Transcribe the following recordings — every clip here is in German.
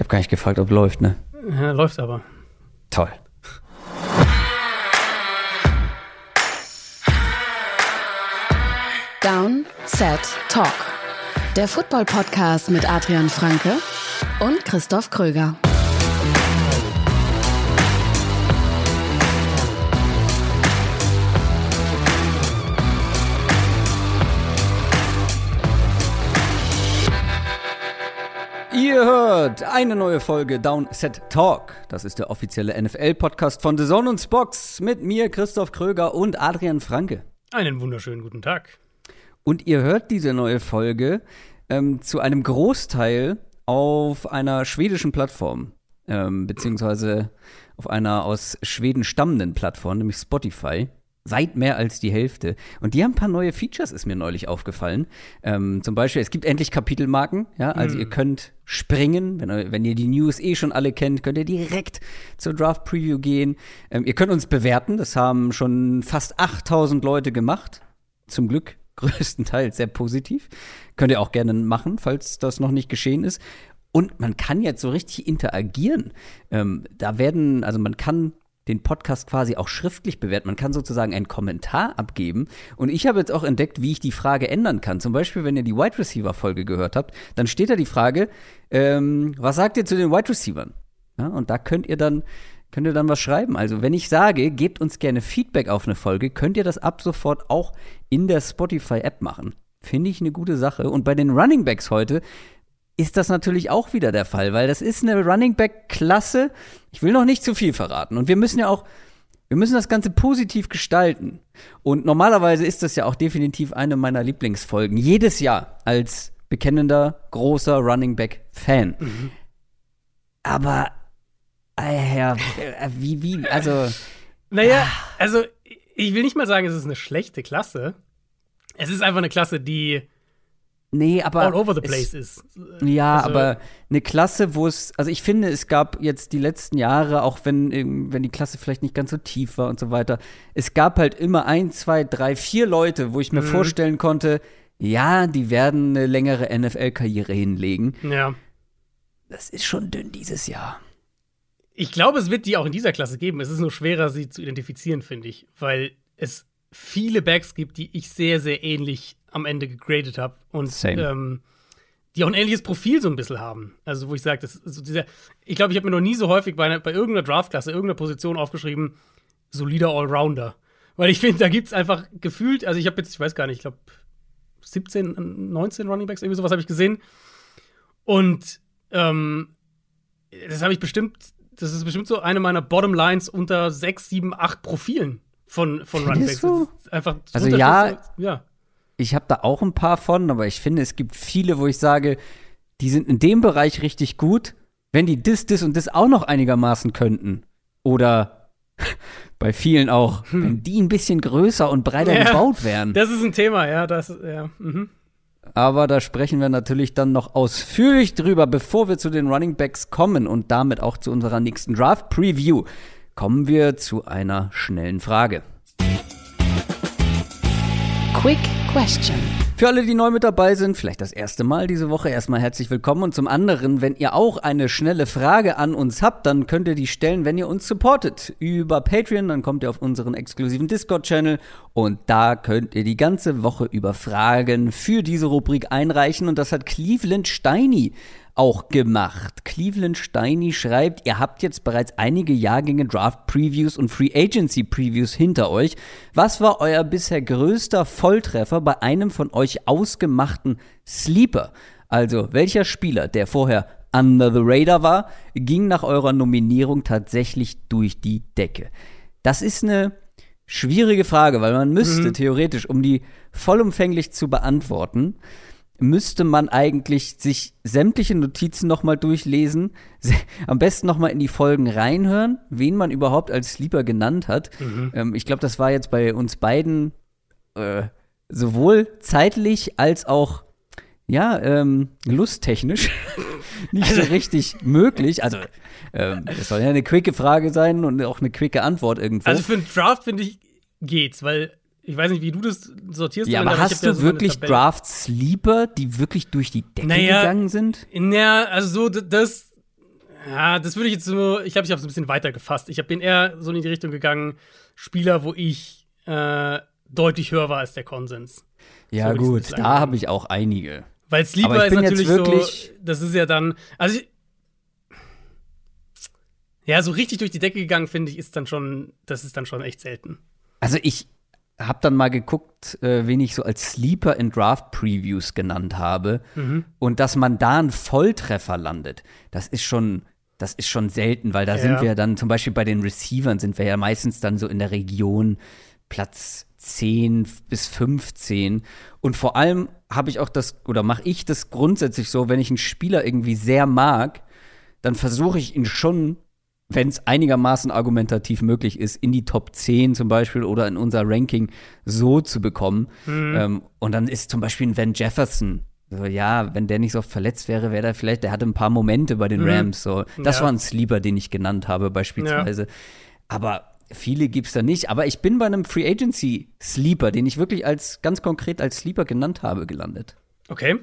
Ich habe gar nicht gefragt, ob läuft, ne? Ja, läuft aber. Toll. Down, Set, Talk. Der Football-Podcast mit Adrian Franke und Christoph Kröger. Ihr hört eine neue Folge Downset Talk. Das ist der offizielle NFL-Podcast von The Zone und Spox mit mir, Christoph Kröger und Adrian Franke. Einen wunderschönen guten Tag. Und ihr hört diese neue Folge ähm, zu einem Großteil auf einer schwedischen Plattform, ähm, beziehungsweise auf einer aus Schweden stammenden Plattform, nämlich Spotify. Weit mehr als die Hälfte. Und die haben ein paar neue Features, ist mir neulich aufgefallen. Ähm, zum Beispiel, es gibt endlich Kapitelmarken, ja, also ihr könnt springen, wenn, ihr- wenn ihr die News eh schon alle kennt, könnt ihr direkt zur Draft Preview gehen. Ähm, ihr könnt uns bewerten, das haben schon fast 8000 Leute gemacht. Zum Glück größtenteils sehr positiv. Könnt ihr auch gerne machen, falls das noch nicht geschehen ist. Und man kann jetzt so richtig interagieren. Ähm, da werden, also man kann den Podcast quasi auch schriftlich bewerten. Man kann sozusagen einen Kommentar abgeben. Und ich habe jetzt auch entdeckt, wie ich die Frage ändern kann. Zum Beispiel, wenn ihr die Wide Receiver Folge gehört habt, dann steht da die Frage, ähm, was sagt ihr zu den Wide Receivern? Ja, und da könnt ihr dann könnt ihr dann was schreiben. Also wenn ich sage, gebt uns gerne Feedback auf eine Folge, könnt ihr das ab sofort auch in der Spotify-App machen. Finde ich eine gute Sache. Und bei den Running Backs heute ist das natürlich auch wieder der Fall, weil das ist eine Running Back-Klasse. Ich will noch nicht zu viel verraten. Und wir müssen ja auch, wir müssen das Ganze positiv gestalten. Und normalerweise ist das ja auch definitiv eine meiner Lieblingsfolgen. Jedes Jahr als bekennender, großer Running Back-Fan. Aber, äh, ja, äh, wie, wie, also, Naja, also ich will nicht mal sagen, es ist eine schlechte Klasse. Es ist einfach eine Klasse, die nee, aber. all over the place ist. Ja, Also- aber eine Klasse, wo es, also ich finde, es gab jetzt die letzten Jahre, auch wenn, wenn die Klasse vielleicht nicht ganz so tief war und so weiter, es gab halt immer ein, zwei, drei, vier Leute, wo ich mir vorstellen konnte, ja, die werden eine längere NFL-Karriere hinlegen. Ja. Das ist schon dünn dieses Jahr. Ich glaube, es wird die auch in dieser Klasse geben. Es ist nur schwerer, sie zu identifizieren, finde ich, weil es viele Backs gibt, die ich sehr, sehr ähnlich am Ende gegradet habe und ähm, die auch ein ähnliches Profil so ein bisschen haben. Also, wo ich sage, das so dieser, ich glaube, ich habe mir noch nie so häufig bei, einer, bei irgendeiner Draftklasse, irgendeiner Position aufgeschrieben, solider Allrounder. Weil ich finde, da gibt es einfach gefühlt, also ich habe jetzt, ich weiß gar nicht, ich glaube 17, 19 Running Backs, irgendwie sowas habe ich gesehen. Und ähm, das habe ich bestimmt, das ist bestimmt so eine meiner Bottomlines unter 6, 7, 8 Profilen von, von Running Backs. Findest du? Das ist einfach Also ja- ja. Ich habe da auch ein paar von, aber ich finde, es gibt viele, wo ich sage, die sind in dem Bereich richtig gut, wenn die das, das und das auch noch einigermaßen könnten. Oder bei vielen auch, wenn die ein bisschen größer und breiter Ja, gebaut wären. Das ist ein Thema, ja, das, ja. Mhm. Aber da sprechen wir natürlich dann noch ausführlich drüber, bevor wir zu den Running Backs kommen und damit auch zu unserer nächsten Draft Preview. Kommen wir zu einer schnellen Frage. Quick Question. Für alle, die neu mit dabei sind, vielleicht das erste Mal diese Woche, erstmal herzlich willkommen. Und zum anderen, wenn ihr auch eine schnelle Frage an uns habt, dann könnt ihr die stellen, wenn ihr uns supportet. Über Patreon, dann kommt ihr auf unseren exklusiven Discord-Channel und da könnt ihr die ganze Woche über Fragen für diese Rubrik einreichen. Und das hat Cleveland Steini auch gemacht. Cleveland Steini schreibt, ihr habt jetzt bereits einige Jahrgänge Draft Previews und Free Agency Previews hinter euch. Was war euer bisher größter Volltreffer bei einem von euch ausgemachten Sleeper? Also, welcher Spieler, der vorher under the radar war, ging nach eurer Nominierung tatsächlich durch die Decke? Das ist eine schwierige Frage, weil man müsste theoretisch, um die vollumfänglich zu beantworten, müsste man eigentlich sich sämtliche Notizen nochmal durchlesen, se- am besten nochmal in die Folgen reinhören, wen man überhaupt als Sleeper genannt hat. Ähm, ich glaube, das war jetzt bei uns beiden äh, sowohl zeitlich als auch ja, ähm, lusttechnisch nicht so richtig möglich. Also, ähm, das soll ja eine quicke Frage sein und auch eine quicke Antwort irgendwo. Also für einen Draft, finde ich, geht's, weil ich weiß nicht, wie du das sortierst. ja, aber hast ja du so wirklich Tabelle. Draft-Sleeper, die wirklich durch die Decke Naja, gegangen sind? Naja, also so, das, Ja, das würde ich jetzt nur, ich glaube, ich habe es ein bisschen weiter gefasst. Ich bin eher so in die Richtung gegangen, Spieler, wo ich äh, deutlich höher war als der Konsens. Ja, So gut, da habe ich auch einige. Weil Sleeper ist natürlich so, das ist ja dann, also ich, ja, so richtig durch die Decke gegangen, finde ich, ist dann schon, das ist dann schon echt selten. Also ich habe dann mal geguckt, äh, wen ich so als Sleeper in Draft Previews genannt habe. Mhm. Und dass man da einen Volltreffer landet, das ist schon, das ist schon selten, weil da Ja. sind wir dann, zum Beispiel bei den Receivern sind wir ja meistens dann so in der Region Platz 10 bis 15. Und vor allem habe ich auch das, oder mache ich das grundsätzlich so, wenn ich einen Spieler irgendwie sehr mag, dann versuche ich ihn schon, wenn es einigermaßen argumentativ möglich ist, in die Top 10 zum Beispiel oder in unser Ranking so zu bekommen. Ähm, und dann ist zum Beispiel ein Van Jefferson. So, ja, wenn der nicht so oft verletzt wäre, wäre der vielleicht, der hatte ein paar Momente bei den Rams. So. Das Ja. war ein Sleeper, den ich genannt habe, beispielsweise. Aber viele gibt's da nicht. Aber ich bin bei einem Free Agency Sleeper, den ich wirklich als ganz konkret als Sleeper genannt habe, gelandet. Okay.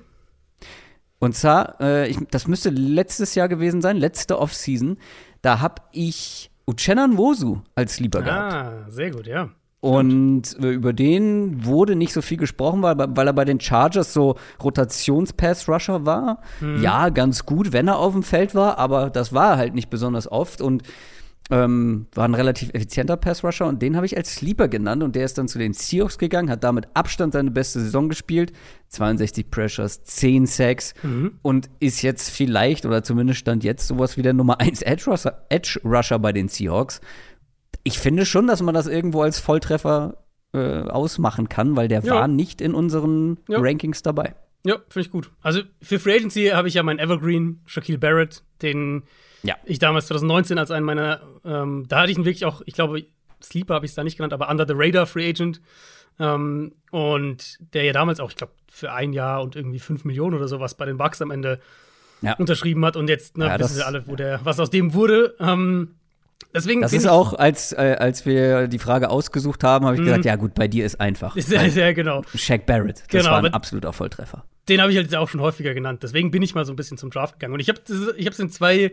Und zwar, äh, ich, das müsste letztes Jahr gewesen sein, letzte Offseason. Da habe ich Uchenna Nwosu als Sleeper gehabt. Ah, sehr gut, ja. Und äh, über den wurde nicht so viel gesprochen, weil, weil er bei den Chargers so Rotations-Pass-Rusher war. Ja, ganz gut, wenn er auf dem Feld war, aber das war er halt nicht besonders oft und ähm, war ein relativ effizienter Pass-Rusher und den habe ich als Sleeper genannt und der ist dann zu den Seahawks gegangen, hat damit Abstand seine beste Saison gespielt. 62 Pressures, 10 Sacks und ist jetzt vielleicht oder zumindest stand jetzt sowas wie der Nummer 1 Edge-Rusher Edge -Rusher bei den Seahawks ich finde schon, dass man das irgendwo als Volltreffer äh, ausmachen kann, weil der Ja. war nicht in unseren Ja. Rankings dabei. Ja, finde ich gut. Also für Free Agency habe ich ja meinen Evergreen, Shaquille Barrett, den Ja. ich damals 2019 als einen meiner, ähm, da hatte ich ihn wirklich auch, ich glaube, Sleeper habe ich es da nicht genannt, aber Under the Radar Free Agent. Ähm, und der ja damals auch, ich glaube, für ein Jahr und irgendwie 5 Millionen oder sowas bei den Bucks am Ende Ja. unterschrieben hat. Und jetzt ne, Ja, wissen wir alle, wo der, was aus dem wurde. Ähm, deswegen Das ist auch, als, äh, als wir die Frage ausgesucht haben, habe ich Mhm. gesagt, ja gut, bei dir ist einfach. Sehr, sehr genau. Shaq Barrett, das Genau, war ein absoluter Volltreffer. den habe ich halt auch schon häufiger genannt. Deswegen bin ich mal so ein bisschen zum Draft gegangen. Und ich habe ich habe es in zwei,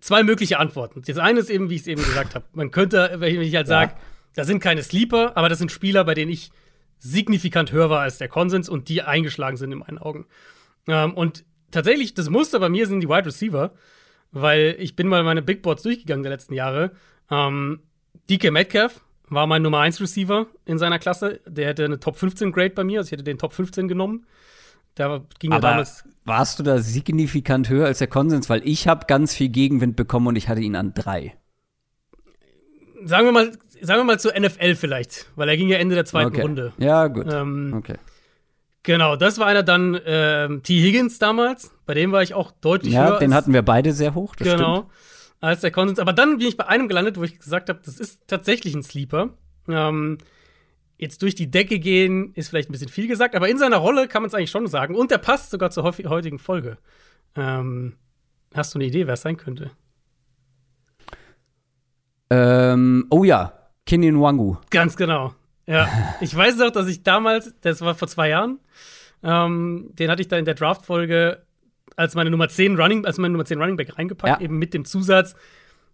zwei mögliche Antworten. Das eine ist eben, wie ich es eben gesagt habe. Man könnte, wenn ich halt Ja. sage, da sind keine Sleeper, aber das sind Spieler, bei denen ich signifikant höher war als der Konsens und die eingeschlagen sind in meinen Augen. Ähm, und tatsächlich, das Muster bei mir sind die Wide Receiver, weil ich bin mal meine Big Boards durchgegangen der letzten Jahre. Ähm, DK Metcalf war mein Nummer 1 Receiver in seiner Klasse. Der hätte eine Top 15 Grade bei mir, also ich hätte den Top 15 genommen. Da ging ja Aber damals. Warst du da signifikant höher als der Konsens? Weil ich habe ganz viel Gegenwind bekommen und ich hatte ihn an drei. Sagen wir mal, sagen wir mal zur NFL vielleicht, weil er ging ja Ende der zweiten okay. Runde. Ja, gut. Ähm, okay. Genau, das war einer dann ähm, T. Higgins damals. Bei dem war ich auch deutlich Ja, höher. den als- hatten wir beide sehr hoch, das genau. stimmt. Als der Konsens. Aber dann bin ich bei einem gelandet, wo ich gesagt habe, das ist tatsächlich ein Sleeper. Ähm, jetzt durch die Decke gehen ist vielleicht ein bisschen viel gesagt, aber in seiner Rolle kann man es eigentlich schon sagen. Und der passt sogar zur heutigen Folge. Ähm, hast du eine Idee, wer es sein könnte? Ähm, oh ja, Kinyin Wangu. Ganz genau. Ja, ich weiß noch, dass ich damals, das war vor zwei Jahren, ähm, den hatte ich da in der Draft-Folge als meine Nummer 10 Running, als meine Nummer 10 Running Back reingepackt, Ja. eben mit dem Zusatz,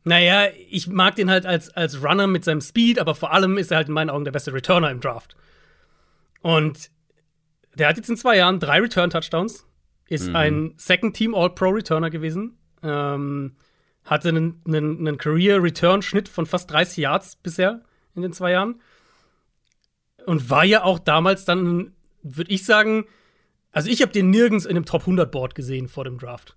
naja, ich mag den halt als, als Runner mit seinem Speed, aber vor allem ist er halt in meinen Augen der beste Returner im Draft. Und der hat jetzt in zwei Jahren drei Return-Touchdowns, ist ein Second-Team All-Pro-Returner gewesen, ähm, hatte einen, einen, einen Career-Return-Schnitt von fast 30 Yards bisher in den zwei Jahren. Und war ja auch damals dann, würde ich sagen, also ich habe den nirgends in einem Top 100 Board gesehen vor dem Draft.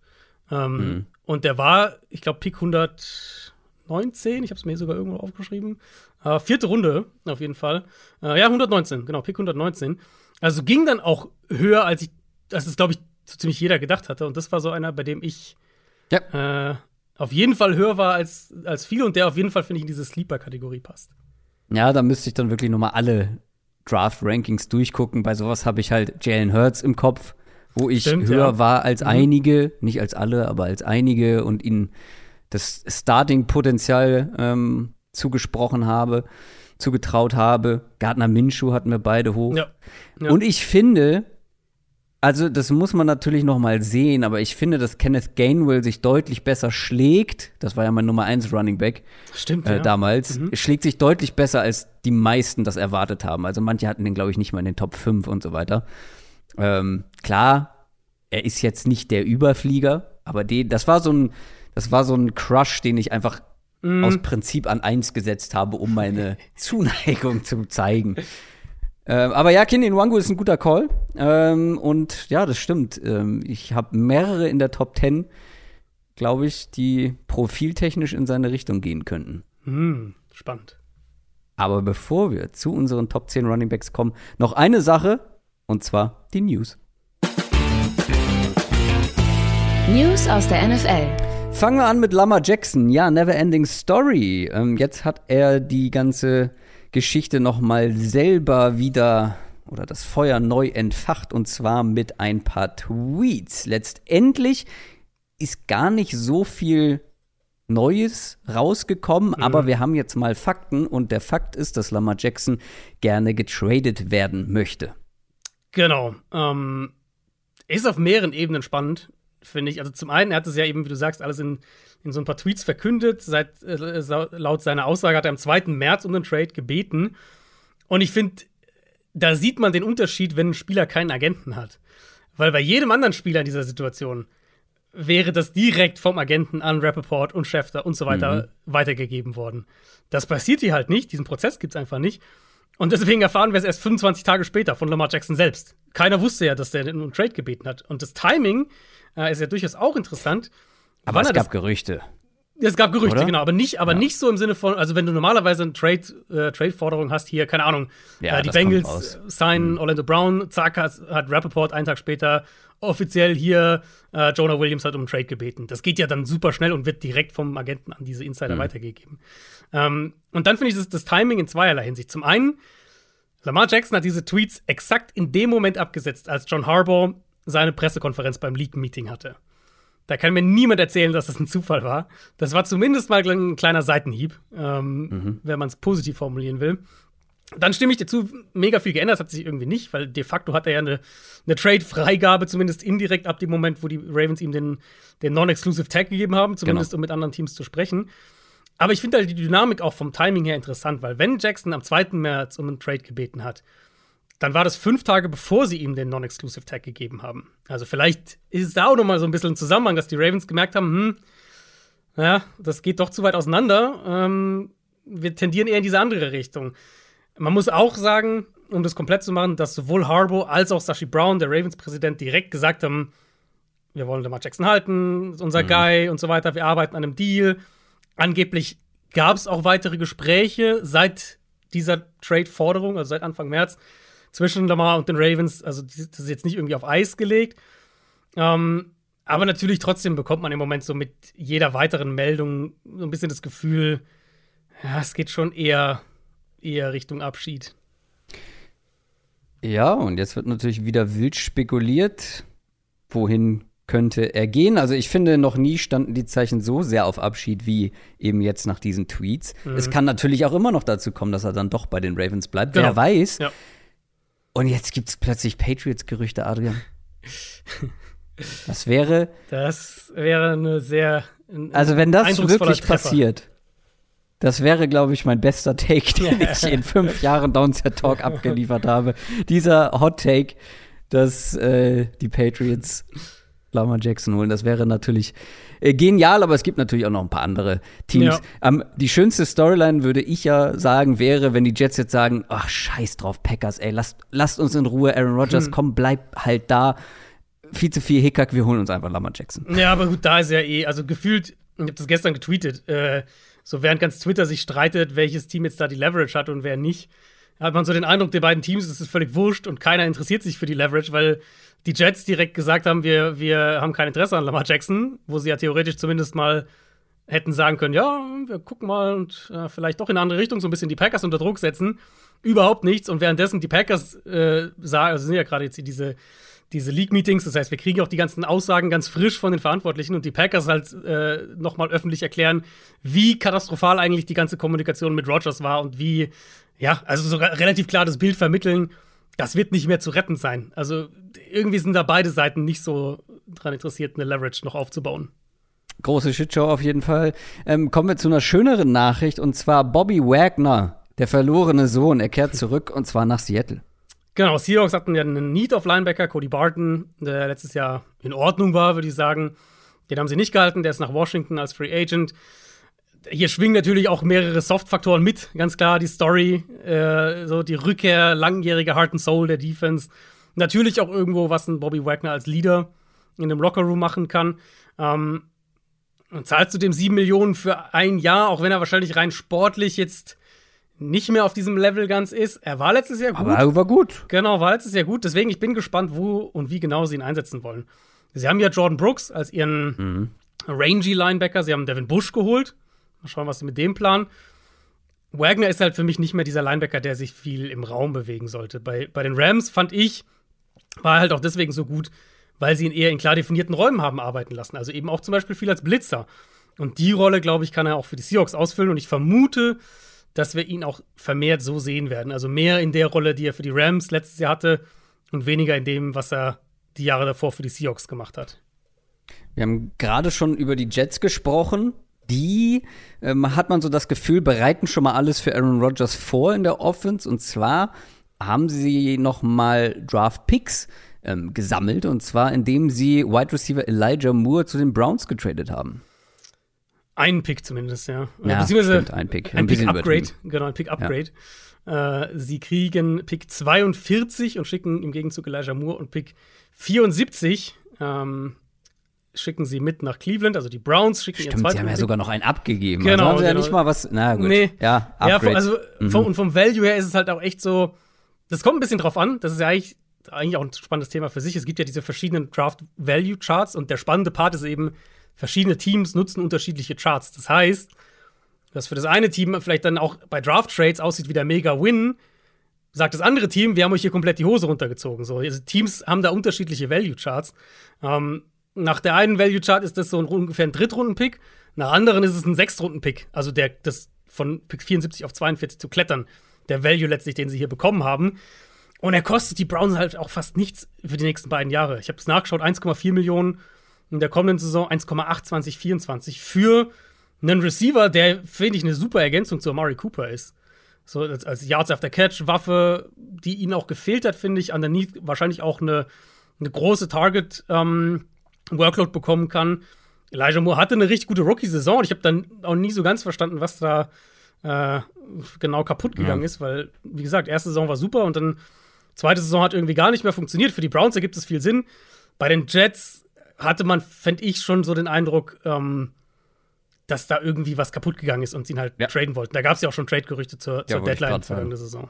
Ähm, Und der war, ich glaube, Pick 119, ich habe es mir sogar irgendwo aufgeschrieben. Äh, vierte Runde, auf jeden Fall. Äh, ja, 119, genau, Pick 119. Also ging dann auch höher, als ich, als es, glaube ich, so ziemlich jeder gedacht hatte. Und das war so einer, bei dem ich Ja. äh, auf jeden Fall höher war als, als viele und der auf jeden Fall, finde ich, in diese Sleeper-Kategorie passt. Ja, da müsste ich dann wirklich noch mal alle Draft-Rankings durchgucken. Bei sowas habe ich halt Jalen Hurts im Kopf, wo ich Stimmt, höher ja. war als Mhm. einige, nicht als alle, aber als einige und ihnen das Starting-Potenzial ähm, zugesprochen habe, zugetraut habe. Gardner Minshew hatten wir beide hoch. Ja. Ja. Und ich finde, Also, das muss man natürlich noch mal sehen, aber ich finde, dass Kenneth Gainwell sich deutlich besser schlägt. Das war ja mein Nummer 1 Running Back Stimmt, äh, ja. damals. Mhm. Schlägt sich deutlich besser, als die meisten das erwartet haben. Also, manche hatten den, glaube ich, nicht mal in den Top 5 und so weiter. Ähm, klar, er ist jetzt nicht der Überflieger, aber die, das war so ein, das war so ein Crush, den ich einfach Mhm. aus Prinzip an 1 gesetzt habe, um meine Zuneigung zu zeigen. Ähm, aber ja, Kindi Nwangu ist ein guter Call. Ähm, und ja, das stimmt. Ähm, ich habe mehrere in der Top 10, glaube ich, die profiltechnisch in seine Richtung gehen könnten. Hm, spannend. Aber bevor wir zu unseren Top 10 Running Backs kommen, noch eine Sache, und zwar die News. News aus der NFL. Fangen wir an mit Lama Jackson. Ja, Never Ending Story. Ähm, jetzt hat er die ganze Geschichte noch mal selber wieder oder das Feuer neu entfacht und zwar mit ein paar Tweets. Letztendlich ist gar nicht so viel Neues rausgekommen, aber wir haben jetzt mal Fakten und der Fakt ist, dass Lama Jackson gerne getradet werden möchte. Genau. Ähm, ist auf mehreren Ebenen spannend, finde ich. Also zum einen, er hat es ja eben, wie du sagst, alles in, in so ein paar Tweets verkündet. Seit, äh, laut seiner Aussage hat er am 2. März um den Trade gebeten. Und ich finde, da sieht man den Unterschied, wenn ein Spieler keinen Agenten hat. Weil bei jedem anderen Spieler in dieser Situation wäre das direkt vom Agenten an Rappaport und Schefter und so weiter weitergegeben worden. Das passiert hier halt nicht. Diesen Prozess gibt es einfach nicht. Und deswegen erfahren wir es erst 25 Tage später von Lamar Jackson selbst. Keiner wusste ja, dass der einen Trade gebeten hat. Und das Timing äh, ist ja durchaus auch interessant. Aber es gab Gerüchte. es gab Gerüchte, Oder? genau, aber nicht, aber Ja. nicht so im Sinne von, also wenn du normalerweise eine Trade, äh, Trade-Forderung hast, hier, keine Ahnung, Ja, äh, die Bengals raus. Mhm. signen Orlando Brown, zack, hat, hat Rappaport einen Tag später offiziell hier äh, Jonah Williams hat um Trade gebeten. Das geht ja dann super schnell und wird direkt vom Agenten an diese Insider Mhm. weitergegeben. Ähm, und dann finde ich das, das Timing in zweierlei Hinsicht. Zum einen, Lamar Jackson hat diese Tweets exakt in dem Moment abgesetzt, als John Harbaugh seine Pressekonferenz beim League-Meeting hatte. Da kann mir niemand erzählen, dass das ein Zufall war. Das war zumindest mal ein kleiner Seitenhieb, ähm, wenn man es positiv formulieren will. Dann stimme ich dir zu, mega viel geändert hat sich irgendwie nicht, weil de facto hat er ja eine, eine Trade-Freigabe, zumindest indirekt ab dem Moment, wo die Ravens ihm den, den Non-Exclusive Tag gegeben haben, zumindest Genau. um mit anderen Teams zu sprechen. Aber ich finde halt die Dynamik auch vom Timing her interessant, weil wenn Jackson am 2. März um einen Trade gebeten hat, dann war das fünf Tage bevor sie ihm den Non-Exclusive Tag gegeben haben. Also vielleicht ist es da auch noch mal so ein bisschen ein Zusammenhang, dass die Ravens gemerkt haben, hm, ja, das geht doch zu weit auseinander. Ähm, wir tendieren eher in diese andere Richtung. Man muss auch sagen, um das komplett zu machen, dass sowohl Harbaugh als auch Sashi Brown, der Ravens-Präsident, direkt gesagt haben, wir wollen Lamar Jackson halten, ist unser Guy und so weiter, wir arbeiten an einem Deal. Angeblich gab es auch weitere Gespräche seit dieser Trade-Forderung, also seit Anfang März, zwischen Lamar und den Ravens. Also das ist jetzt nicht irgendwie auf Eis gelegt. Ähm, aber natürlich trotzdem bekommt man im Moment so mit jeder weiteren Meldung so ein bisschen das Gefühl, ja, es geht schon eher, eher Richtung Abschied. Ja, und jetzt wird natürlich wieder wild spekuliert, wohin könnte er gehen. Also ich finde, noch nie standen die Zeichen so sehr auf Abschied wie eben jetzt nach diesen Tweets. Mhm. Es kann natürlich auch immer noch dazu kommen, dass er dann doch bei den Ravens bleibt. Genau. Wer weiß. Ja. Und jetzt gibt es plötzlich Patriots-Gerüchte, Adrian. Das wäre, Das wäre eine sehr. ein- also wenn das wirklich Treffer. passiert, das wäre, glaube ich, mein bester Take, den ich in fünf Jahren Downset Talk abgeliefert habe. Dieser Hot Take, dass äh, die Patriots Lama Jackson holen, das wäre natürlich äh, genial, aber es gibt natürlich auch noch ein paar andere Teams. Ja. Ähm, die schönste Storyline, würde ich ja sagen, wäre, wenn die Jets jetzt sagen, ach, scheiß drauf, Packers, ey, lasst, lasst uns in Ruhe, Aaron Rodgers, Hm. komm, bleib halt da. Viel zu viel Hickhack, wir holen uns einfach Lama Jackson. Ja, aber gut, da ist ja eh, also gefühlt, ich habe das gestern getweetet, äh, so während ganz Twitter sich streitet, welches Team jetzt da die Leverage hat und wer nicht, hat man so den Eindruck, den beiden Teams ist es völlig wurscht und keiner interessiert sich für die Leverage, weil die Jets direkt gesagt haben, wir, wir haben kein Interesse an Lamar Jackson, wo sie ja theoretisch zumindest mal hätten sagen können, ja, wir gucken mal und äh, vielleicht doch in eine andere Richtung so ein bisschen die Packers unter Druck setzen. Überhaupt nichts. Und währenddessen die Packers äh, sagen, also sind ja gerade jetzt diese, diese League-Meetings, das heißt, wir kriegen auch die ganzen Aussagen ganz frisch von den Verantwortlichen und die Packers halt äh, nochmal öffentlich erklären, wie katastrophal eigentlich die ganze Kommunikation mit Rogers war und wie, ja, also sogar relativ klar das Bild vermitteln, das wird nicht mehr zu retten sein. Also irgendwie sind da beide Seiten nicht so daran interessiert, eine Leverage noch aufzubauen. Große Shitshow auf jeden Fall. Ähm, kommen wir zu einer schöneren Nachricht und zwar Bobby Wagner, der verlorene Sohn, er kehrt zurück und zwar nach Seattle. Genau, Seahawks hatten ja einen Need of Linebacker, Cody Barton, der letztes Jahr in Ordnung war, würde ich sagen. Den haben sie nicht gehalten, der ist nach Washington als Free Agent. Hier schwingen natürlich auch mehrere Soft-Faktoren mit, ganz klar, die Story, äh, so die Rückkehr, langjährige Heart and Soul der Defense. Natürlich auch irgendwo, was ein Bobby Wagner als Leader in dem Lockerroom machen kann. Ähm, und zahlst du dem sieben Millionen für ein Jahr, auch wenn er wahrscheinlich rein sportlich jetzt nicht mehr auf diesem Level ganz ist. Er war letztes Jahr gut. Aber er war gut. Genau, war letztes Jahr gut. Deswegen, ich bin gespannt, wo und wie genau sie ihn einsetzen wollen. Sie haben ja Jordan Brooks als ihren mhm. rangy Linebacker. Sie haben Devin Bush geholt. Mal schauen, was sie mit dem planen. Wagner ist halt für mich nicht mehr dieser Linebacker, der sich viel im Raum bewegen sollte. Bei, bei den Rams fand ich, war er halt auch deswegen so gut, weil sie ihn eher in klar definierten Räumen haben arbeiten lassen. Also eben auch zum Beispiel viel als Blitzer. Und die Rolle, glaube ich, kann er auch für die Seahawks ausfüllen. Und ich vermute, dass wir ihn auch vermehrt so sehen werden. Also mehr in der Rolle, die er für die Rams letztes Jahr hatte und weniger in dem, was er die Jahre davor für die Seahawks gemacht hat. Wir haben gerade schon über die Jets gesprochen. Die ähm, hat man so das Gefühl, bereiten schon mal alles für Aaron Rodgers vor in der Offense. Und zwar haben sie noch mal Draft Picks ähm, gesammelt. Und zwar, indem sie Wide Receiver Elijah Moore zu den Browns getradet haben. Einen Pick zumindest, ja. ja Beziehungsweise stimmt, ein Pick. Ein, ein Pick Upgrade. Genau, ein Pick Upgrade. Ja. Äh, sie kriegen Pick 42 und schicken im Gegenzug Elijah Moore und Pick 74 ähm, schicken sie mit nach Cleveland, also die Browns schicken Stimmt, ihren zweiten. Sie haben ja sogar noch einen abgegeben. Genau. Also haben sie genau. ja nicht mal was. Na gut. Nee. Ja, Upgrade. ja also mhm. vom, und vom Value her ist es halt auch echt so. Das kommt ein bisschen drauf an. Das ist ja eigentlich, eigentlich auch ein spannendes Thema für sich. Es gibt ja diese verschiedenen Draft Value Charts und der spannende Part ist eben, verschiedene Teams nutzen unterschiedliche Charts. Das heißt, dass für das eine Team vielleicht dann auch bei Draft Trades aussieht wie der Mega Win, sagt das andere Team, wir haben euch hier komplett die Hose runtergezogen. So, also Teams haben da unterschiedliche Value Charts. Ähm, nach der einen Value Chart ist das so ein, ungefähr ein Drittrunden-Pick, nach anderen ist es ein Sechstrunden-Pick. Also der, das von Pick 74 auf 42 zu klettern, der Value letztlich, den sie hier bekommen haben. Und er kostet die Browns halt auch fast nichts für die nächsten beiden Jahre. Ich habe es nachgeschaut, 1,4 Millionen in der kommenden Saison 1,8 2024 für einen Receiver, der, finde ich, eine super Ergänzung zu Amari Cooper ist. So als, als Yards after Catch Waffe, die ihnen auch gefehlt hat, finde ich, underneath wahrscheinlich auch eine, eine große Target ähm, Workload bekommen kann. Elijah Moore hatte eine richtig gute Rookie-Saison und ich habe dann auch nie so ganz verstanden, was da äh, genau kaputt gegangen ja. ist, weil, wie gesagt, erste Saison war super und dann zweite Saison hat irgendwie gar nicht mehr funktioniert. Für die Browns ergibt es viel Sinn. Bei den Jets hatte man, fände ich, schon so den Eindruck, ähm, dass da irgendwie was kaputt gegangen ist und sie ihn halt ja. traden wollten. Da gab es ja auch schon Trade-Gerüchte zur, zur ja, Deadline vergangene Saison.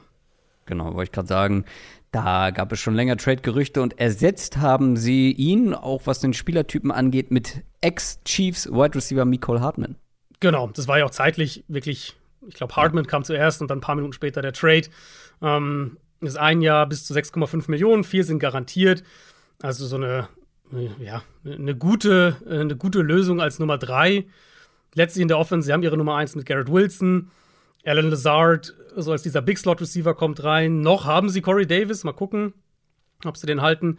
Genau, wollte ich gerade sagen, da gab es schon länger Trade-Gerüchte und ersetzt haben sie ihn, auch was den Spielertypen angeht, mit Ex-Chiefs Wide Receiver Nicole Hartman. Genau, das war ja auch zeitlich wirklich, ich glaube, Hartman kam zuerst und dann ein paar Minuten später der Trade. Ähm, ist ein Jahr bis zu 6,5 Millionen, vier sind garantiert. Also so eine ja, eine gute, eine gute Lösung als Nummer drei. Letztlich in der Offense, sie haben ihre Nummer eins mit Garrett Wilson. Alan Lazard, so als dieser Big Slot Receiver, kommt rein. Noch haben sie Corey Davis, mal gucken, ob sie den halten.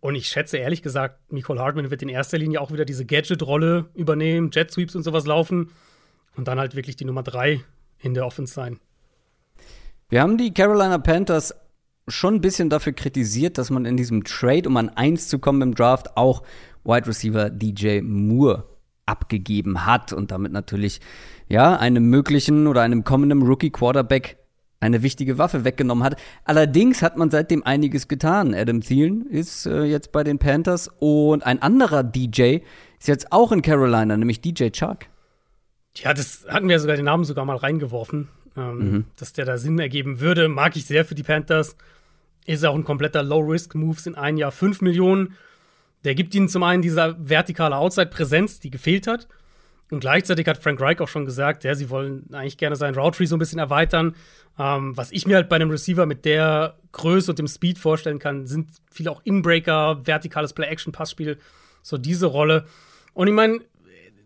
Und ich schätze ehrlich gesagt, Nicole Hartman wird in erster Linie auch wieder diese Gadget-Rolle übernehmen, Jet Sweeps und sowas laufen. Und dann halt wirklich die Nummer drei in der Offense sein. Wir haben die Carolina Panthers schon ein bisschen dafür kritisiert, dass man in diesem Trade, um an 1 zu kommen im Draft, auch Wide Receiver DJ Moore abgegeben hat und damit natürlich ja einem möglichen oder einem kommenden Rookie Quarterback eine wichtige Waffe weggenommen hat. Allerdings hat man seitdem einiges getan. Adam Thielen ist äh, jetzt bei den Panthers und ein anderer DJ ist jetzt auch in Carolina, nämlich DJ Chuck. Ja, das hatten wir sogar den Namen sogar mal reingeworfen, ähm, mhm. dass der da Sinn ergeben würde. Mag ich sehr für die Panthers. Ist auch ein kompletter Low-Risk-Move, sind ein Jahr 5 Millionen. Der gibt ihnen zum einen diese vertikale Outside-Präsenz, die gefehlt hat. Und gleichzeitig hat Frank Reich auch schon gesagt, ja, sie wollen eigentlich gerne seinen Route so ein bisschen erweitern. Ähm, was ich mir halt bei einem Receiver mit der Größe und dem Speed vorstellen kann, sind viele auch Inbreaker, vertikales Play-Action-Passspiel, so diese Rolle. Und ich meine,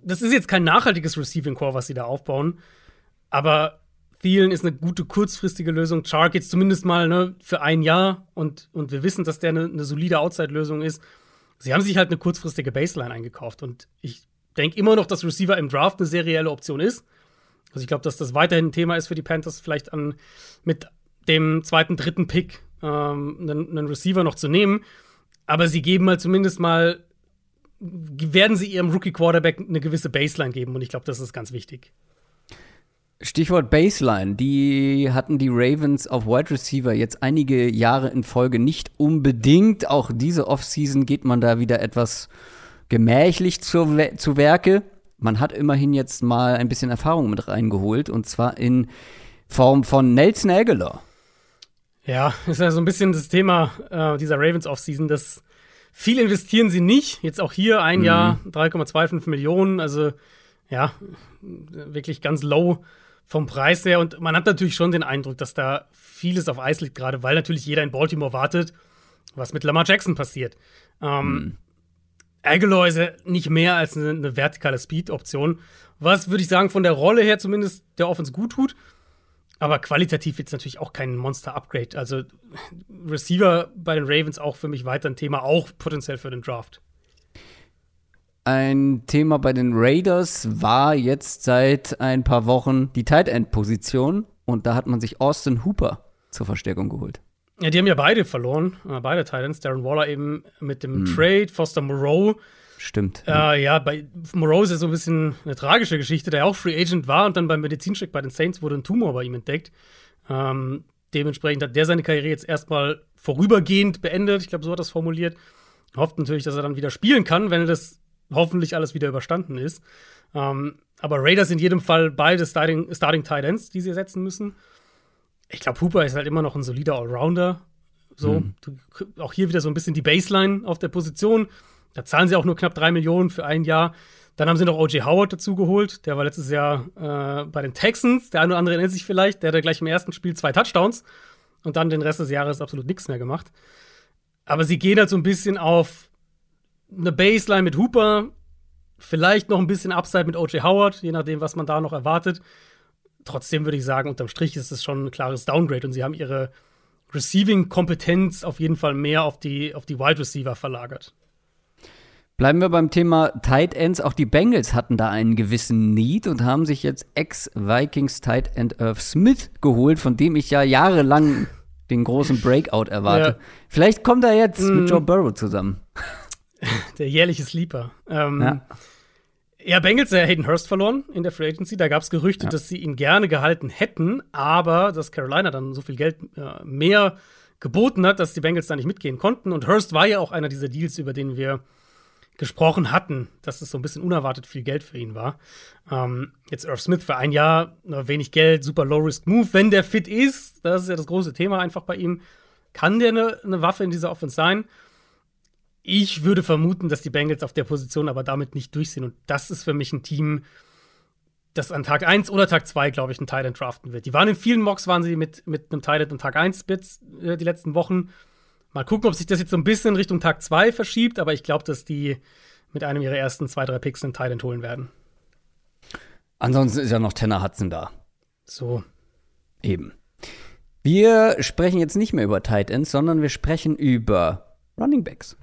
das ist jetzt kein nachhaltiges Receiving Core, was sie da aufbauen, aber Thielen ist eine gute kurzfristige Lösung. Chark jetzt zumindest mal ne, für ein Jahr und, und wir wissen, dass der eine, eine solide Outside-Lösung ist. Sie haben sich halt eine kurzfristige Baseline eingekauft und ich denke immer noch, dass Receiver im Draft eine serielle Option ist. Also ich glaube, dass das weiterhin ein Thema ist für die Panthers, vielleicht an, mit dem zweiten, dritten Pick ähm, einen, einen Receiver noch zu nehmen. Aber sie geben halt zumindest mal, werden sie ihrem Rookie-Quarterback eine gewisse Baseline geben und ich glaube, das ist ganz wichtig. Stichwort Baseline. Die hatten die Ravens auf Wide Receiver jetzt einige Jahre in Folge nicht unbedingt. Auch diese Offseason geht man da wieder etwas gemächlich zu, zu Werke. Man hat immerhin jetzt mal ein bisschen Erfahrung mit reingeholt und zwar in Form von Nelson Aguilar. Ja, ist ja so ein bisschen das Thema äh, dieser Ravens Offseason, dass viel investieren sie nicht. Jetzt auch hier ein mhm. Jahr 3,25 Millionen, also ja, wirklich ganz low vom Preis her. Und man hat natürlich schon den Eindruck, dass da vieles auf Eis liegt, gerade weil natürlich jeder in Baltimore wartet, was mit Lamar Jackson passiert. Ähm, mhm. Aguilar ist nicht mehr als eine, eine vertikale Speed-Option, was würde ich sagen, von der Rolle her zumindest der Offense gut tut. Aber qualitativ jetzt natürlich auch kein Monster-Upgrade. Also Receiver bei den Ravens auch für mich weiter ein Thema, auch potenziell für den Draft. Ein Thema bei den Raiders war jetzt seit ein paar Wochen die Tight End Position und da hat man sich Austin Hooper zur Verstärkung geholt. Ja, die haben ja beide verloren, äh, beide Titans. Darren Waller eben mit dem hm. Trade, Foster Moreau. Stimmt. Äh, ja, bei Moreau ist ja so ein bisschen eine tragische Geschichte, der auch Free Agent war und dann beim Medizincheck bei den Saints wurde ein Tumor bei ihm entdeckt. Ähm, dementsprechend hat der seine Karriere jetzt erstmal vorübergehend beendet. Ich glaube, so hat er das formuliert. Hofft natürlich, dass er dann wieder spielen kann, wenn das hoffentlich alles wieder überstanden ist. Ähm, aber Raiders in jedem Fall beide Starting, Starting Tight Ends, die sie ersetzen müssen. Ich glaube, Hooper ist halt immer noch ein solider Allrounder. So, mhm. du, auch hier wieder so ein bisschen die Baseline auf der Position. Da zahlen sie auch nur knapp drei Millionen für ein Jahr. Dann haben sie noch O.J. Howard dazu geholt. Der war letztes Jahr äh, bei den Texans. Der eine oder andere erinnert sich vielleicht. Der hatte gleich im ersten Spiel zwei Touchdowns und dann den Rest des Jahres absolut nichts mehr gemacht. Aber sie gehen halt so ein bisschen auf eine Baseline mit Hooper, vielleicht noch ein bisschen Upside mit O.J. Howard, je nachdem, was man da noch erwartet. Trotzdem würde ich sagen, unterm Strich ist es schon ein klares Downgrade und sie haben ihre Receiving-Kompetenz auf jeden Fall mehr auf die, auf die Wide Receiver verlagert. Bleiben wir beim Thema Tight Ends. Auch die Bengals hatten da einen gewissen Need und haben sich jetzt Ex-Vikings Tight End Irv Smith geholt, von dem ich ja jahrelang den großen Breakout erwarte. Ja. Vielleicht kommt er jetzt mm. mit Joe Burrow zusammen. Der jährliche Sleeper. Ähm, ja. ja, Bengals ja Hayden Hurst verloren in der Free Agency. Da gab es Gerüchte, ja. dass sie ihn gerne gehalten hätten, aber dass Carolina dann so viel Geld äh, mehr geboten hat, dass die Bengals da nicht mitgehen konnten. Und Hurst war ja auch einer dieser Deals, über den wir gesprochen hatten, dass es so ein bisschen unerwartet viel Geld für ihn war. Ähm, jetzt Irv Smith für ein Jahr, wenig Geld, super Low-Risk-Move. Wenn der fit ist, das ist ja das große Thema einfach bei ihm, kann der eine, eine Waffe in dieser Offense sein. Ich würde vermuten, dass die Bengals auf der Position aber damit nicht durchsehen. Und das ist für mich ein Team, das an Tag 1 oder Tag 2, glaube ich, einen Titan draften wird. Die waren in vielen Mocks, waren sie mit, mit einem Titan an Tag 1 Bits äh, die letzten Wochen. Mal gucken, ob sich das jetzt so ein bisschen Richtung Tag 2 verschiebt, aber ich glaube, dass die mit einem ihrer ersten zwei, drei Picks einen Titan holen werden. Ansonsten ist ja noch Tanner Hudson da. So. Eben. Wir sprechen jetzt nicht mehr über Tight Ends, sondern wir sprechen über Running Backs.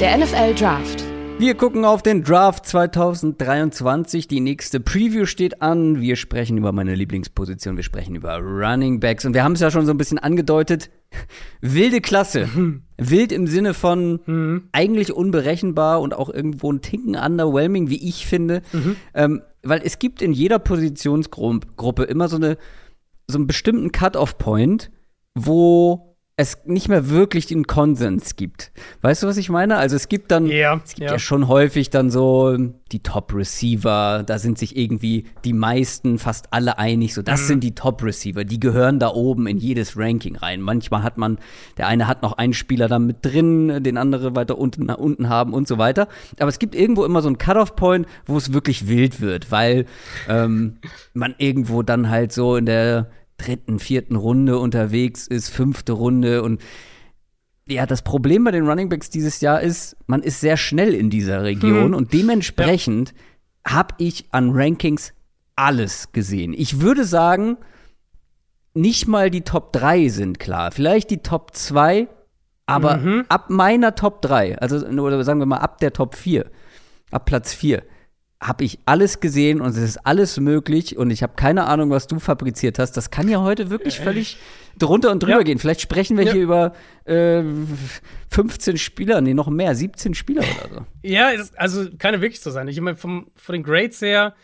Der NFL Draft. Wir gucken auf den Draft 2023. Die nächste Preview steht an. Wir sprechen über meine Lieblingsposition. Wir sprechen über Running Backs. Und wir haben es ja schon so ein bisschen angedeutet. Wilde Klasse. Wild im Sinne von mhm. eigentlich unberechenbar und auch irgendwo ein Tinken underwhelming, wie ich finde. Mhm. Ähm, weil es gibt in jeder Positionsgruppe immer so eine so einen bestimmten Cut-off-Point, wo es nicht mehr wirklich den Konsens gibt. Weißt du, was ich meine? Also es gibt dann, yeah, es gibt yeah. ja schon häufig dann so die Top-Receiver, da sind sich irgendwie die meisten, fast alle einig, so das mhm. sind die Top-Receiver, die gehören da oben in jedes Ranking rein. Manchmal hat man, der eine hat noch einen Spieler da mit drin, den andere weiter unten, nach unten haben und so weiter. Aber es gibt irgendwo immer so einen Cut-Off-Point, wo es wirklich wild wird, weil ähm, man irgendwo dann halt so in der dritten, vierten Runde unterwegs ist, fünfte Runde und ja, das Problem bei den Runningbacks dieses Jahr ist, man ist sehr schnell in dieser Region hm. und dementsprechend ja. habe ich an Rankings alles gesehen. Ich würde sagen, nicht mal die Top 3 sind klar. Vielleicht die Top 2, aber Mhm. ab meiner Top 3, also oder sagen wir mal ab der Top 4, ab Platz 4, habe ich alles gesehen und es ist alles möglich und ich habe keine Ahnung, was du fabriziert hast. Das kann ja heute wirklich völlig drunter und drüber Ja. gehen. Vielleicht sprechen wir Ja. hier über äh, 15 Spieler, nee, noch mehr, 17 Spieler oder so. Ja, es, also kann ja wirklich so sein. Ich meine, vom, von den Grades her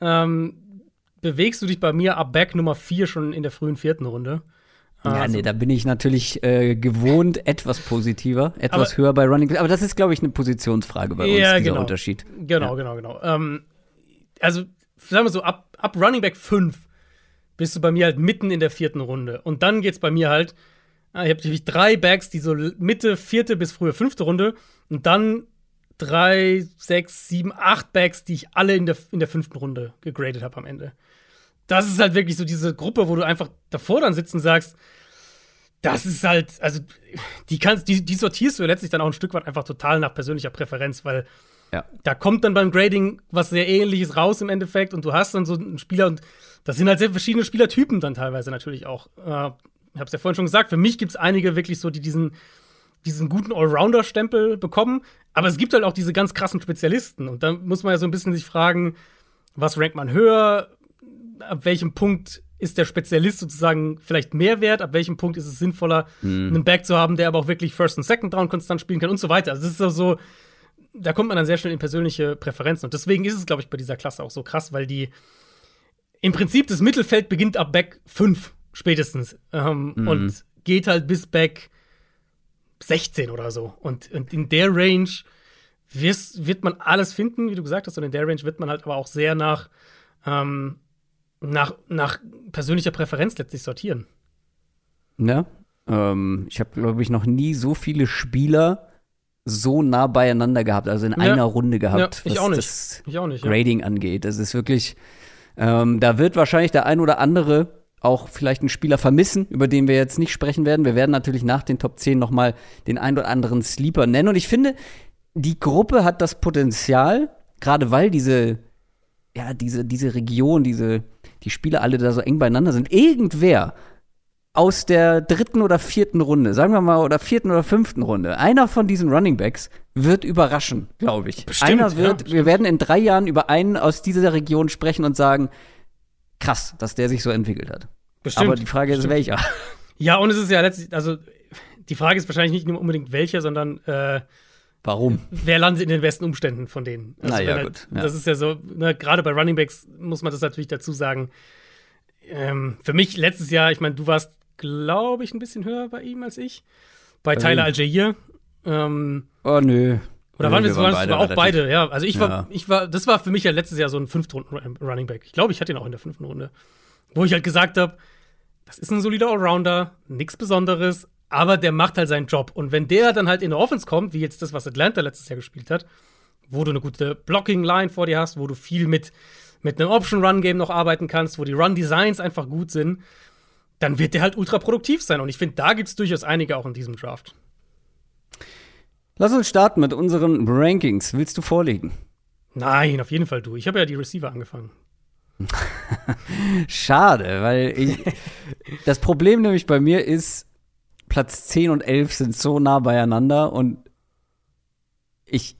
ähm, bewegst du dich bei mir ab Back Nummer 4 schon in der frühen vierten Runde. Ja, Also- nee, da bin ich natürlich äh, gewohnt etwas positiver, etwas Aber- höher bei Running Back. Aber das ist, glaube ich, eine Positionsfrage bei uns, Ja, dieser genau. Unterschied. Genau, genau, genau. Ähm, also, sagen wir so, ab, ab Running Back 5 bist du bei mir halt mitten in der vierten Runde. Und dann geht's bei mir halt, ah, ich habe nämlich drei Backs, die so Mitte, vierte bis frühe fünfte Runde. Und dann drei, sechs, sieben, acht Backs, die ich alle in der, in der fünften Runde gegradet habe am Ende. Das ist halt wirklich so diese Gruppe, wo du einfach davor dann sitzt und sagst, das ist halt, also die kannst, die, die sortierst du letztlich dann auch ein Stück weit einfach total nach persönlicher Präferenz, weil Ja. da kommt dann beim Grading was sehr ähnliches raus im Endeffekt und du hast dann so einen Spieler und das sind halt sehr verschiedene Spielertypen dann teilweise natürlich auch. Äh, ich habe es ja vorhin schon gesagt, für mich gibt es einige wirklich so, die diesen, diesen guten Allrounder-Stempel bekommen, aber es gibt halt auch diese ganz krassen Spezialisten und dann muss man ja so ein bisschen sich fragen, was rankt man höher, ab welchem Punkt ist der Spezialist sozusagen vielleicht mehr wert, ab welchem Punkt ist es sinnvoller, einen Back zu haben, der aber auch wirklich First und Second Down konstant spielen kann und so weiter. Also das ist so, so da kommt man dann sehr schnell in persönliche Präferenzen. Und deswegen ist es, glaube ich, bei dieser Klasse auch so krass, weil die im Prinzip das Mittelfeld beginnt ab Back 5 spätestens ähm, und geht halt bis Back 16 oder so. Und, und in der Range wirst, wird man alles finden, wie du gesagt hast, und in der Range wird man halt aber auch sehr nach, ähm, nach, nach persönlicher Präferenz letztlich sortieren. Ja. Ähm, ich habe, glaube ich, noch nie so viele Spieler so nah beieinander gehabt, also in Ja. einer Runde gehabt, Ja, ich was auch nicht. das Ich auch nicht. Ja. Grading angeht. Das ist wirklich, ähm, da wird wahrscheinlich der ein oder andere auch vielleicht einen Spieler vermissen, über den wir jetzt nicht sprechen werden. Wir werden natürlich nach den Top 10 noch mal den ein oder anderen Sleeper nennen. Und ich finde, die Gruppe hat das Potenzial, gerade weil diese, ja, diese, diese Region, diese, die Spieler alle da so eng beieinander sind, irgendwer aus der dritten oder vierten Runde, sagen wir mal, oder vierten oder fünften Runde, einer von diesen Running Backs wird überraschen, glaube ich. Bestimmt, einer ja, wird, bestimmt. wir werden in drei Jahren über einen aus dieser Region sprechen und sagen, krass, dass der sich so entwickelt hat. Bestimmt. Aber die Frage ist, bestimmt. welcher? Ja, und es ist ja letztlich, also die Frage ist wahrscheinlich nicht nur unbedingt welcher, sondern äh, Warum? wer landet in den besten Umständen von denen. Also Na ja, wenn halt, gut, ja. Das ist ja so, ne, gerade bei Running Backs muss man das natürlich dazu sagen. Ähm, für mich letztes Jahr, ich meine, du warst, glaube ich, ein bisschen höher bei ihm als ich. Bei Bei Tyler? Algier. Ähm, Oh, nö. oder Nö, waren wir, waren es sogar auch relativ- beide, ja. Also ich war, Ja. ich war, das war für mich ja letztes Jahr so ein Fünftrunden Running Back. Ich glaube, ich hatte ihn auch in der fünften Runde. Wo ich halt gesagt habe, das ist ein solider Allrounder, nichts Besonderes, aber der macht halt seinen Job. Und wenn der dann halt in der Offense kommt, wie jetzt das, was Atlanta letztes Jahr gespielt hat, wo du eine gute Blocking-Line vor dir hast, wo du viel mit, mit einem Option-Run-Game noch arbeiten kannst, wo die Run-Designs einfach gut sind, dann wird der halt ultra produktiv sein. Und ich finde, da gibt es durchaus einige auch in diesem Draft. Lass uns starten mit unseren Rankings. Willst du vorlegen? Nein, auf jeden Fall du. Ich habe ja die Receiver angefangen. Schade, weil ich, das Problem nämlich bei mir ist, Platz 10 und 11 sind so nah beieinander und ich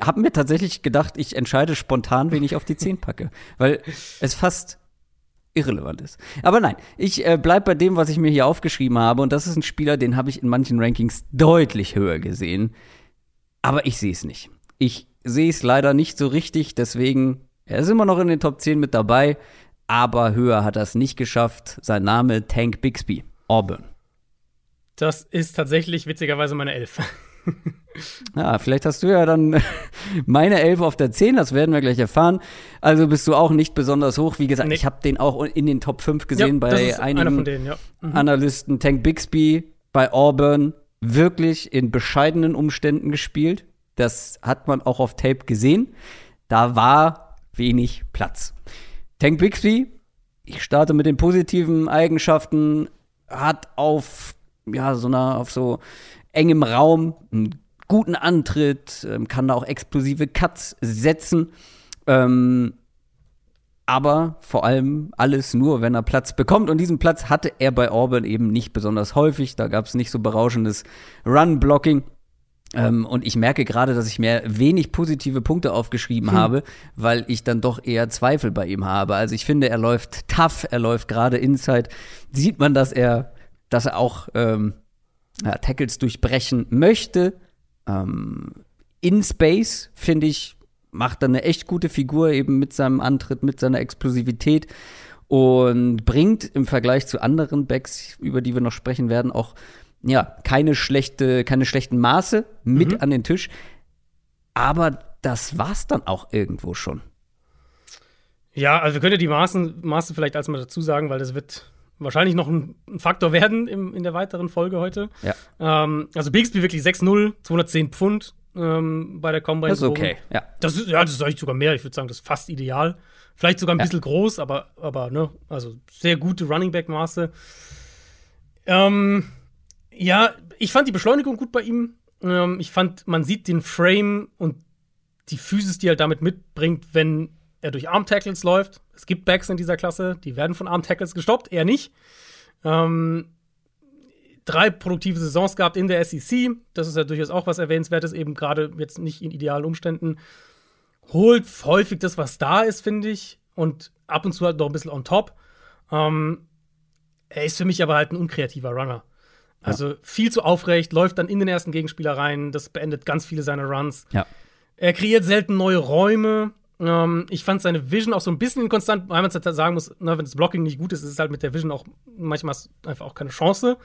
habe mir tatsächlich gedacht, ich entscheide spontan, wen ich auf die 10 packe, weil es fast irrelevant ist. Aber nein, ich äh, bleib bei dem, was ich mir hier aufgeschrieben habe und das ist ein Spieler, den habe ich in manchen Rankings deutlich höher gesehen, aber ich sehe es nicht. Ich sehe es leider nicht so richtig, deswegen er ist immer noch in den Top 10 mit dabei, aber höher hat er es nicht geschafft. Sein Name Tank Bixby, Auburn. Das ist tatsächlich witzigerweise meine Elf. Ja, vielleicht hast du ja dann meine Elf auf der 10, das werden wir gleich erfahren. Also bist du auch nicht besonders hoch. Wie gesagt, Nee. ich habe den auch in den Top 5 gesehen das bei einigen denen, ja. Mhm. Analysten. Tank Bixby bei Auburn wirklich in bescheidenen Umständen gespielt. Das hat man auch auf Tape gesehen. Da war wenig Platz. Tank Bixby, ich starte mit den positiven Eigenschaften, hat auf ja so einer auf so engem Raum einen guten Antritt, ähm, kann da auch explosive Cuts setzen. Ähm, aber vor allem alles nur, wenn er Platz bekommt. Und diesen Platz hatte er bei Auburn eben nicht besonders häufig. Da gab es nicht so berauschendes Run-Blocking. Ähm, und ich merke gerade, dass ich mir wenig positive Punkte aufgeschrieben hm. habe, weil ich dann doch eher Zweifel bei ihm habe. Also ich finde, er läuft tough, er läuft gerade inside. Sieht man, dass er, dass er auch ähm, ja, Tackles durchbrechen möchte. Ähm, in Space, finde ich, macht er eine echt gute Figur, eben mit seinem Antritt, mit seiner Explosivität und bringt im Vergleich zu anderen Backs, über die wir noch sprechen werden, auch ja, keine schlechte, keine schlechten Maße mit mhm. an den Tisch. Aber das war's dann auch irgendwo schon. Ja, also wir können ja die Maßen, Maße vielleicht als mal dazu sagen, weil das wird wahrscheinlich noch ein, Faktor werden im, in der weiteren Folge heute. Ja. Ähm, also Bigsby wirklich 6-0, 210 Pfund ähm, bei der Combine. Das ist okay, ja. Das ist, ja, das ist eigentlich sogar mehr. Ich würde sagen, das ist fast ideal. Vielleicht sogar ein ja. bisschen groß, aber, aber ne, also sehr gute Running Back Maße. Ähm, ja, ich fand die Beschleunigung gut bei ihm. Ähm, ich fand, man sieht den Frame und die Physis, die er damit mitbringt, wenn er durch Arm-Tackles läuft. Es gibt Backs in dieser Klasse, die werden von Arm-Tackles gestoppt, er nicht. Ähm, drei produktive Saisons gehabt in der SEC. Das ist ja durchaus auch was Erwähnenswertes, eben gerade jetzt nicht in idealen Umständen. Holt häufig das, was da ist, finde ich. Und ab und zu halt noch ein bisschen on top. Ähm, er ist für mich aber halt ein unkreativer Runner. Also ja. viel zu aufrecht, läuft dann in den ersten Gegenspieler rein, das beendet ganz viele seiner Runs. Ja. Er kreiert selten neue Räume. Ähm, ich fand seine Vision auch so ein bisschen inkonstant, weil man es halt sagen muss, na, wenn das Blocking nicht gut ist, ist es halt mit der Vision auch manchmal einfach auch keine Chance.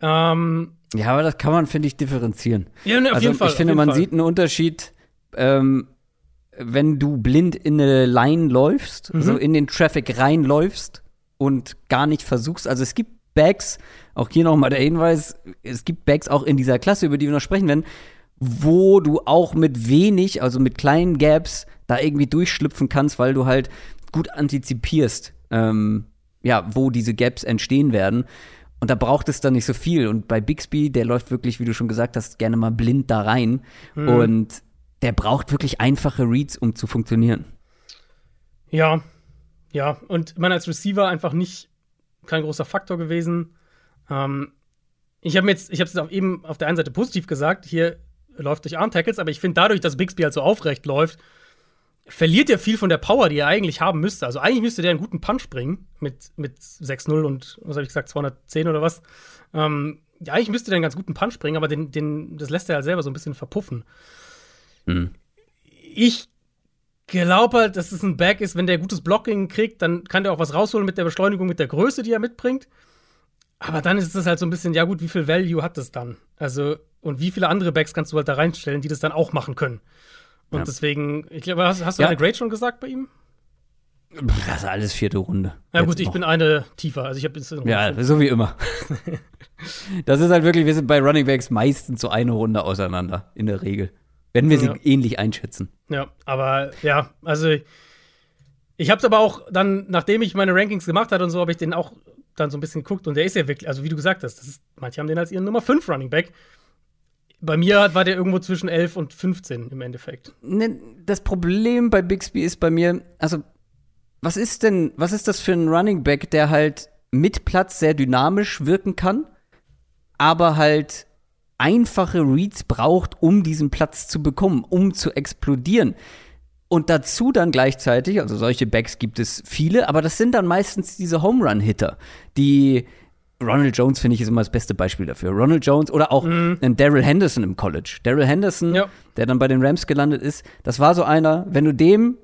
Ähm, ja, aber das kann man, finde ich, differenzieren. Ja, ne, auf also, jeden Fall. Ich finde, man Fall. sieht einen Unterschied, ähm, wenn du blind in eine Line läufst, mhm. also in den Traffic reinläufst und gar nicht versuchst. Also es gibt Bags, auch hier nochmal der Hinweis, es gibt Bags auch in dieser Klasse, über die wir noch sprechen werden, wo du auch mit wenig, also mit kleinen Gaps, da irgendwie durchschlüpfen kannst, weil du halt gut antizipierst, ähm, ja, wo diese Gaps entstehen werden. Und da braucht es dann nicht so viel. Und bei Bixby, der läuft wirklich, wie du schon gesagt hast, gerne mal blind da rein. Mhm. Und der braucht wirklich einfache Reads, um zu funktionieren. Ja, ja. Und man als Receiver einfach nicht kein großer Faktor gewesen. Ähm, ich habe jetzt, ich habe es eben auf der einen Seite positiv gesagt, hier läuft durch Arm-Tackles, aber ich finde dadurch, dass Bixby halt so aufrecht läuft, verliert er viel von der Power, die er eigentlich haben müsste. Also eigentlich müsste der einen guten Punch bringen mit, mit 6-0 und, was habe ich gesagt, 210 oder was. Ähm, ja, eigentlich müsste der einen ganz guten Punch bringen, aber den, den, das lässt er halt selber so ein bisschen verpuffen. Mhm. Ich glaube halt, dass es ein Back ist, wenn der gutes Blocking kriegt, dann kann der auch was rausholen mit der Beschleunigung, mit der Größe, die er mitbringt. Aber dann ist es halt so ein bisschen, ja gut, wie viel Value hat das dann? Also, und wie viele andere Backs kannst du halt da reinstellen, die das dann auch machen können? Und ja. deswegen, ich glaube, hast, hast du ja. eine Grade schon gesagt bei ihm? Das ist alles vierte Runde. Ja, gut, ich noch. bin eine tiefer. Also ich habe Ja, so wie immer. das ist halt wirklich, wir sind bei Running Backs meistens so eine Runde auseinander, in der Regel. Wenn wir sie ja. ähnlich einschätzen. Ja, aber ja, also ich habe es aber auch dann, nachdem ich meine Rankings gemacht hatte und so, habe ich den auch dann so ein bisschen geguckt und der ist ja wirklich, also wie du gesagt hast, ist, manche haben den als ihren Nummer 5 Running Back. Bei mir war der irgendwo zwischen 11 und 15 im Endeffekt. Ne, das Problem bei Bixby ist bei mir, also, was ist denn, was ist das für ein Running Back, der halt mit Platz sehr dynamisch wirken kann, aber halt einfache Reads braucht, um diesen Platz zu bekommen, um zu explodieren. Und dazu dann gleichzeitig, also solche Backs gibt es viele, aber das sind dann meistens diese Home Run Hitter, die Ronald Jones finde ich ist immer das beste Beispiel dafür. Ronald Jones oder auch mhm. Daryl Henderson im College. Daryl Henderson, ja. der dann bei den Rams gelandet ist, das war so einer, wenn du dem,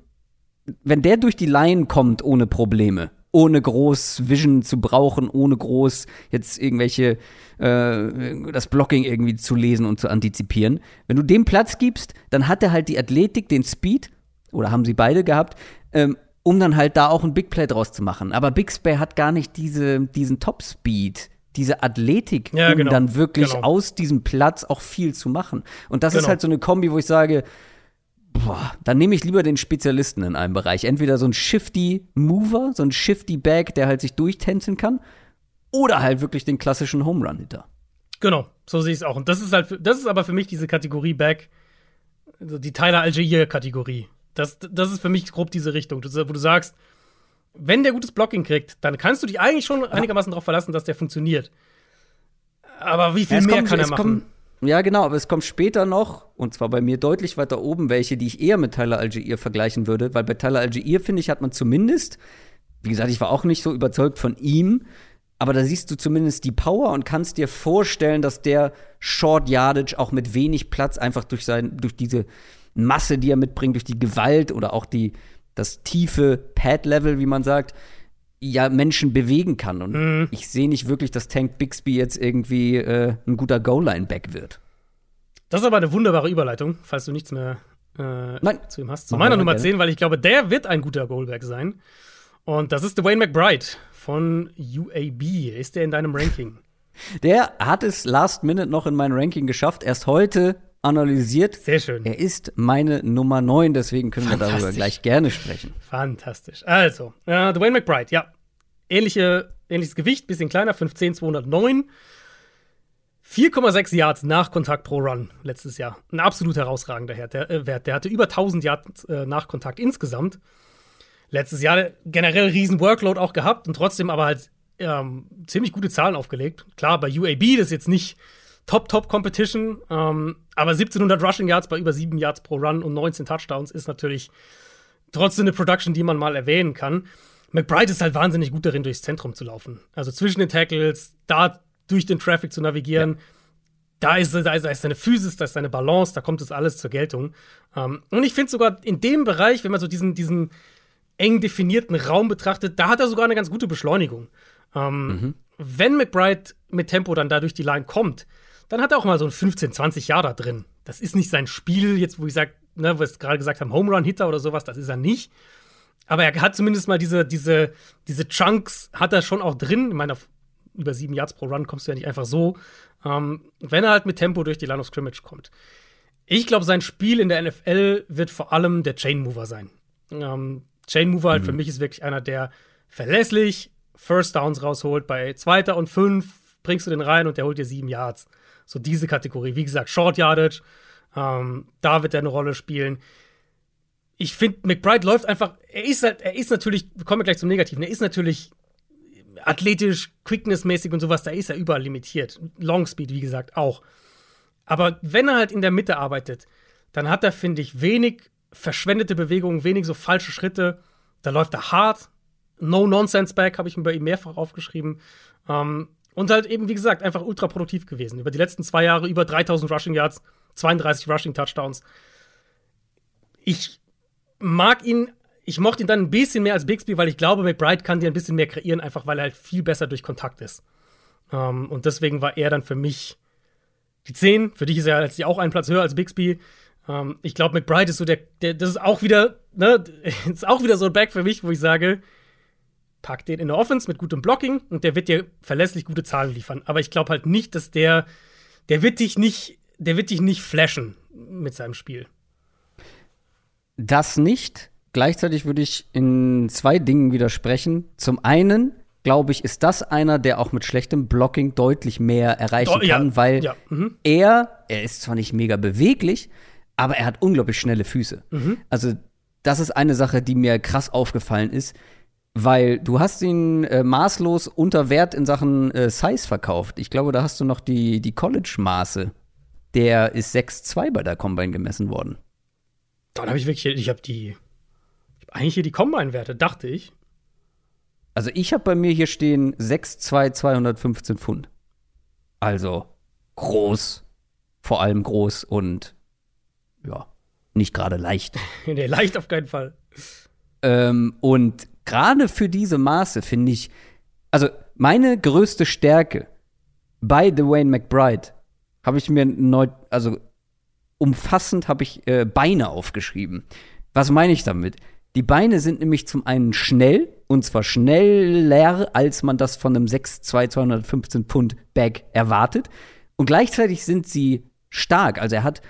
wenn der durch die Line kommt ohne Probleme, ohne groß Vision zu brauchen, ohne groß jetzt irgendwelche äh, das Blocking irgendwie zu lesen und zu antizipieren. Wenn du dem Platz gibst, dann hat er halt die Athletik, den Speed, oder haben sie beide gehabt, ähm, um dann halt da auch ein Big Play draus zu machen. Aber Big Spay hat gar nicht diese, diesen Top-Speed, diese Athletik, ja, genau, um dann wirklich genau. aus diesem Platz auch viel zu machen. Und das genau. ist halt so eine Kombi, wo ich sage, boah, dann nehme ich lieber den Spezialisten in einem Bereich. Entweder so ein shifty Mover, so ein shifty Back, der halt sich durchtänzen kann, oder halt wirklich den klassischen Home Run Hitter. Genau, so sehe ich es auch. Und das ist halt, das ist aber für mich diese Kategorie Back, also die Tyler Algier Kategorie Das, das ist für mich grob diese Richtung, wo du sagst, wenn der gutes Blocking kriegt, dann kannst du dich eigentlich schon einigermaßen darauf verlassen, dass der funktioniert. Aber wie viel ja, mehr kommt, kann er machen? Kommt, ja, genau, aber es kommt später noch, und zwar bei mir deutlich weiter oben, welche, die ich eher mit Tyler Algier vergleichen würde, weil bei Tyler Algier, finde ich, hat man zumindest, wie gesagt, ich war auch nicht so überzeugt von ihm, aber da siehst du zumindest die Power und kannst dir vorstellen, dass der Short Yardage auch mit wenig Platz einfach durch sein, durch diese Masse, die er mitbringt, durch die Gewalt oder auch die, das tiefe Pad-Level, wie man sagt, ja Menschen bewegen kann. Und mhm. ich sehe nicht wirklich, dass Tank Bixby jetzt irgendwie äh, ein guter Goal-Line-Back wird. Das ist aber eine wunderbare Überleitung, falls du nichts mehr äh, zu ihm hast. Zu meiner Nummer 10, weil ich glaube, der wird ein guter Goalback sein. Und das ist Dwayne McBride von UAB. Ist der in deinem Ranking? Der hat es last minute noch in mein Ranking geschafft. Erst heute analysiert. Sehr schön. Er ist meine Nummer 9, deswegen können wir darüber gleich gerne sprechen. Fantastisch. Also, äh, Dwayne McBride, ja. Ähnliche, ähnliches Gewicht, bisschen kleiner, 5'10, 209. 4,6 Yards nach Kontakt pro Run letztes Jahr. Ein absolut herausragender Wert. Der, äh, Wert. der hatte über 1000 Yards äh, nach Kontakt insgesamt. Letztes Jahr generell riesen Workload auch gehabt und trotzdem aber halt ähm, ziemlich gute Zahlen aufgelegt. Klar, bei UAB, das ist jetzt nicht Top-Top-Competition. Ähm, aber 1700 Rushing Yards bei über 7 Yards pro Run und 19 Touchdowns ist natürlich trotzdem eine Production, die man mal erwähnen kann. McBride ist halt wahnsinnig gut darin, durchs Zentrum zu laufen. Also zwischen den Tackles, da durch den Traffic zu navigieren. Ja. Da ist, da, ist, da ist seine Physis, da ist seine Balance, da kommt das alles zur Geltung. Ähm, und ich finde sogar in dem Bereich, wenn man so diesen, diesen eng definierten Raum betrachtet, da hat er sogar eine ganz gute Beschleunigung. Ähm, mhm. Wenn McBride mit Tempo dann da durch die Line kommt, dann hat er auch mal so ein 15, 20 Jahre da drin. Das ist nicht sein Spiel, jetzt wo ich sage, ne, wo wir es gerade gesagt haben, Home Run Hitter oder sowas, das ist er nicht. Aber er hat zumindest mal diese, diese, diese Chunks, hat er schon auch drin. Ich meine, auf über sieben Yards pro Run kommst du ja nicht einfach so. Ähm, wenn er halt mit Tempo durch die Line of Scrimmage kommt. Ich glaube, sein Spiel in der NFL wird vor allem der Chain Mover sein. Ähm, Chain Mover halt mhm. für mich ist wirklich einer, der verlässlich First Downs rausholt. Bei zweiter und fünf bringst du den rein und der holt dir sieben Yards. So diese Kategorie. Wie gesagt, Short Yardage, ähm, da wird er eine Rolle spielen. Ich finde, McBride läuft einfach, er ist halt, er ist natürlich, kommen wir gleich zum Negativen, er ist natürlich athletisch, quicknessmäßig und sowas, da ist er überall limitiert. Long Speed, wie gesagt, auch. Aber wenn er halt in der Mitte arbeitet, dann hat er, finde ich, wenig verschwendete Bewegungen, wenig so falsche Schritte. Da läuft er hart. No Nonsense Back habe ich mir bei ihm mehrfach aufgeschrieben. Ähm, und halt eben, wie gesagt, einfach ultra produktiv gewesen. Über die letzten zwei Jahre über 3000 Rushing Yards, 32 Rushing Touchdowns. Ich mag ihn, ich mochte ihn dann ein bisschen mehr als Bixby, weil ich glaube, McBride kann dir ein bisschen mehr kreieren, einfach weil er halt viel besser durch Kontakt ist. Um, ähm, und deswegen war er dann für mich die 10. Für dich ist er letztlich auch einen Platz höher als Bixby. Um, ähm, ich glaube, McBride ist so der, der, das ist auch wieder, ne, ist auch wieder so ein Back für mich, wo ich sage, pack den in der Offense mit gutem Blocking und der wird dir verlässlich gute Zahlen liefern. Aber ich glaube halt nicht, dass der, der wird dich nicht, der wird dich nicht flashen mit seinem Spiel. Das nicht. Gleichzeitig würde ich in zwei Dingen widersprechen. Zum einen glaube ich, ist das einer, der auch mit schlechtem Blocking deutlich mehr erreichen kann, ja, weil ja, mhm. er, er ist zwar nicht mega beweglich, aber er hat unglaublich schnelle Füße. Mhm. Also das ist eine Sache, die mir krass aufgefallen ist weil du hast ihn äh, maßlos unter Wert in Sachen äh, Size verkauft. Ich glaube, da hast du noch die, die College-Maße. Der ist 6,2 bei der Combine gemessen worden. Dann habe ich wirklich, ich habe die, ich hab eigentlich hier die Combine-Werte, dachte ich. Also ich habe bei mir hier stehen 6,2, 215 Pfund. Also groß, vor allem groß und ja, nicht gerade leicht. nee, leicht auf keinen Fall. Ähm, und gerade für diese Maße finde ich, also meine größte Stärke bei Dwayne McBride habe ich mir neu, also umfassend habe ich äh, Beine aufgeschrieben. Was meine ich damit? Die Beine sind nämlich zum einen schnell, und zwar schneller, als man das von einem 6'2", 215 Pfund Bag erwartet. Und gleichzeitig sind sie stark. Also er hat,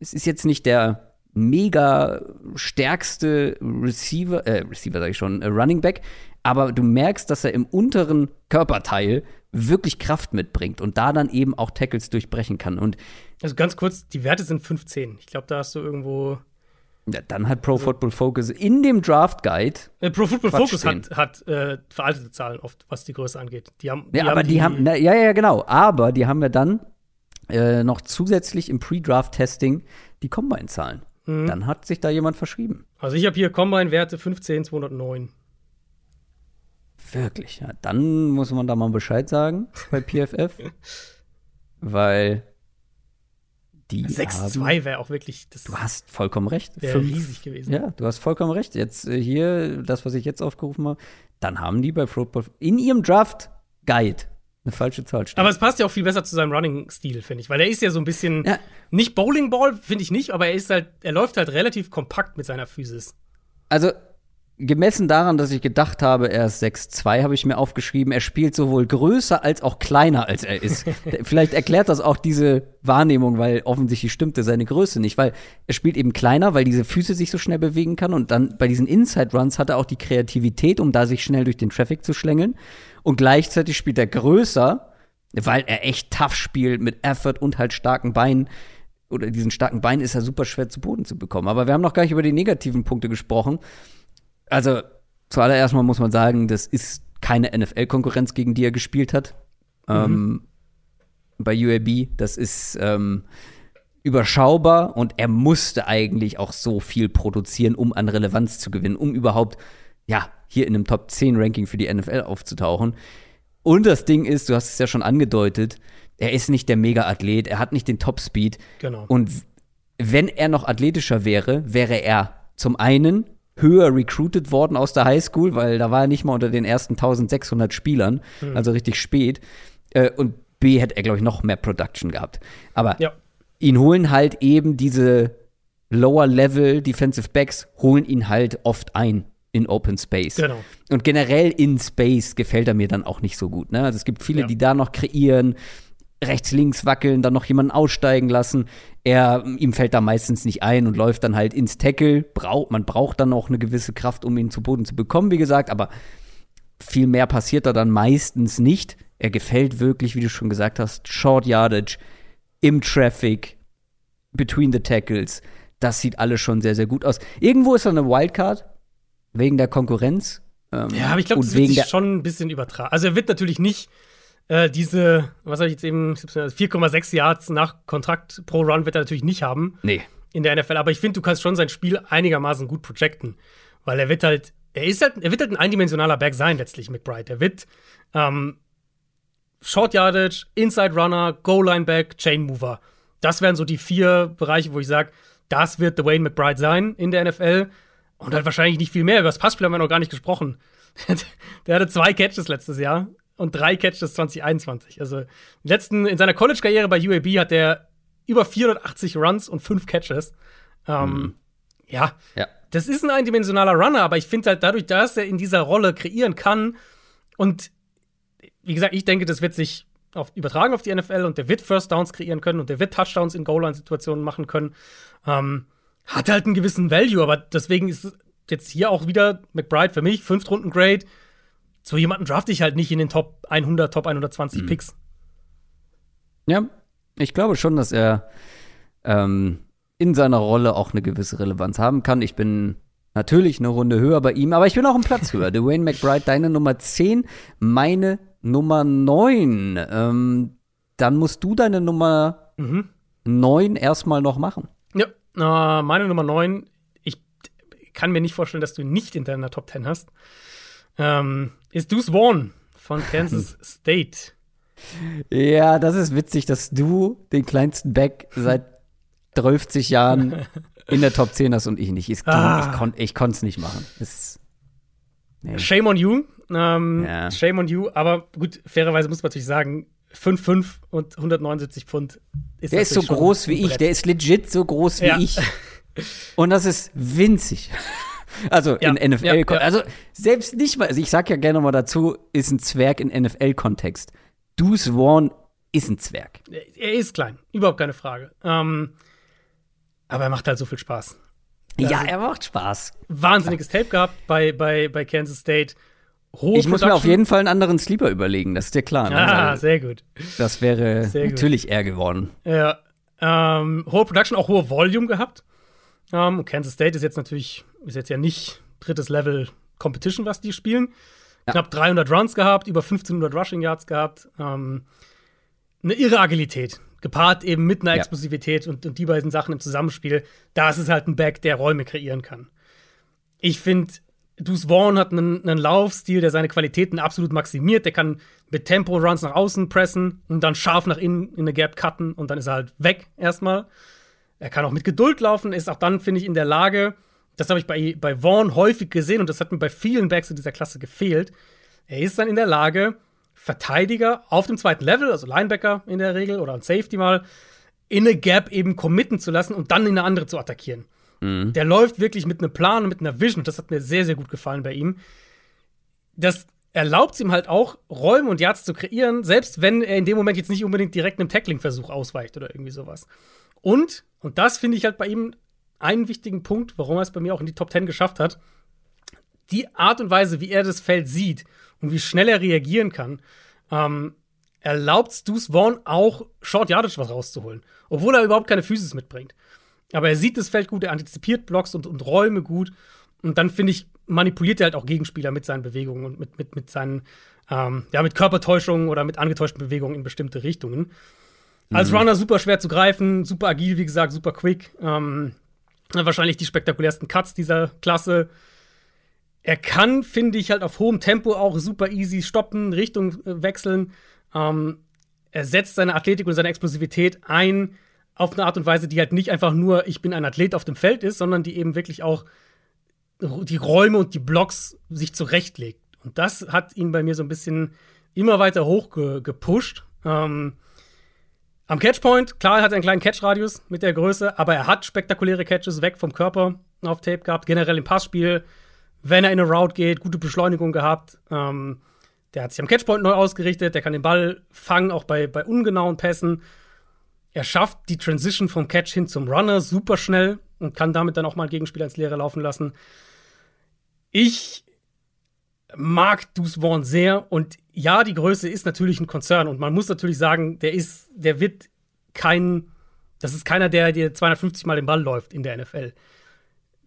es ist jetzt nicht der mega stärkste Receiver, äh, Receiver sage ich schon, äh, Running Back, aber du merkst, dass er im unteren Körperteil wirklich Kraft mitbringt und da dann eben auch Tackles durchbrechen kann. Und also ganz kurz, die Werte sind 15. Ich glaube, da hast du irgendwo Ja, dann hat Pro Football Focus in dem Draft Guide. Äh, Pro Football Quatsch Focus stehen. hat, hat äh, veraltete Zahlen oft, was die Größe angeht. Die haben, Ja, aber die, haben, na, ja, ja, genau. Aber die haben ja dann äh, noch zusätzlich im Pre-Draft-Testing die Combine-Zahlen. Mhm. Dann hat sich da jemand verschrieben. Also ich habe hier Combine-Werte 15, 209. Wirklich, ja. Dann muss man da mal Bescheid sagen bei PFF. weil die haben, 6-2 wäre auch wirklich, das Du hast vollkommen recht. wäre riesig gewesen. Ja, du hast vollkommen recht. Jetzt äh, hier, das, was ich jetzt aufgerufen habe, dann haben die bei Football in ihrem Draft Guide eine falsche Zahl stehen. Aber es passt ja auch viel besser zu seinem Running-Stil, finde ich. Weil er ist ja so ein bisschen, Ja. nicht Bowling-Ball, finde ich nicht, aber er ist halt, er läuft halt relativ kompakt mit seiner Physis. Also, gemessen daran, dass ich gedacht habe, er ist 6'2, habe ich mir aufgeschrieben, er spielt sowohl größer als auch kleiner, als er ist. Vielleicht erklärt das auch diese Wahrnehmung, weil offensichtlich stimmte seine Größe nicht, weil er spielt eben kleiner, weil diese Füße sich so schnell bewegen kann und dann bei diesen Inside Runs hat er auch die Kreativität, um da sich schnell durch den Traffic zu schlängeln und gleichzeitig spielt er größer, weil er echt tough spielt mit Effort und halt starken Beinen oder diesen starken Beinen ist er super schwer zu Boden zu bekommen. Aber wir haben noch gar nicht über die negativen Punkte gesprochen. Also, zuallererst mal muss man sagen, das ist keine NFL-Konkurrenz, gegen die er gespielt hat. Ähm, bei UAB, das ist ähm, überschaubar und er musste eigentlich auch so viel produzieren, um an Relevanz zu gewinnen, um überhaupt, ja, hier in einem Top 10 Ranking für die NFL aufzutauchen. Und das Ding ist, du hast es ja schon angedeutet, er ist nicht der Mega-Athlet, er hat nicht den Top-Speed. Genau. Und wenn er noch athletischer wäre, wäre er zum einen höher recruited worden aus der Highschool, weil da war er nicht mal unter den ersten 1600 Spielern, also richtig spät. Äh, und B hätte er, glaube ich, noch mehr Production gehabt. Aber Ja. ihn holen halt eben diese Lower-Level Defensive Backs, holen ihn halt oft ein in Open Space. Genau. Und generell in Space gefällt er mir dann auch nicht so gut. Ne? Also es gibt viele, Ja. die da noch kreieren, rechts, links wackeln, dann noch jemanden aussteigen lassen. Er, ihm fällt da meistens nicht ein und läuft dann halt ins Tackle. Brau man braucht dann auch eine gewisse Kraft, um ihn zu Boden zu bekommen, wie gesagt, aber viel mehr passiert da dann meistens nicht. Er gefällt wirklich, wie du schon gesagt hast, Short Yardage, im Traffic, between the tackles. Das sieht alles schon sehr, sehr gut aus. Irgendwo ist er eine Wildcard, wegen der Konkurrenz. Ähm, Ja, aber ich glaube, das wird sich schon ein bisschen übertragen. Also er wird natürlich nicht äh, diese, was habe ich jetzt eben, 4,6 Yards nach Kontrakt pro Run wird er natürlich nicht haben Nee. in der NFL. Aber ich finde, du kannst schon sein Spiel einigermaßen gut projecten. Weil er wird halt, er ist halt, er wird halt ein eindimensionaler Back sein letztlich, McBride. Er wird ähm, Short Yardage, Inside Runner, Goal Line Back, Chain Mover. Das wären so die vier Bereiche, wo ich sage, das wird Dwayne McBride sein in der NFL. Und halt wahrscheinlich nicht viel mehr. Über das Passspiel haben wir noch gar nicht gesprochen. der hatte zwei Catches letztes Jahr und drei Catches 2021. Also letzten, in seiner College-Karriere bei UAB hat er über 480 Runs und fünf Catches. Ähm, Ja, Ja. das ist ein eindimensionaler Runner, aber ich finde halt dadurch, dass er in dieser Rolle kreieren kann und wie gesagt, ich denke, das wird sich auf, übertragen auf die NFL und der wird First Downs kreieren können und der wird Touchdowns in Goal-Line-Situationen machen können. Ähm, hat halt einen gewissen Value, aber deswegen ist jetzt hier auch wieder McBride für mich, Fünftrunden-Grade. So jemanden drafte ich halt nicht in den Top 100, Top 120 Picks. Ja, ich glaube schon, dass er ähm, in seiner Rolle auch eine gewisse Relevanz haben kann. Ich bin natürlich eine Runde höher bei ihm, aber ich bin auch einen Platz höher. Dwayne McBride, deine Nummer 10, meine Nummer 9. Ähm, dann musst du deine Nummer 9 erstmal noch machen. Ja, äh, meine Nummer 9. Ich kann mir nicht vorstellen, dass du nicht in deiner Top 10 hast. Ähm, ist Deuce Vaughn von Kansas State. Ja, das ist witzig, dass du den kleinsten Back seit 30 Jahren in der Top 10 hast und ich nicht. Es ging, Ah. Ich konnte ich es nicht machen. Es, nee. Shame on you. Ähm, Ja. Shame on you. Aber gut, fairerweise muss man natürlich sagen, 5,5 und 179 Pfund ist Der ist so groß wie ich. Der ist legit so groß wie Ja. ich. Und das ist winzig. Also Ja, in NFL. ja, ja. Also selbst nicht mal, also ich sag ja gerne mal dazu, ist ein Zwerg in NFL-Kontext. Deuce Vaughn ist ein Zwerg. Er ist klein, überhaupt keine Frage. Ähm, aber er macht halt so viel Spaß. Ja, er macht Spaß. Wahnsinniges Tape gehabt bei, bei, bei Kansas State. Hohe Ich muss mir auf jeden Fall einen anderen Sleeper überlegen, das ist dir klar. Ne? Ah, Weil sehr gut. das wäre Sehr gut. natürlich er geworden. Ja, ähm, hohe Production, auch hohe Volume gehabt. Ähm, Kansas State ist jetzt natürlich, ist jetzt ja nicht drittes Level Competition, was die spielen. Ja. Knapp 300 Runs gehabt, über 1500 Rushing Yards gehabt. Ähm, eine irre Agilität, gepaart eben mit einer ja. Explosivität und, und die beiden Sachen im Zusammenspiel. Da ist es halt ein Back, der Räume kreieren kann. Ich finde, Deuce Vaughn hat einen, einen, Laufstil, der seine Qualitäten absolut maximiert. Der kann mit Tempo-Runs nach außen pressen und dann scharf nach innen in eine Gap cutten und dann ist er halt weg erstmal. Er kann auch mit Geduld laufen, ist auch dann, finde ich, in der Lage, das habe ich bei, bei Vaughn häufig gesehen und das hat mir bei vielen Backs in dieser Klasse gefehlt. Er ist dann in der Lage, Verteidiger auf dem zweiten Level, also Linebacker in der Regel oder ein Safety mal, in eine Gap eben committen zu lassen und dann in eine andere zu attackieren. Mhm. Der läuft wirklich mit einem Plan und mit einer Vision. Das hat mir sehr, sehr gut gefallen bei ihm. Das erlaubt es ihm halt auch, Räume und Yards zu kreieren, selbst wenn er in dem Moment jetzt nicht unbedingt direkt einem Tackling-Versuch ausweicht oder irgendwie sowas. Und, und das finde ich halt bei ihm einen wichtigen Punkt, warum er es bei mir auch in die Top 10 geschafft hat, die Art und Weise, wie er das Feld sieht und wie schnell er reagieren kann, ähm, erlaubt Stu's Vaughn auch Short Yardage was rauszuholen, obwohl er überhaupt keine Physis mitbringt. Aber er sieht das Feld gut, er antizipiert Blocks und, und Räume gut. Und dann, finde ich, manipuliert er halt auch Gegenspieler mit seinen Bewegungen und mit, mit, mit seinen, ähm, ja, mit Körpertäuschungen oder mit angetäuschten Bewegungen in bestimmte Richtungen. Mhm. Als Runner super schwer zu greifen, super agil, wie gesagt, super quick. Ähm, wahrscheinlich die spektakulärsten Cuts dieser Klasse. Er kann, finde ich, halt auf hohem Tempo auch super easy stoppen, Richtung äh, wechseln. Ähm, er setzt seine Athletik und seine Explosivität ein auf eine Art und Weise, die halt nicht einfach nur, ich bin ein Athlet auf dem Feld ist, sondern die eben wirklich auch die Räume und die Blocks sich zurechtlegt. Und das hat ihn bei mir so ein bisschen immer weiter hochgepusht. Ähm, am Catchpoint, klar, er hat einen kleinen Catchradius mit der Größe, aber er hat spektakuläre Catches weg vom Körper auf Tape gehabt. Generell im Passspiel, wenn er in eine Route geht, gute Beschleunigung gehabt. Ähm, der hat sich am Catchpoint neu ausgerichtet, der kann den Ball fangen, auch bei, bei ungenauen Pässen. Er schafft die Transition vom Catch hin zum Runner super schnell und kann damit dann auch mal einen Gegenspieler ins Leere laufen lassen. Ich mag Deuce Vaughn sehr und ja, die Größe ist natürlich ein Konzern und man muss natürlich sagen, der ist, der wird kein, das ist keiner, der dir 250 Mal den Ball läuft in der NFL.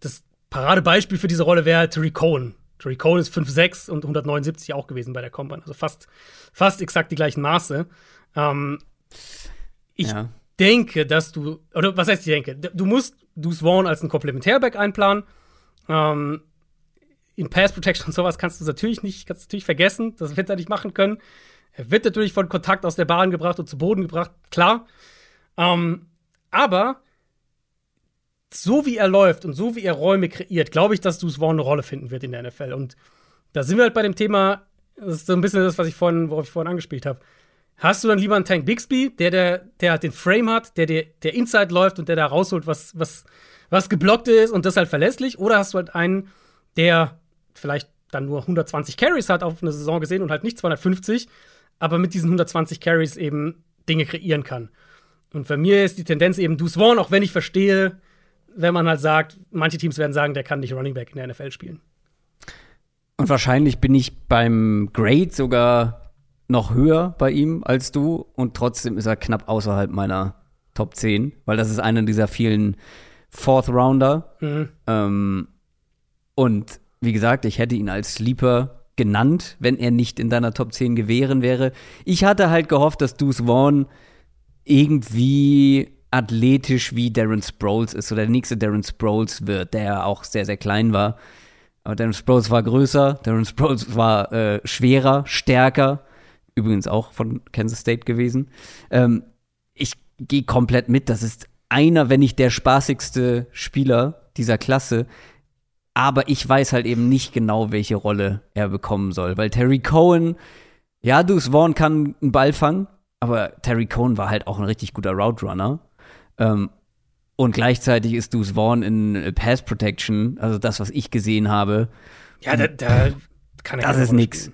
Das Paradebeispiel für diese Rolle wäre Terry Cohen. Terry Cohen ist 5'6 und 179 auch gewesen bei der Combine, also fast, fast exakt die gleichen Maße. Ähm, ich ja denke, dass du, oder was heißt ich denke, du musst Deuce Vaughn als ein Komplementärback einplanen. Ähm, in Pass Protection und sowas kannst du natürlich nicht, kannst du natürlich vergessen, das wird er nicht machen können. Er wird natürlich von Kontakt aus der Bahn gebracht und zu Boden gebracht, klar. Ähm, aber so wie er läuft und so wie er Räume kreiert, glaube ich, dass Deuce Vaughn eine Rolle finden wird in der NFL. Und da sind wir halt bei dem Thema, das ist so ein bisschen das, was ich vorhin, worauf ich vorhin angespielt habe. Hast du dann lieber einen Tank Bixby, der, der, der halt den Frame hat, der, der, der Inside läuft und der da rausholt, was, was, was geblockt ist und das halt verlässlich? Oder hast du halt einen, der vielleicht dann nur 120 Carries hat auf eine Saison gesehen und halt nicht 250, aber mit diesen 120 Carries eben Dinge kreieren kann? Und für mir ist die Tendenz eben Deuce Vaughn, auch wenn ich verstehe, wenn man halt sagt, manche Teams werden sagen, der kann nicht Running Back in der NFL spielen. Und wahrscheinlich bin ich beim Grade sogar noch höher bei ihm als du und trotzdem ist er knapp außerhalb meiner Top 10, weil das ist einer dieser vielen Fourth Rounder. Mhm. Ähm, und wie gesagt, ich hätte ihn als Sleeper genannt, wenn er nicht in deiner Top 10 gewesen wäre. Ich hatte halt gehofft, dass Deuce Vaughn irgendwie athletisch wie Darren Sproles ist oder der nächste Darren Sproles wird, der auch sehr, sehr klein war. Aber Darren Sproles war größer, Darren Sproles war äh, schwerer, stärker übrigens auch von Kansas State gewesen. Ähm, ich gehe komplett mit. Das ist einer, wenn nicht der spaßigste Spieler dieser Klasse. Aber ich weiß halt eben nicht genau, welche Rolle er bekommen soll. Weil Terry Cohen, ja, Deuce Vaughn kann einen Ball fangen, aber Terry Cohen war halt auch ein richtig guter Route Runner. Ähm, und gleichzeitig ist Deuce Vaughn in Pass Protection, also das, was ich gesehen habe. Ja, da, da kann er Das ist nix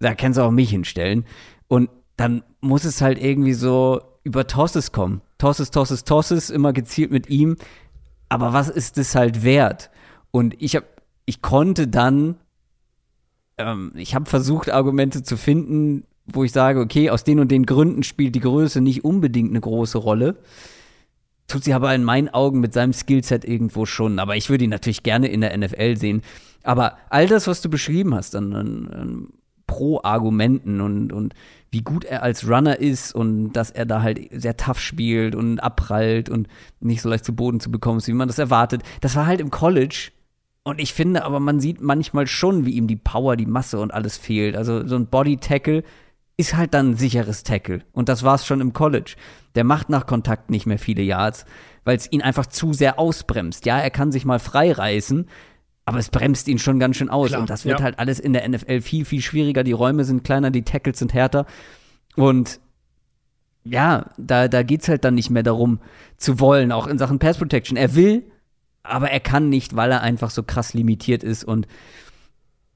da kannst du auch mich hinstellen. Und dann muss es halt irgendwie so über Tosses kommen. Tosses, Tosses, Tosses, immer gezielt mit ihm. Aber was ist das halt wert? Und ich habe, ich konnte dann, ähm, ich habe versucht, Argumente zu finden, wo ich sage, okay, aus den und den Gründen spielt die Größe nicht unbedingt eine große Rolle. tut sie aber in meinen Augen mit seinem Skillset irgendwo schon. Aber ich würde ihn natürlich gerne in der NFL sehen. Aber all das, was du beschrieben hast, an, an, an Pro-Argumenten und, und wie gut er als Runner ist und dass er da halt sehr tough spielt und abprallt und nicht so leicht zu Boden zu bekommen ist, wie man das erwartet. Das war halt im College. Und ich finde aber, man sieht manchmal schon, wie ihm die Power, die Masse und alles fehlt. Also so ein Body-Tackle ist halt dann ein sicheres Tackle. Und das war es schon im College. Der macht nach Kontakt nicht mehr viele Yards, weil es ihn einfach zu sehr ausbremst. Ja, er kann sich mal frei reißen, aber es bremst ihn schon ganz schön aus. Klar, und das wird ja. halt alles in der NFL viel, viel schwieriger. Die Räume sind kleiner, die Tackles sind härter. Und ja, da, da geht es halt dann nicht mehr darum zu wollen, auch in Sachen Pass Protection. Er will, aber er kann nicht, weil er einfach so krass limitiert ist. Und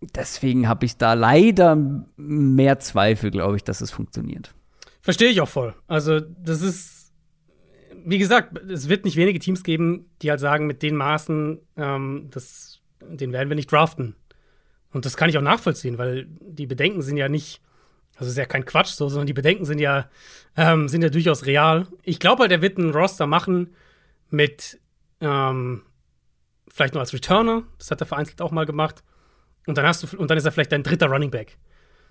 deswegen habe ich da leider mehr Zweifel, glaube ich, dass es funktioniert. Verstehe ich auch voll. Also, das ist, wie gesagt, es wird nicht wenige Teams geben, die halt sagen, mit den Maßen, ähm, das den werden wir nicht draften. Und das kann ich auch nachvollziehen, weil die Bedenken sind ja nicht, also ist ja kein Quatsch so, sondern die Bedenken sind ja, ähm, sind ja durchaus real. Ich glaube halt, er wird einen Roster machen mit ähm, vielleicht nur als Returner, das hat er vereinzelt auch mal gemacht. Und dann hast du, und dann ist er vielleicht dein dritter Running Back.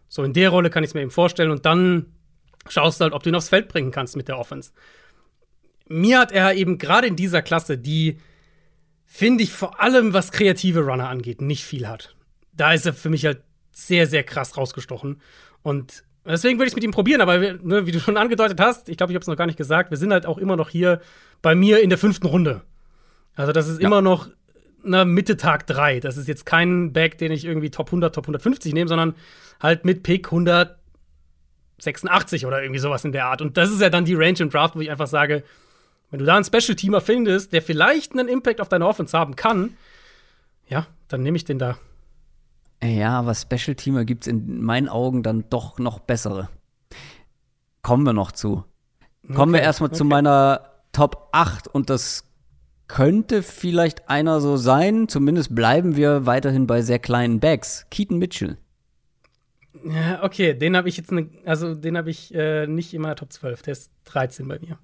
So in der Rolle kann ich es mir eben vorstellen. Und dann schaust du halt, ob du ihn aufs Feld bringen kannst mit der Offense. Mir hat er eben gerade in dieser Klasse, die finde ich vor allem, was kreative Runner angeht, nicht viel hat. Da ist er für mich halt sehr, sehr krass rausgestochen. Und deswegen würde ich es mit ihm probieren, aber ne, wie du schon angedeutet hast, ich glaube, ich habe es noch gar nicht gesagt, wir sind halt auch immer noch hier bei mir in der fünften Runde. Also, das ist ja. immer noch na, Mitte Tag 3. Das ist jetzt kein Back, den ich irgendwie Top 100, Top 150 nehme, sondern halt mit Pick 186 oder irgendwie sowas in der Art. Und das ist ja dann die Range im Draft, wo ich einfach sage, wenn du da einen Special-Teamer findest, der vielleicht einen Impact auf deine Offense haben kann, ja, dann nehme ich den da. Ja, aber Special-Teamer gibt es in meinen Augen dann doch noch bessere. Kommen wir noch zu. Kommen okay, wir erstmal okay. zu meiner Top 8 und das könnte vielleicht einer so sein. Zumindest bleiben wir weiterhin bei sehr kleinen Bags. Keaton Mitchell. Ja, okay, den habe ich jetzt, ne, also den habe ich äh, nicht in meiner Top 12. Der ist 13 bei mir.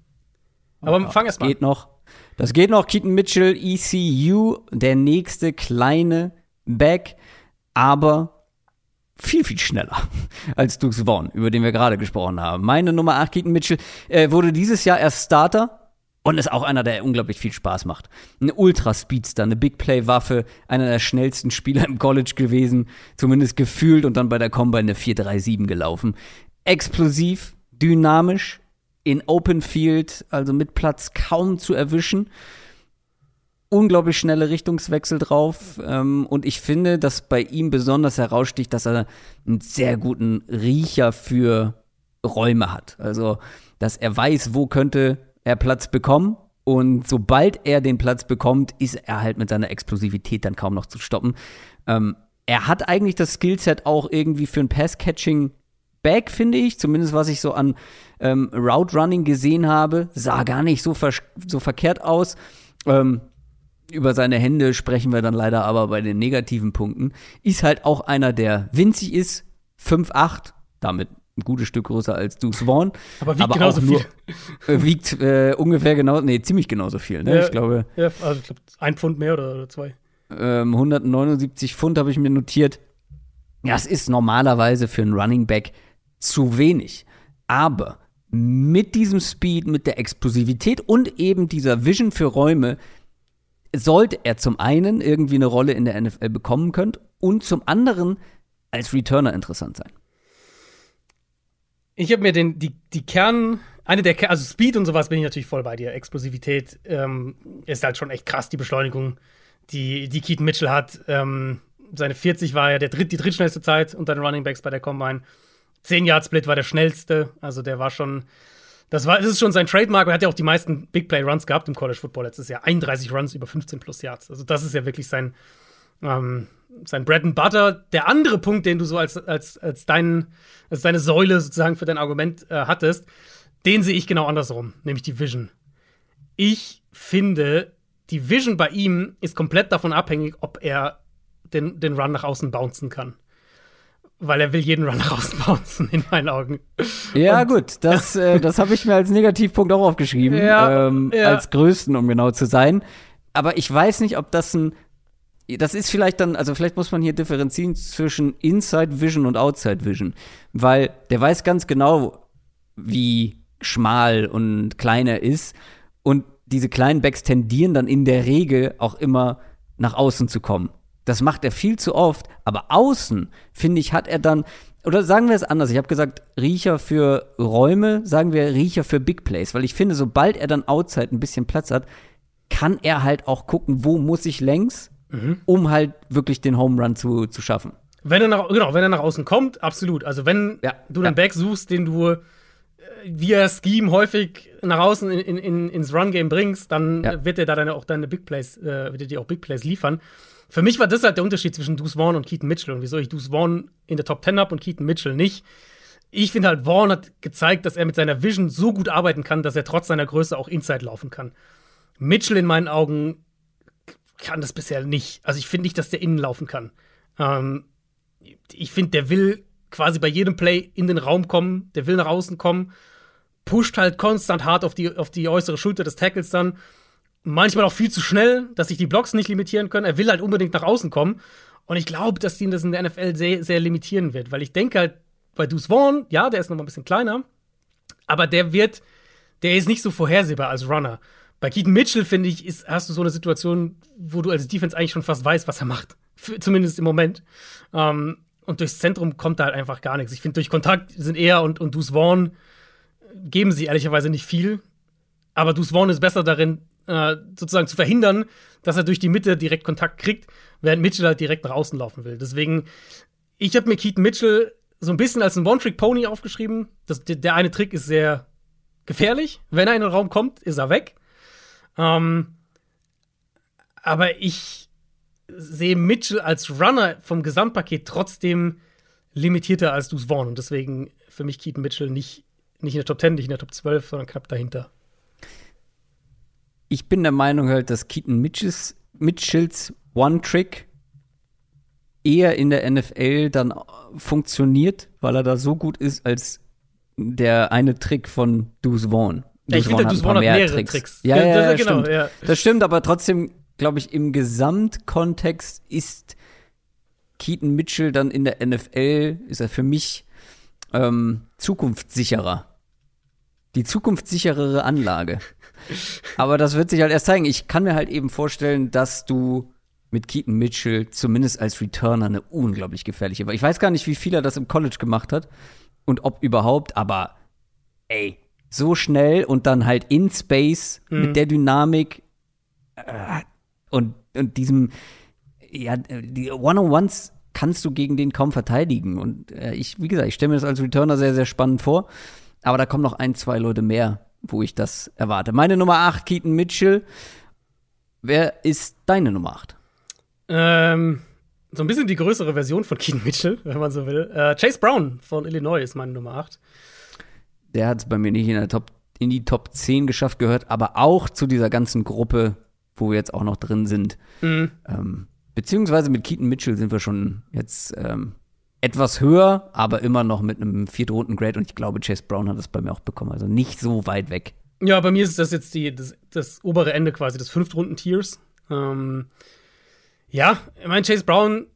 Aber ja, fang erst mal. Geht noch. Das geht noch. Keaton Mitchell, ECU, der nächste kleine Back, aber viel, viel schneller als Dukes Vaughn, über den wir gerade gesprochen haben. Meine Nummer 8, Keaton Mitchell, äh, wurde dieses Jahr erst Starter und ist auch einer, der unglaublich viel Spaß macht. Ein Ultra-Speedster, eine Big-Play-Waffe, einer der schnellsten Spieler im College gewesen, zumindest gefühlt und dann bei der Combine eine 4-3-7 gelaufen. Explosiv, dynamisch, in Open Field, also mit Platz kaum zu erwischen. Unglaublich schnelle Richtungswechsel drauf. Ähm, und ich finde, dass bei ihm besonders heraussticht, dass er einen sehr guten Riecher für Räume hat. Also, dass er weiß, wo könnte er Platz bekommen. Und sobald er den Platz bekommt, ist er halt mit seiner Explosivität dann kaum noch zu stoppen. Ähm, er hat eigentlich das Skillset auch irgendwie für ein Pass-Catching Back, finde ich, zumindest was ich so an ähm, Route Running gesehen habe, sah gar nicht so, ver so verkehrt aus. Ähm, über seine Hände sprechen wir dann leider aber bei den negativen Punkten. Ist halt auch einer, der winzig ist, 5'8, damit ein gutes Stück größer als Deuce Vaughn. Aber wiegt aber genauso nur, viel. Äh, wiegt äh, ungefähr genau, nee, ziemlich genauso viel, ne? Ja, ich glaube. Ja, also ich glaube, ein Pfund mehr oder, oder zwei. Ähm, 179 Pfund habe ich mir notiert. Ja, es ist normalerweise für einen Running Back zu wenig. Aber mit diesem Speed, mit der Explosivität und eben dieser Vision für Räume sollte er zum einen irgendwie eine Rolle in der NFL bekommen können und zum anderen als Returner interessant sein. Ich habe mir den, die, die Kern, eine der, also Speed und sowas bin ich natürlich voll bei dir. Explosivität ähm, ist halt schon echt krass, die Beschleunigung, die, die Keaton Mitchell hat. Ähm, seine 40 war ja der dritt, die drittschnellste Zeit unter den Running Backs bei der Combine. 10 Yard Split war der schnellste. Also der war schon. Das, war, das ist schon sein Trademark. Er hat ja auch die meisten Big Play Runs gehabt im College Football letztes Jahr. 31 Runs über 15 plus Yards. Also das ist ja wirklich sein, ähm, sein Bread and Butter. Der andere Punkt, den du so als, als, als, dein, als deine Säule sozusagen für dein Argument äh, hattest, den sehe ich genau andersrum, nämlich die Vision. Ich finde, die Vision bei ihm ist komplett davon abhängig, ob er den, den Run nach außen bouncen kann weil er will jeden Run rausbouncen, in meinen Augen. Ja, und, gut, das, ja. Äh, das habe ich mir als Negativpunkt auch aufgeschrieben. Ja, ähm, ja. Als größten, um genau zu sein. Aber ich weiß nicht, ob das ein. Das ist vielleicht dann, also vielleicht muss man hier differenzieren zwischen Inside Vision und Outside Vision. Weil der weiß ganz genau, wie schmal und klein er ist. Und diese kleinen Backs tendieren dann in der Regel auch immer nach außen zu kommen. Das macht er viel zu oft. Aber außen, finde ich, hat er dann, oder sagen wir es anders, ich habe gesagt, Riecher für Räume, sagen wir Riecher für Big Plays. Weil ich finde, sobald er dann outside ein bisschen Platz hat, kann er halt auch gucken, wo muss ich längs, mhm. um halt wirklich den Home Run zu, zu schaffen. Wenn er nach, genau, wenn er nach außen kommt, absolut. Also wenn ja, du einen ja. Back suchst, den du äh, via Scheme häufig nach außen in, in, ins Run-Game bringst, dann ja. wird er da deine, auch deine Big Plays, äh, wird er dir auch Big Plays liefern. Für mich war das halt der Unterschied zwischen Deuce Vaughn und Keaton Mitchell und wieso ich Deuce Vaughn in der Top 10 habe und Keaton Mitchell nicht. Ich finde halt, Vaughn hat gezeigt, dass er mit seiner Vision so gut arbeiten kann, dass er trotz seiner Größe auch Inside laufen kann. Mitchell in meinen Augen kann das bisher nicht. Also ich finde nicht, dass der innen laufen kann. Ähm, ich finde, der will quasi bei jedem Play in den Raum kommen, der will nach außen kommen, pusht halt konstant hart auf die, auf die äußere Schulter des Tackles dann manchmal auch viel zu schnell, dass sich die Blocks nicht limitieren können. Er will halt unbedingt nach außen kommen. Und ich glaube, dass ihn das in der NFL sehr, sehr limitieren wird, weil ich denke halt, bei Deuce Vaughn, ja, der ist noch mal ein bisschen kleiner, aber der wird, der ist nicht so vorhersehbar als Runner. Bei Keaton Mitchell, finde ich, ist, hast du so eine Situation, wo du als Defense eigentlich schon fast weißt, was er macht. Für, zumindest im Moment. Ähm, und durchs Zentrum kommt da halt einfach gar nichts. Ich finde, durch Kontakt sind er und, und Deuce Vaughn geben sie ehrlicherweise nicht viel. Aber Deuce Vaughn ist besser darin, äh, sozusagen zu verhindern, dass er durch die Mitte direkt Kontakt kriegt, während Mitchell halt direkt nach außen laufen will. Deswegen, ich habe mir Keaton Mitchell so ein bisschen als ein One-Trick-Pony aufgeschrieben. Das, der eine Trick ist sehr gefährlich. Wenn er in den Raum kommt, ist er weg. Ähm, aber ich sehe Mitchell als Runner vom Gesamtpaket trotzdem limitierter als Deuce Vaughn. Und deswegen für mich Keaton Mitchell nicht, nicht in der Top 10, nicht in der Top 12, sondern knapp dahinter ich bin der Meinung halt, dass Keaton Mitchells, Mitchells One-Trick eher in der NFL dann funktioniert, weil er da so gut ist als der eine Trick von Deuce Vaughn. Ja, ich finde, Vaughn hat mehrere Tricks. Tricks. Ja, ja, ja, ja genau, stimmt. Ja. Das stimmt, aber trotzdem, glaube ich, im Gesamtkontext ist Keaton Mitchell dann in der NFL, ist er für mich ähm, zukunftssicherer. Die zukunftssicherere Anlage. Aber das wird sich halt erst zeigen. Ich kann mir halt eben vorstellen, dass du mit Keaton Mitchell zumindest als Returner eine unglaublich gefährliche war. Ich weiß gar nicht, wie viel er das im College gemacht hat und ob überhaupt, aber ey, so schnell und dann halt in Space mhm. mit der Dynamik äh, und, und diesem, ja, die One-on-Ones kannst du gegen den kaum verteidigen. Und äh, ich, wie gesagt, ich stelle mir das als Returner sehr, sehr spannend vor. Aber da kommen noch ein, zwei Leute mehr, wo ich das erwarte. Meine Nummer 8, Keaton Mitchell. Wer ist deine Nummer 8? Ähm, so ein bisschen die größere Version von Keaton Mitchell, wenn man so will. Äh, Chase Brown von Illinois ist meine Nummer 8. Der hat es bei mir nicht in, der Top, in die Top 10 geschafft, gehört aber auch zu dieser ganzen Gruppe, wo wir jetzt auch noch drin sind. Mhm. Ähm, beziehungsweise mit Keaton Mitchell sind wir schon jetzt ähm, etwas höher, aber immer noch mit einem Viertrunden-Grade. Und ich glaube, Chase Brown hat das bei mir auch bekommen. Also nicht so weit weg. Ja, bei mir ist das jetzt die, das, das obere Ende quasi des Fünftrunden-Tiers. Ähm, ja, ich meine, Chase Brown,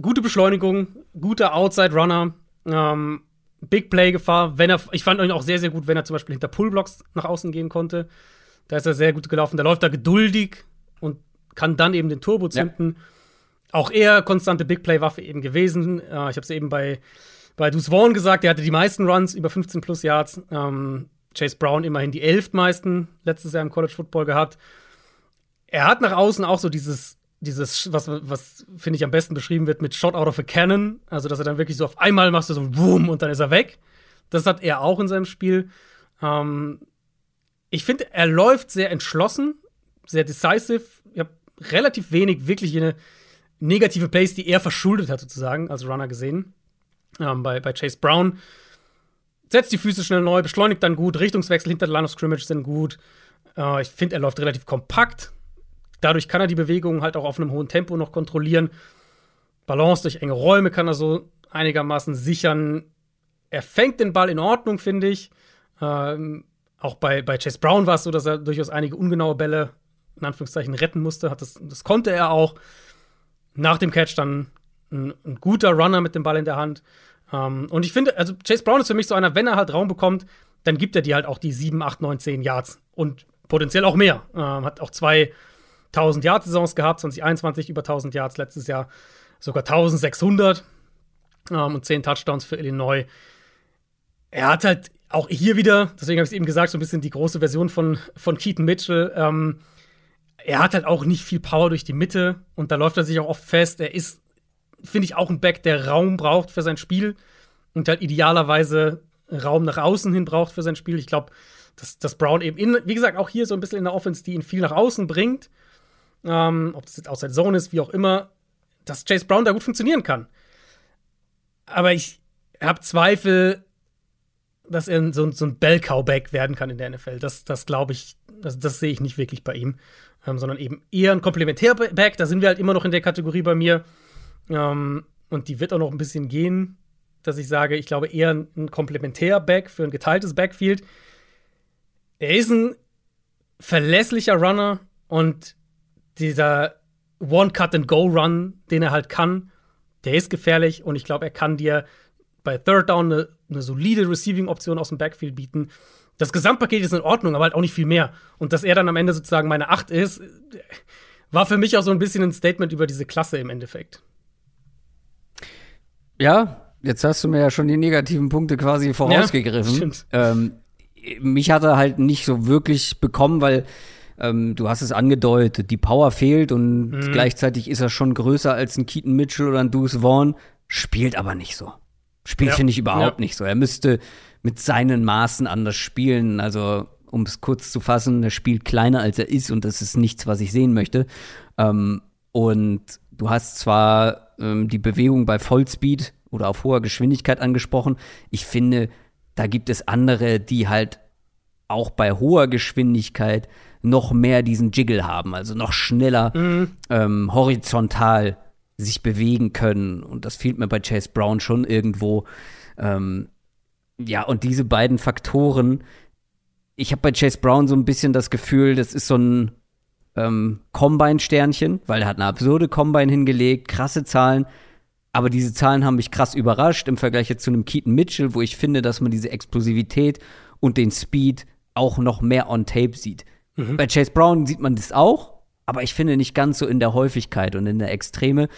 gute Beschleunigung, guter Outside-Runner, ähm, Big Play-Gefahr. Wenn er, ich fand ihn auch sehr, sehr gut, wenn er zum Beispiel hinter Pullblocks nach außen gehen konnte. Da ist er sehr gut gelaufen. Da läuft er geduldig und kann dann eben den Turbo zünden. Ja auch er konstante Big Play-Waffe eben gewesen. Äh, ich habe es eben bei, bei Deuce Vaughn gesagt, der hatte die meisten Runs über 15 plus Yards. Ähm, Chase Brown immerhin die elf meisten letztes Jahr im College Football gehabt. Er hat nach außen auch so dieses, dieses was, was finde ich am besten beschrieben wird mit Shot out of a Cannon. Also, dass er dann wirklich so auf einmal machst du so ein Boom und dann ist er weg. Das hat er auch in seinem Spiel. Ähm, ich finde, er läuft sehr entschlossen, sehr decisive. Ich habe relativ wenig wirklich eine negative Plays, die er verschuldet hat, sozusagen, als Runner gesehen. Ähm, bei, bei Chase Brown. Setzt die Füße schnell neu, beschleunigt dann gut, Richtungswechsel hinter der Line of Scrimmage sind gut. Äh, ich finde, er läuft relativ kompakt. Dadurch kann er die Bewegungen halt auch auf einem hohen Tempo noch kontrollieren. Balance durch enge Räume kann er so einigermaßen sichern. Er fängt den Ball in Ordnung, finde ich. Ähm, auch bei, bei Chase Brown war es so, dass er durchaus einige ungenaue Bälle in Anführungszeichen retten musste. Hat das, das konnte er auch. Nach dem Catch dann ein, ein guter Runner mit dem Ball in der Hand. Ähm, und ich finde, also Chase Brown ist für mich so einer, wenn er halt Raum bekommt, dann gibt er dir halt auch die 7, 8, 9, 10 Yards und potenziell auch mehr. Ähm, hat auch zwei 1000 Yards Saisons gehabt, 2021 über 1000 Yards, letztes Jahr sogar 1600 ähm, und 10 Touchdowns für Illinois. Er hat halt auch hier wieder, deswegen habe ich es eben gesagt, so ein bisschen die große Version von, von Keaton Mitchell. Ähm, er hat halt auch nicht viel Power durch die Mitte und da läuft er sich auch oft fest. Er ist, finde ich, auch ein Back, der Raum braucht für sein Spiel und halt idealerweise Raum nach außen hin braucht für sein Spiel. Ich glaube, dass, dass Brown eben, in, wie gesagt, auch hier so ein bisschen in der Offense, die ihn viel nach außen bringt, ähm, ob das jetzt Outside Zone ist, wie auch immer, dass Chase Brown da gut funktionieren kann. Aber ich habe Zweifel, dass er so, so ein Bell-Cow-Back werden kann in der NFL. Das, das glaube ich, das, das sehe ich nicht wirklich bei ihm. Ähm, sondern eben eher ein Komplementär-Back. Da sind wir halt immer noch in der Kategorie bei mir. Ähm, und die wird auch noch ein bisschen gehen, dass ich sage, ich glaube eher ein Komplementär-Back für ein geteiltes Backfield. Er ist ein verlässlicher Runner und dieser One-Cut-and-Go-Run, den er halt kann, der ist gefährlich und ich glaube, er kann dir bei Third Down eine, eine solide Receiving-Option aus dem Backfield bieten. Das Gesamtpaket ist in Ordnung, aber halt auch nicht viel mehr. Und dass er dann am Ende sozusagen meine Acht ist, war für mich auch so ein bisschen ein Statement über diese Klasse im Endeffekt. Ja, jetzt hast du mir ja schon die negativen Punkte quasi vorausgegriffen. Ja, stimmt. Ähm, mich hat er halt nicht so wirklich bekommen, weil ähm, du hast es angedeutet, die Power fehlt und mhm. gleichzeitig ist er schon größer als ein Keaton Mitchell oder ein Deuce Vaughn, spielt aber nicht so. Spielt, ja. finde ich, überhaupt ja. nicht so. Er müsste mit seinen Maßen anders spielen. Also, um es kurz zu fassen, er spielt kleiner als er ist und das ist nichts, was ich sehen möchte. Ähm, und du hast zwar ähm, die Bewegung bei Vollspeed oder auf hoher Geschwindigkeit angesprochen. Ich finde, da gibt es andere, die halt auch bei hoher Geschwindigkeit noch mehr diesen Jiggle haben, also noch schneller mhm. ähm, horizontal sich bewegen können. Und das fehlt mir bei Chase Brown schon irgendwo. Ähm, ja, und diese beiden Faktoren, ich habe bei Chase Brown so ein bisschen das Gefühl, das ist so ein ähm, Combine-Sternchen, weil er hat eine absurde Combine hingelegt, krasse Zahlen. Aber diese Zahlen haben mich krass überrascht im Vergleich jetzt zu einem Keaton Mitchell, wo ich finde, dass man diese Explosivität und den Speed auch noch mehr on Tape sieht. Mhm. Bei Chase Brown sieht man das auch, aber ich finde nicht ganz so in der Häufigkeit und in der Extreme.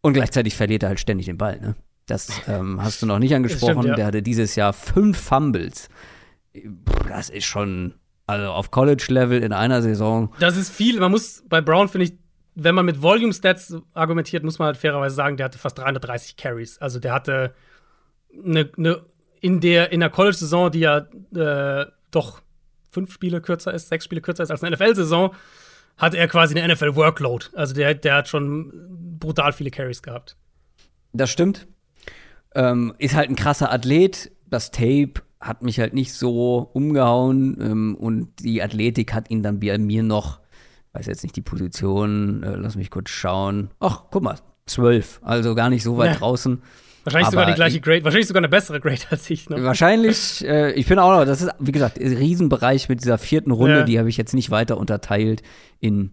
Und gleichzeitig verliert er halt ständig den Ball. Ne? Das ähm, hast du noch nicht angesprochen. Stimmt, ja. Der hatte dieses Jahr fünf Fumbles. Das ist schon, also auf College-Level in einer Saison. Das ist viel. Man muss bei Brown, finde ich, wenn man mit Volume-Stats argumentiert, muss man halt fairerweise sagen, der hatte fast 330 Carries. Also der hatte eine, eine in der, in der College-Saison, die ja äh, doch fünf Spiele kürzer ist, sechs Spiele kürzer ist als eine NFL-Saison, hat er quasi eine NFL-Workload. Also der, der hat schon brutal viele Carries gehabt. Das stimmt. Ähm, ist halt ein krasser Athlet. Das Tape hat mich halt nicht so umgehauen ähm, und die Athletik hat ihn dann bei mir noch, weiß jetzt nicht die Position, äh, lass mich kurz schauen. Ach, guck mal, zwölf, also gar nicht so weit ja. draußen. Wahrscheinlich aber sogar die gleiche Grade, wahrscheinlich sogar eine bessere Grade als ich. Ne? Wahrscheinlich, äh, ich finde auch noch, das ist, wie gesagt, ein Riesenbereich mit dieser vierten Runde, ja. die habe ich jetzt nicht weiter unterteilt in,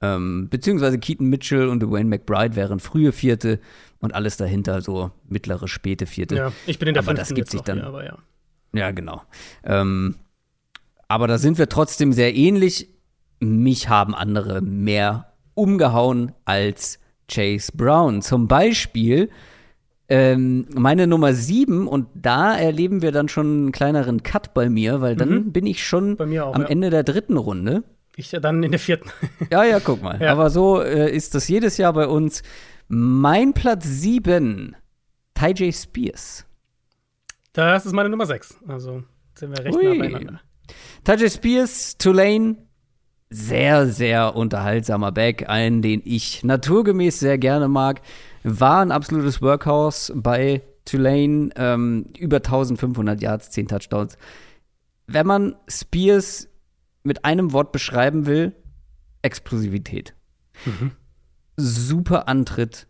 ähm, beziehungsweise Keaton Mitchell und Dwayne McBride wären frühe vierte und alles dahinter so mittlere, späte vierte. Ja, ich bin in der aber das gibt sich dann. Hier, aber ja. ja, genau. Ähm, aber da sind wir trotzdem sehr ähnlich. Mich haben andere mehr umgehauen als Chase Brown. Zum Beispiel ähm, meine Nummer sieben, und da erleben wir dann schon einen kleineren Cut bei mir, weil dann mhm. bin ich schon auch, am ja. Ende der dritten Runde. Ich ja dann in der vierten. ja, ja, guck mal. Ja. Aber so äh, ist das jedes Jahr bei uns. Mein Platz sieben, Ty J. Spears. Das ist meine Nummer sechs. Also sind wir recht Ui. nah beieinander. Ty J. Spears, Tulane, sehr, sehr unterhaltsamer Back, einen, den ich naturgemäß sehr gerne mag. War ein absolutes Workhouse bei Tulane, ähm, über 1500 Yards, 10 Touchdowns. Wenn man Spears mit einem Wort beschreiben will, Explosivität. Mhm. Super Antritt,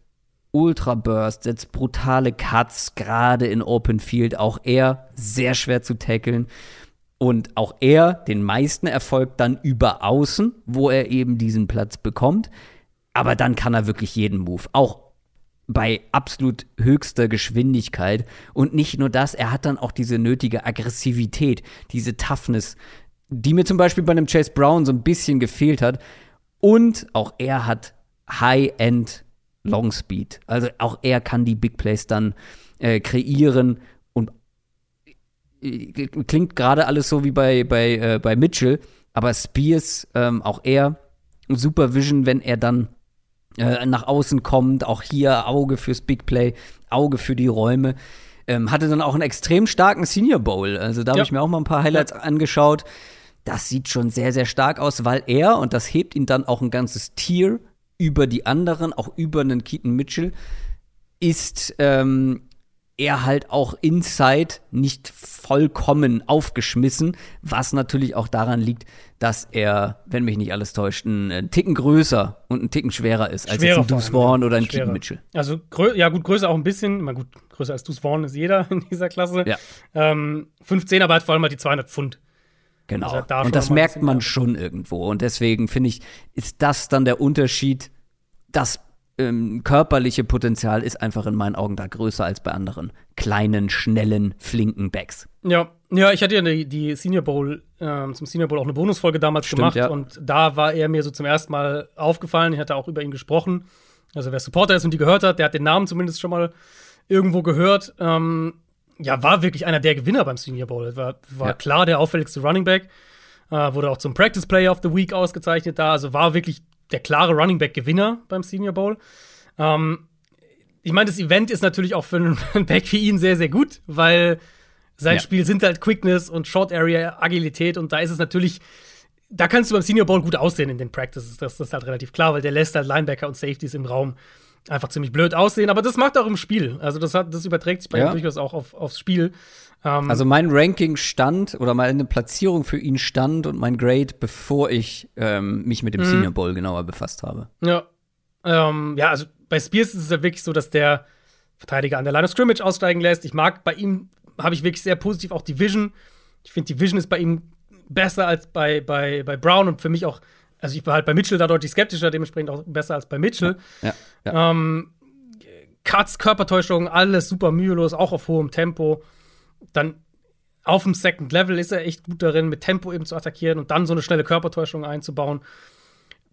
Ultra Burst, setzt brutale Cuts, gerade in Open Field. Auch er sehr schwer zu tackeln. Und auch er den meisten Erfolg dann über außen, wo er eben diesen Platz bekommt. Aber dann kann er wirklich jeden Move. Auch bei absolut höchster Geschwindigkeit. Und nicht nur das, er hat dann auch diese nötige Aggressivität, diese Toughness, die mir zum Beispiel bei einem Chase Brown so ein bisschen gefehlt hat. Und auch er hat High-End Long Speed. Also auch er kann die Big Plays dann äh, kreieren und äh, klingt gerade alles so wie bei, bei, äh, bei Mitchell, aber Spears, ähm, auch er, Supervision, wenn er dann äh, nach außen kommt, auch hier Auge fürs Big Play, Auge für die Räume. Ähm, hatte dann auch einen extrem starken Senior Bowl. Also da ja. habe ich mir auch mal ein paar Highlights ja. angeschaut. Das sieht schon sehr, sehr stark aus, weil er, und das hebt ihn dann auch ein ganzes Tier über die anderen, auch über einen Keaton Mitchell, ist ähm, er halt auch inside nicht vollkommen aufgeschmissen, was natürlich auch daran liegt, dass er, wenn mich nicht alles täuscht, einen Ticken größer und einen Ticken schwerer ist als schwerer jetzt ein Deuce Vaughn oder ein schwerer. Keaton Mitchell. Also, ja gut, größer auch ein bisschen, mal gut, größer als Deuce Vaughn ist jeder in dieser Klasse. Ja. Ähm, 15, aber hat vor allem halt die 200 Pfund. Genau. Also da und das merkt man schon irgendwo. Und deswegen finde ich, ist das dann der Unterschied. Das ähm, körperliche Potenzial ist einfach in meinen Augen da größer als bei anderen kleinen, schnellen, flinken Backs. Ja, ja, ich hatte ja die, die Senior Bowl, ähm, zum Senior Bowl auch eine Bonusfolge damals Stimmt, gemacht ja. und da war er mir so zum ersten Mal aufgefallen. Ich hatte auch über ihn gesprochen. Also wer Supporter ist und die gehört hat, der hat den Namen zumindest schon mal irgendwo gehört. Ähm, ja, war wirklich einer der Gewinner beim Senior Bowl. War, war ja. klar der auffälligste Running Back. Äh, wurde auch zum Practice Player of the Week ausgezeichnet da. Also war wirklich der klare Running Back Gewinner beim Senior Bowl. Ähm, ich meine, das Event ist natürlich auch für einen Back wie ihn sehr, sehr gut, weil sein ja. Spiel sind halt Quickness und Short Area Agilität und da ist es natürlich da kannst du beim Senior Bowl gut aussehen in den Practices. Das, das ist halt relativ klar, weil der lässt halt Linebacker und Safeties im Raum einfach ziemlich blöd aussehen, aber das macht auch im Spiel. Also das, hat, das überträgt sich bei ja. ihm durchaus auch auf, aufs Spiel. Ähm, also mein Ranking stand oder meine Platzierung für ihn stand und mein Grade, bevor ich ähm, mich mit dem mhm. Senior Bowl genauer befasst habe. Ja. Ähm, ja, also bei Spears ist es ja wirklich so, dass der Verteidiger an der Line of Scrimmage aussteigen lässt. Ich mag bei ihm, habe ich wirklich sehr positiv auch die Vision. Ich finde, die Vision ist bei ihm besser als bei, bei, bei Brown und für mich auch also ich war halt bei Mitchell da deutlich skeptischer, dementsprechend auch besser als bei Mitchell. Ja, ja. Ähm, Cuts, Körpertäuschung, alles super mühelos, auch auf hohem Tempo. Dann auf dem Second Level ist er echt gut darin, mit Tempo eben zu attackieren und dann so eine schnelle Körpertäuschung einzubauen.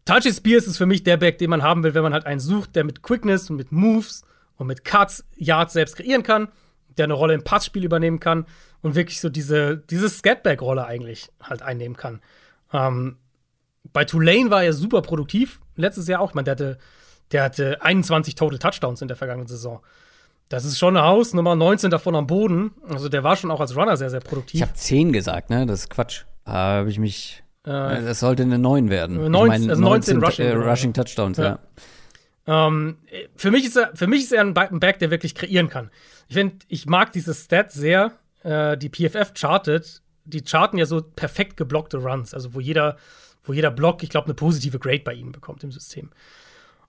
Touchy Spears ist für mich der Back, den man haben will, wenn man halt einen sucht, der mit Quickness und mit Moves und mit Cuts Yards selbst kreieren kann, der eine Rolle im Passspiel übernehmen kann und wirklich so diese, diese Scatback-Rolle eigentlich halt einnehmen kann. Ähm, bei Tulane war er super produktiv. Letztes Jahr auch. Ich meine, der hatte, der hatte 21 Total Touchdowns in der vergangenen Saison. Das ist schon eine Hausnummer, 19 davon am Boden. Also der war schon auch als Runner sehr, sehr produktiv. Ich habe 10 gesagt, ne? Das ist Quatsch. Habe ich mich. Äh, das sollte eine 9 werden. 19, ich mein, also 19, 19 Rushing, äh, Rushing Touchdowns, ja. ja. Ähm, für, mich ist er, für mich ist er ein Back, der wirklich kreieren kann. Ich finde, ich mag diese Stat sehr. Äh, die PFF chartet, die charten ja so perfekt geblockte Runs, also wo jeder wo jeder Block, ich glaube, eine positive Grade bei ihnen bekommt im System.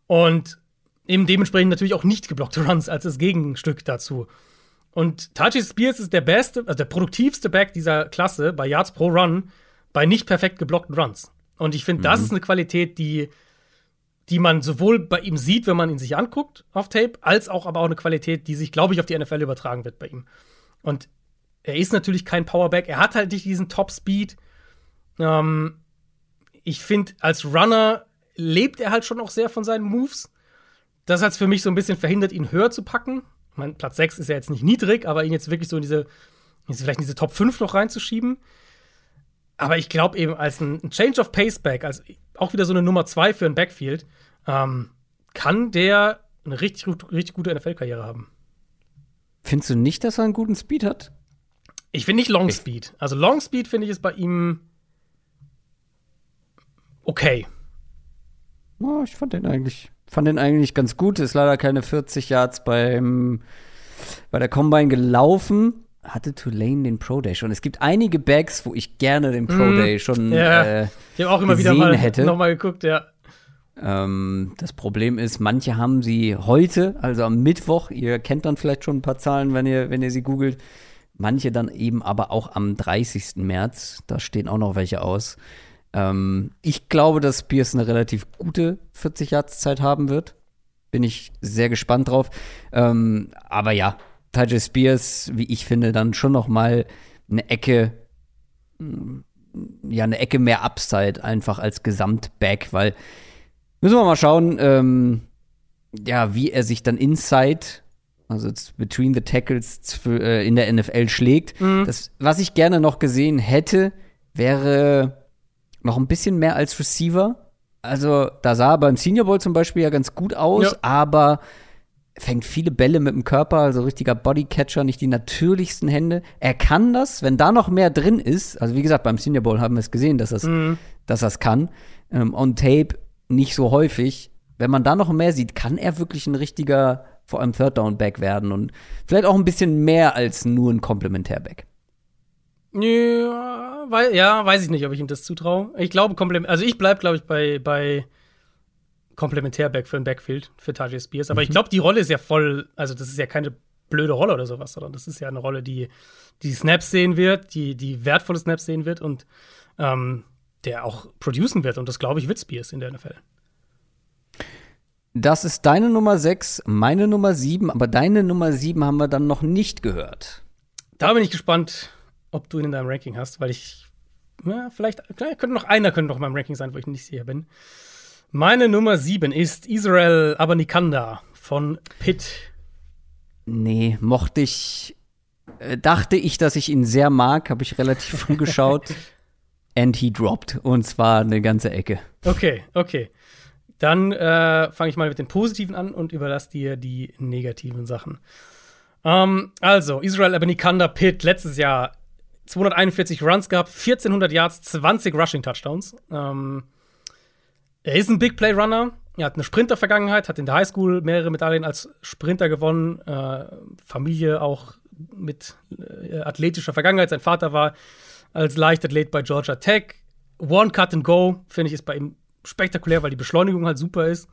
Und eben dementsprechend natürlich auch nicht geblockte Runs als das Gegenstück dazu. Und Tachi Spears ist der beste, also der produktivste Back dieser Klasse bei Yards pro Run bei nicht perfekt geblockten Runs. Und ich finde, mhm. das ist eine Qualität, die, die man sowohl bei ihm sieht, wenn man ihn sich anguckt auf Tape, als auch aber auch eine Qualität, die sich, glaube ich, auf die NFL übertragen wird bei ihm. Und er ist natürlich kein Powerback, er hat halt nicht diesen Top-Speed. Ähm, ich finde, als Runner lebt er halt schon auch sehr von seinen Moves. Das hat es für mich so ein bisschen verhindert, ihn höher zu packen. Mein Platz 6 ist ja jetzt nicht niedrig, aber ihn jetzt wirklich so in diese, vielleicht in diese Top 5 noch reinzuschieben. Aber ich glaube eben, als ein Change of Pace Back, als auch wieder so eine Nummer 2 für ein Backfield, ähm, kann der eine richtig, richtig gute NFL-Karriere haben. Findest du nicht, dass er einen guten Speed hat? Ich finde nicht Long Speed. Also Long Speed finde ich ist bei ihm okay. Oh, ich fand den eigentlich, fand den eigentlich ganz gut. Ist leider keine 40 Yards beim, bei der Combine gelaufen. Hatte Tulane den Pro Day schon? Es gibt einige Bags, wo ich gerne den Pro mhm. Day schon ja. äh, ich habe auch immer wieder mal hätte. noch mal geguckt, ja. Ähm, das Problem ist, manche haben sie heute, also am Mittwoch, ihr kennt dann vielleicht schon ein paar Zahlen, wenn ihr, wenn ihr sie googelt, manche dann eben aber auch am 30. März, da stehen auch noch welche aus. Ähm, ich glaube, dass Spears eine relativ gute 40 Yards Zeit haben wird. Bin ich sehr gespannt drauf. Ähm, aber ja, Tajay Spears, wie ich finde, dann schon noch mal eine Ecke, mm, ja, eine Ecke mehr Upside einfach als Gesamtback, weil müssen wir mal schauen, ähm, ja, wie er sich dann inside, also between the tackles äh, in der NFL schlägt. Mhm. Das, was ich gerne noch gesehen hätte, wäre noch ein bisschen mehr als Receiver. Also, da sah er beim Senior Bowl zum Beispiel ja ganz gut aus, ja. aber fängt viele Bälle mit dem Körper, also richtiger Bodycatcher, nicht die natürlichsten Hände. Er kann das, wenn da noch mehr drin ist. Also, wie gesagt, beim Senior Bowl haben wir es gesehen, dass das, mhm. dass das kann. Ähm, on Tape nicht so häufig. Wenn man da noch mehr sieht, kann er wirklich ein richtiger, vor allem Third Down Back werden und vielleicht auch ein bisschen mehr als nur ein Komplementärback. Ja, weil, ja, weiß ich nicht, ob ich ihm das zutraue. Ich glaube, Komplement, also ich bleibe, glaube ich, bei, bei Komplementärback für ein Backfield für Tajay Spears. Aber mhm. ich glaube, die Rolle ist ja voll, also das ist ja keine blöde Rolle oder sowas, sondern das ist ja eine Rolle, die die Snaps sehen wird, die, die wertvolle Snaps sehen wird und ähm, der auch producen wird. Und das, glaube ich, wird Spears in der NFL. Das ist deine Nummer 6, meine Nummer 7, aber deine Nummer 7 haben wir dann noch nicht gehört. Da bin ich gespannt, ob du ihn in deinem Ranking hast, weil ich, vielleicht, vielleicht könnte noch einer könnte noch in meinem Ranking sein, wo ich nicht sicher bin. Meine Nummer 7 ist Israel Abanikanda von Pitt. Nee, mochte ich, äh, dachte ich, dass ich ihn sehr mag, habe ich relativ früh geschaut. And he dropped. Und zwar eine ganze Ecke. Okay, okay. Dann äh, fange ich mal mit den positiven an und überlasse dir die negativen Sachen. Ähm, also, Israel Abanikanda Pitt, letztes Jahr 241 Runs gehabt, 1400 Yards, 20 Rushing Touchdowns. Ähm, er ist ein Big Play Runner. Er hat eine Sprinter-Vergangenheit, hat in der Highschool mehrere Medaillen als Sprinter gewonnen. Äh, Familie auch mit äh, athletischer Vergangenheit. Sein Vater war als Leichtathlet bei Georgia Tech. One Cut and Go, finde ich, ist bei ihm spektakulär, weil die Beschleunigung halt super ist.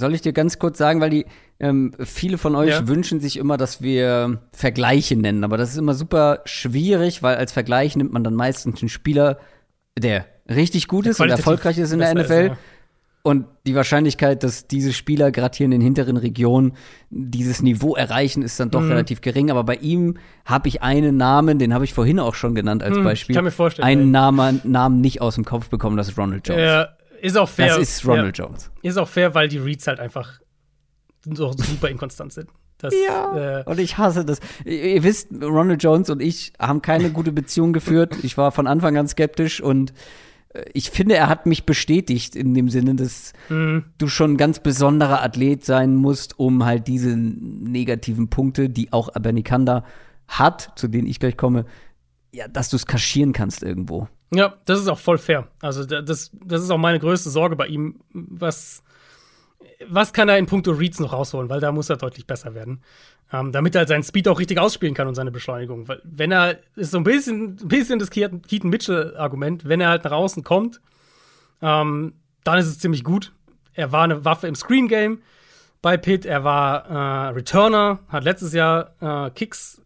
Soll ich dir ganz kurz sagen, weil die ähm, viele von euch ja. wünschen sich immer, dass wir Vergleiche nennen, aber das ist immer super schwierig, weil als Vergleich nimmt man dann meistens einen Spieler, der richtig gut ist und erfolgreich ist in der NFL. Ist, ja. Und die Wahrscheinlichkeit, dass diese Spieler gerade hier in den hinteren Regionen dieses Niveau erreichen, ist dann doch mhm. relativ gering. Aber bei ihm habe ich einen Namen, den habe ich vorhin auch schon genannt als mhm, Beispiel. Ich kann mir vorstellen. Einen Namen, Namen nicht aus dem Kopf bekommen, das ist Ronald Jones. Ja, ist auch fair. Das ist Ronald ja. Jones. Ist auch fair, weil die Reads halt einfach so super inkonstant sind. Das, ja, äh, und ich hasse das. Ihr, wisst, Ronald Jones und ich haben keine gute Beziehung geführt. Ich war von Anfang an skeptisch und ich finde, er hat mich bestätigt in dem Sinne, dass mhm. du schon ein ganz besonderer Athlet sein musst, um halt diese negativen Punkte, die auch Abanikanda hat, zu denen ich gleich komme, ja, dass du es kaschieren kannst irgendwo. Ja, das ist auch voll fair. Also das, das ist auch meine größte Sorge bei ihm. Was, was kann er in puncto Reads noch rausholen? Weil da muss er deutlich besser werden. Ähm, damit er halt seinen Speed auch richtig ausspielen kann und seine Beschleunigung. Weil wenn er, ist so ein bisschen, ein bisschen das Keaton Mitchell-Argument, wenn er halt nach außen kommt, ähm, dann ist es ziemlich gut. Er war eine Waffe im Screen Game bei Pitt, er war äh, Returner, hat letztes Jahr äh, Kicks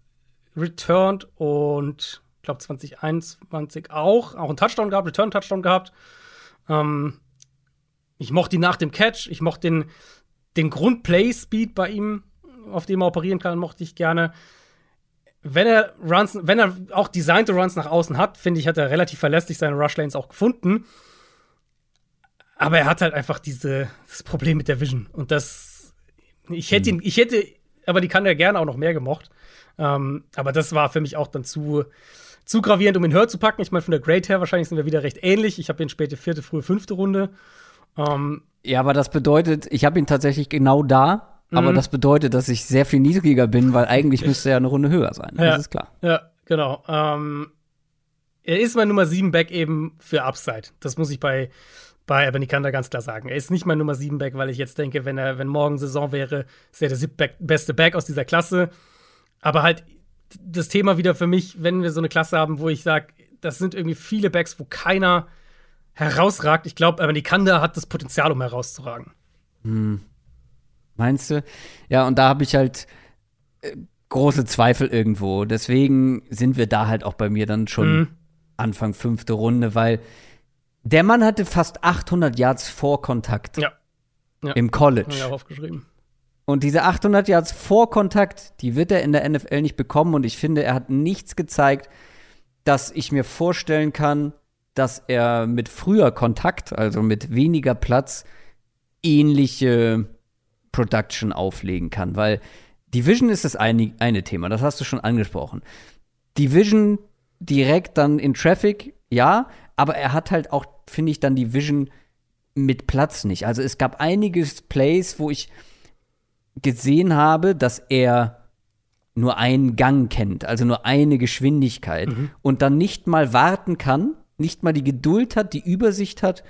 returned und glaube 2021 auch, auch einen Touchdown gehabt, Return-Touchdown gehabt. Ähm, ich mochte ihn nach dem Catch, ich mochte den, den Grund-Play-Speed bei ihm auf dem er operieren kann, mochte ich gerne. Wenn er Runs, wenn er auch designte Runs nach außen hat, finde ich, hat er relativ verlässlich seine Rush Lanes auch gefunden. Aber er hat halt einfach diese, das Problem mit der Vision. Und das, ich hätte ihn, ich hätte, aber die kann er gerne auch noch mehr gemocht. Ähm, aber das war für mich auch dann zu, zu gravierend, um ihn höher zu packen. Ich meine, von der Grade her wahrscheinlich sind wir wieder recht ähnlich. Ich habe ihn späte vierte, frühe fünfte Runde. Ähm, ja, aber das bedeutet, ich habe ihn tatsächlich genau da. Aber mhm. das bedeutet, dass ich sehr viel niedriger bin, weil eigentlich müsste er eine Runde höher sein. Ja, das ist klar. Ja, genau. Ähm, er ist mein Nummer 7 Back eben für Upside. Das muss ich bei, bei Abanikanda ganz klar sagen. Er ist nicht mein Nummer 7 Back, weil ich jetzt denke, wenn er, wenn morgen Saison wäre, ist er der beste Back aus dieser Klasse. Aber halt das Thema wieder für mich, wenn wir so eine Klasse haben, wo ich sage, das sind irgendwie viele Backs, wo keiner herausragt. Ich glaube, aber Nikanda hat das Potenzial, um herauszuragen. Hm. Meinst du? Ja, und da habe ich halt äh, große Zweifel irgendwo. Deswegen sind wir da halt auch bei mir dann schon mhm. Anfang fünfte Runde, weil der Mann hatte fast 800 Yards vor Kontakt. Ja. ja. Im College. Auch aufgeschrieben. Und diese 800 Yards vor Kontakt, die wird er in der NFL nicht bekommen. Und ich finde, er hat nichts gezeigt, dass ich mir vorstellen kann, dass er mit früher Kontakt, also mit weniger Platz, ähnliche Production auflegen kann. Weil Division ist das eine, eine Thema, das hast du schon angesprochen. Division direkt dann in Traffic, ja, aber er hat halt auch, finde ich, dann die Vision mit Platz nicht. Also es gab einige Plays, wo ich gesehen habe, dass er nur einen Gang kennt, also nur eine Geschwindigkeit mhm. und dann nicht mal warten kann, nicht mal die Geduld hat, die Übersicht hat,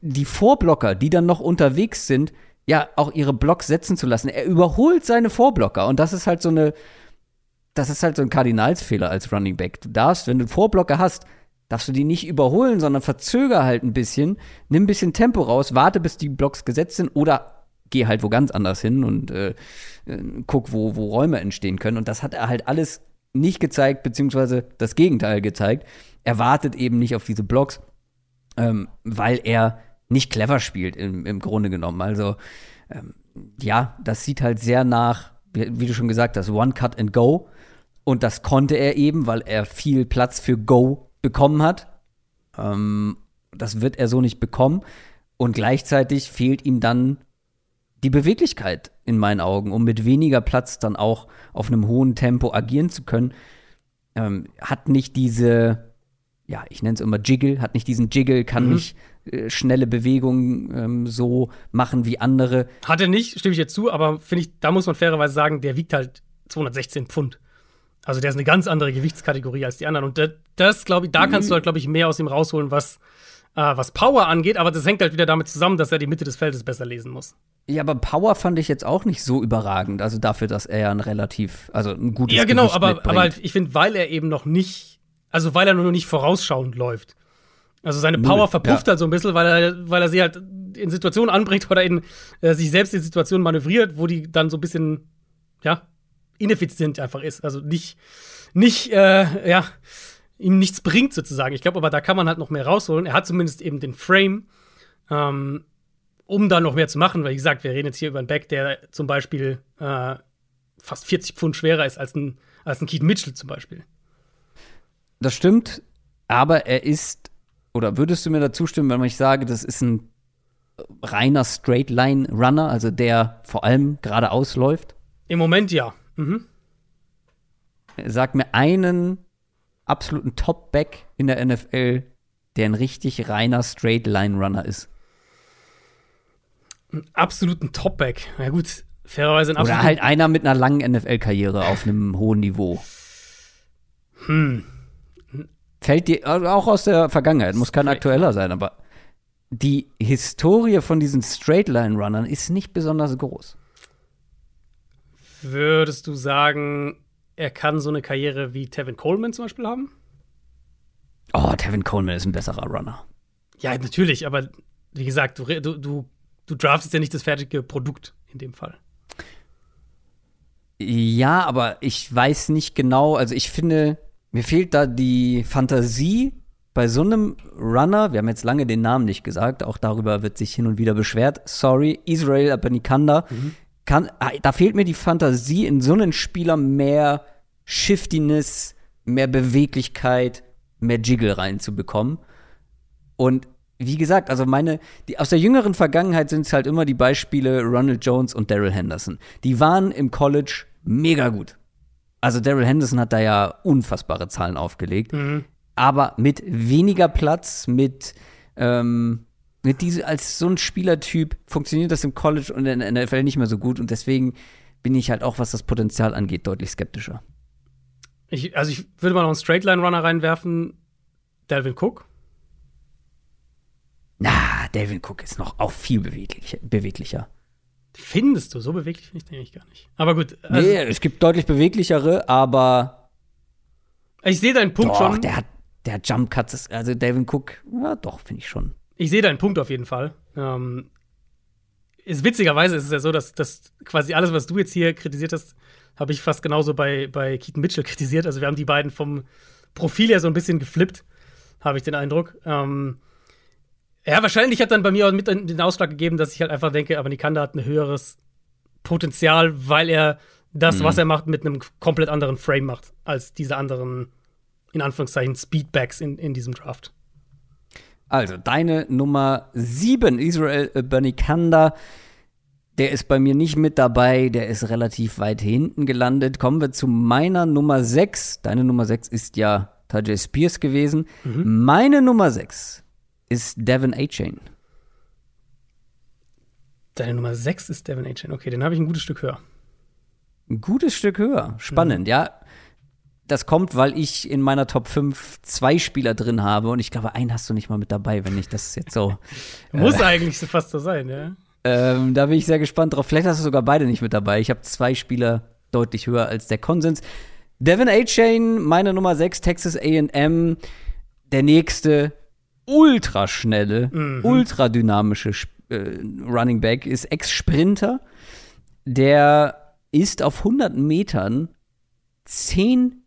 die Vorblocker, die dann noch unterwegs sind, ja, auch ihre Blocks setzen zu lassen. Er überholt seine Vorblocker und das ist halt so eine, das ist halt so ein Kardinalsfehler als Running Back. Du darfst, wenn du Vorblocker hast, darfst du die nicht überholen, sondern verzöger halt ein bisschen, nimm ein bisschen Tempo raus, warte, bis die Blocks gesetzt sind oder geh halt wo ganz anders hin und äh, guck, wo, wo Räume entstehen können. Und das hat er halt alles nicht gezeigt, beziehungsweise das Gegenteil gezeigt. Er wartet eben nicht auf diese Blocks, ähm, weil er nicht clever spielt im, im Grunde genommen. Also ähm, ja, das sieht halt sehr nach, wie, wie, du schon gesagt hast, One Cut and Go. Und das konnte er eben, weil er viel Platz für Go bekommen hat. Ähm, das wird er so nicht bekommen. Und gleichzeitig fehlt ihm dann die Beweglichkeit in meinen Augen, um mit weniger Platz dann auch auf einem hohen Tempo agieren zu können. Ähm, hat nicht diese, ja, ich nenne es immer Jiggle, hat nicht diesen Jiggle, kann mhm. nicht äh, schnelle Bewegungen ähm, so machen wie andere. Hat er nicht, stimme ich jetzt zu, aber finde ich, da muss man fairerweise sagen, der wiegt halt 216 Pfund. Also der ist eine ganz andere Gewichtskategorie als die anderen. Und das, das glaube ich, da kannst du halt, glaube ich, mehr aus ihm rausholen, was, äh, was Power angeht. Aber das hängt halt wieder damit zusammen, dass er die Mitte des Feldes besser lesen muss. Ja, aber Power fand ich jetzt auch nicht so überragend. Also dafür, dass er ja ein relativ, also ein gutes Ja, genau, Gewicht aber, mitbringt. aber halt, ich finde, weil er eben noch nicht, also weil er nur noch nicht vorausschauend läuft. Also seine Power Null, verpufft ja. halt so ein bisschen, weil er, weil er sie halt in Situationen anbringt oder in, äh, sich selbst in Situationen manövriert, wo die dann so ein bisschen, ja, ineffizient einfach ist. Also nicht, nicht, äh, ja, ihm nichts bringt sozusagen. Ich glaube aber, da kann man halt noch mehr rausholen. Er hat zumindest eben den Frame, ähm, um da noch mehr zu machen, weil wie gesagt, wir reden jetzt hier über einen Back, der zum Beispiel äh, fast 40 Pfund schwerer ist als ein, als ein Keith Mitchell zum Beispiel. Das stimmt, aber er ist oder würdest du mir dazu stimmen, wenn ich sage, das ist ein reiner Straight Line Runner, also der vor allem geradeaus läuft? Im Moment ja. Mhm. Sag mir einen absoluten Top-Back in der NFL, der ein richtig reiner Straight Line Runner ist. Einen absoluten Top-Back. Ja gut, fairerweise ein Oder halt einer mit einer langen NFL-Karriere auf einem hohen Niveau. Hm. Fällt dir also auch aus der Vergangenheit, muss kein aktueller sein, aber die Historie von diesen Straight-Line-Runnern ist nicht besonders groß. Würdest du sagen, er kann so eine Karriere wie Tevin Coleman zum Beispiel haben? Oh, Tevin Coleman ist ein besserer Runner. Ja, natürlich, aber wie gesagt, du, du, du, du draftest ja nicht das fertige Produkt in dem Fall. Ja, aber ich weiß nicht genau, also ich finde, mir fehlt da die Fantasie bei so einem Runner, wir haben jetzt lange den Namen nicht gesagt, auch darüber wird sich hin und wieder beschwert. Sorry, Israel Abanikanda. Mhm. Kann, ah, da fehlt mir die Fantasie, in so einen Spieler mehr Shiftiness, mehr Beweglichkeit, mehr Jiggle reinzubekommen. Und wie gesagt, also meine, die, aus der jüngeren Vergangenheit sind es halt immer die Beispiele Ronald Jones und Daryl Henderson. Die waren im College mega gut. Also Daryl Henderson hat da ja unfassbare Zahlen aufgelegt. Mhm. Aber mit weniger Platz, mit, ähm, mit diese, als so ein Spielertyp funktioniert das im College und in der NFL nicht mehr so gut. Und deswegen bin ich halt auch, was das Potenzial angeht, deutlich skeptischer. Ich, also ich würde mal noch einen Straightline-Runner reinwerfen. Delvin Cook. Na, Delvin Cook ist noch auch viel beweglich, beweglicher. Findest du? So beweglich finde ich den eigentlich gar nicht. Aber gut. Also, nee, es gibt deutlich beweglichere, aber. Ich sehe deinen Punkt doch, schon. Der hat, der Jump Cuts, also Devin Cook, ja, doch, finde ich schon. Ich sehe deinen Punkt auf jeden Fall. Ähm, ist, witzigerweise ist es ja so, dass, dass quasi alles, was du jetzt hier kritisiert hast, habe ich fast genauso bei, bei Keaton Mitchell kritisiert. Also wir haben die beiden vom Profil her so ein bisschen geflippt, habe ich den Eindruck. Ähm, ja, wahrscheinlich hat dann bei mir auch mit den Ausschlag gegeben, dass ich halt einfach denke, aber Nikanda hat ein höheres Potenzial, weil er das, mhm. was er macht, mit einem komplett anderen Frame macht, als diese anderen, in Anführungszeichen, Speedbacks in, in diesem Draft. Also, deine Nummer 7, Israel Bernikanda. Der ist bei mir nicht mit dabei, der ist relativ weit hinten gelandet. Kommen wir zu meiner Nummer 6. Deine Nummer 6 ist ja Tajay Spears gewesen. Mhm. Meine Nummer 6 ist Devin A-Chain. Deine Nummer 6 ist Devin A-Chain. Okay, den habe ich ein gutes Stück höher. Ein gutes Stück höher. Spannend, mhm. ja. Das kommt, weil ich in meiner Top 5 zwei Spieler drin habe und ich glaube, einen hast du nicht mal mit dabei, wenn ich das jetzt so. Muss äh, eigentlich so fast so sein, ja. Ähm, da bin ich sehr gespannt drauf. Vielleicht hast du sogar beide nicht mit dabei. Ich habe zwei Spieler deutlich höher als der Konsens. Devin A-Chain, meine Nummer 6, Texas AM. Der nächste ultraschnelle, mhm. ultradynamische äh, Running Back ist Ex-Sprinter. Der ist auf 100 Metern 10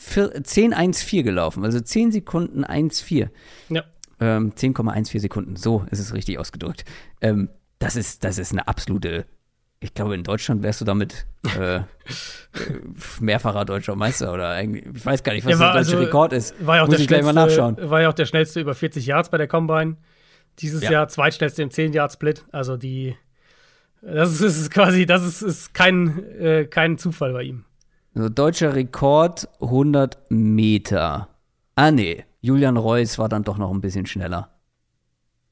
10,14 gelaufen, also 10 Sekunden 1,4. Ja. Ähm, 10,14 Sekunden, so ist es richtig ausgedrückt. Ähm, das ist, das ist eine absolute. Ich glaube, in Deutschland wärst du damit äh, mehrfacher deutscher Meister oder eigentlich, ich weiß gar nicht, was der, der deutsche also, Rekord ist. War ja auch Muss der ich gleich mal nachschauen. War ja auch der schnellste über 40 Yards bei der Combine. Dieses ja. Jahr zweitschnellste im 10-Yard-Split. Also die, das ist, ist, quasi, das ist, ist kein, äh, kein Zufall bei ihm. Also deutscher Rekord 100 Meter. Ah nee, Julian Reus war dann doch noch ein bisschen schneller.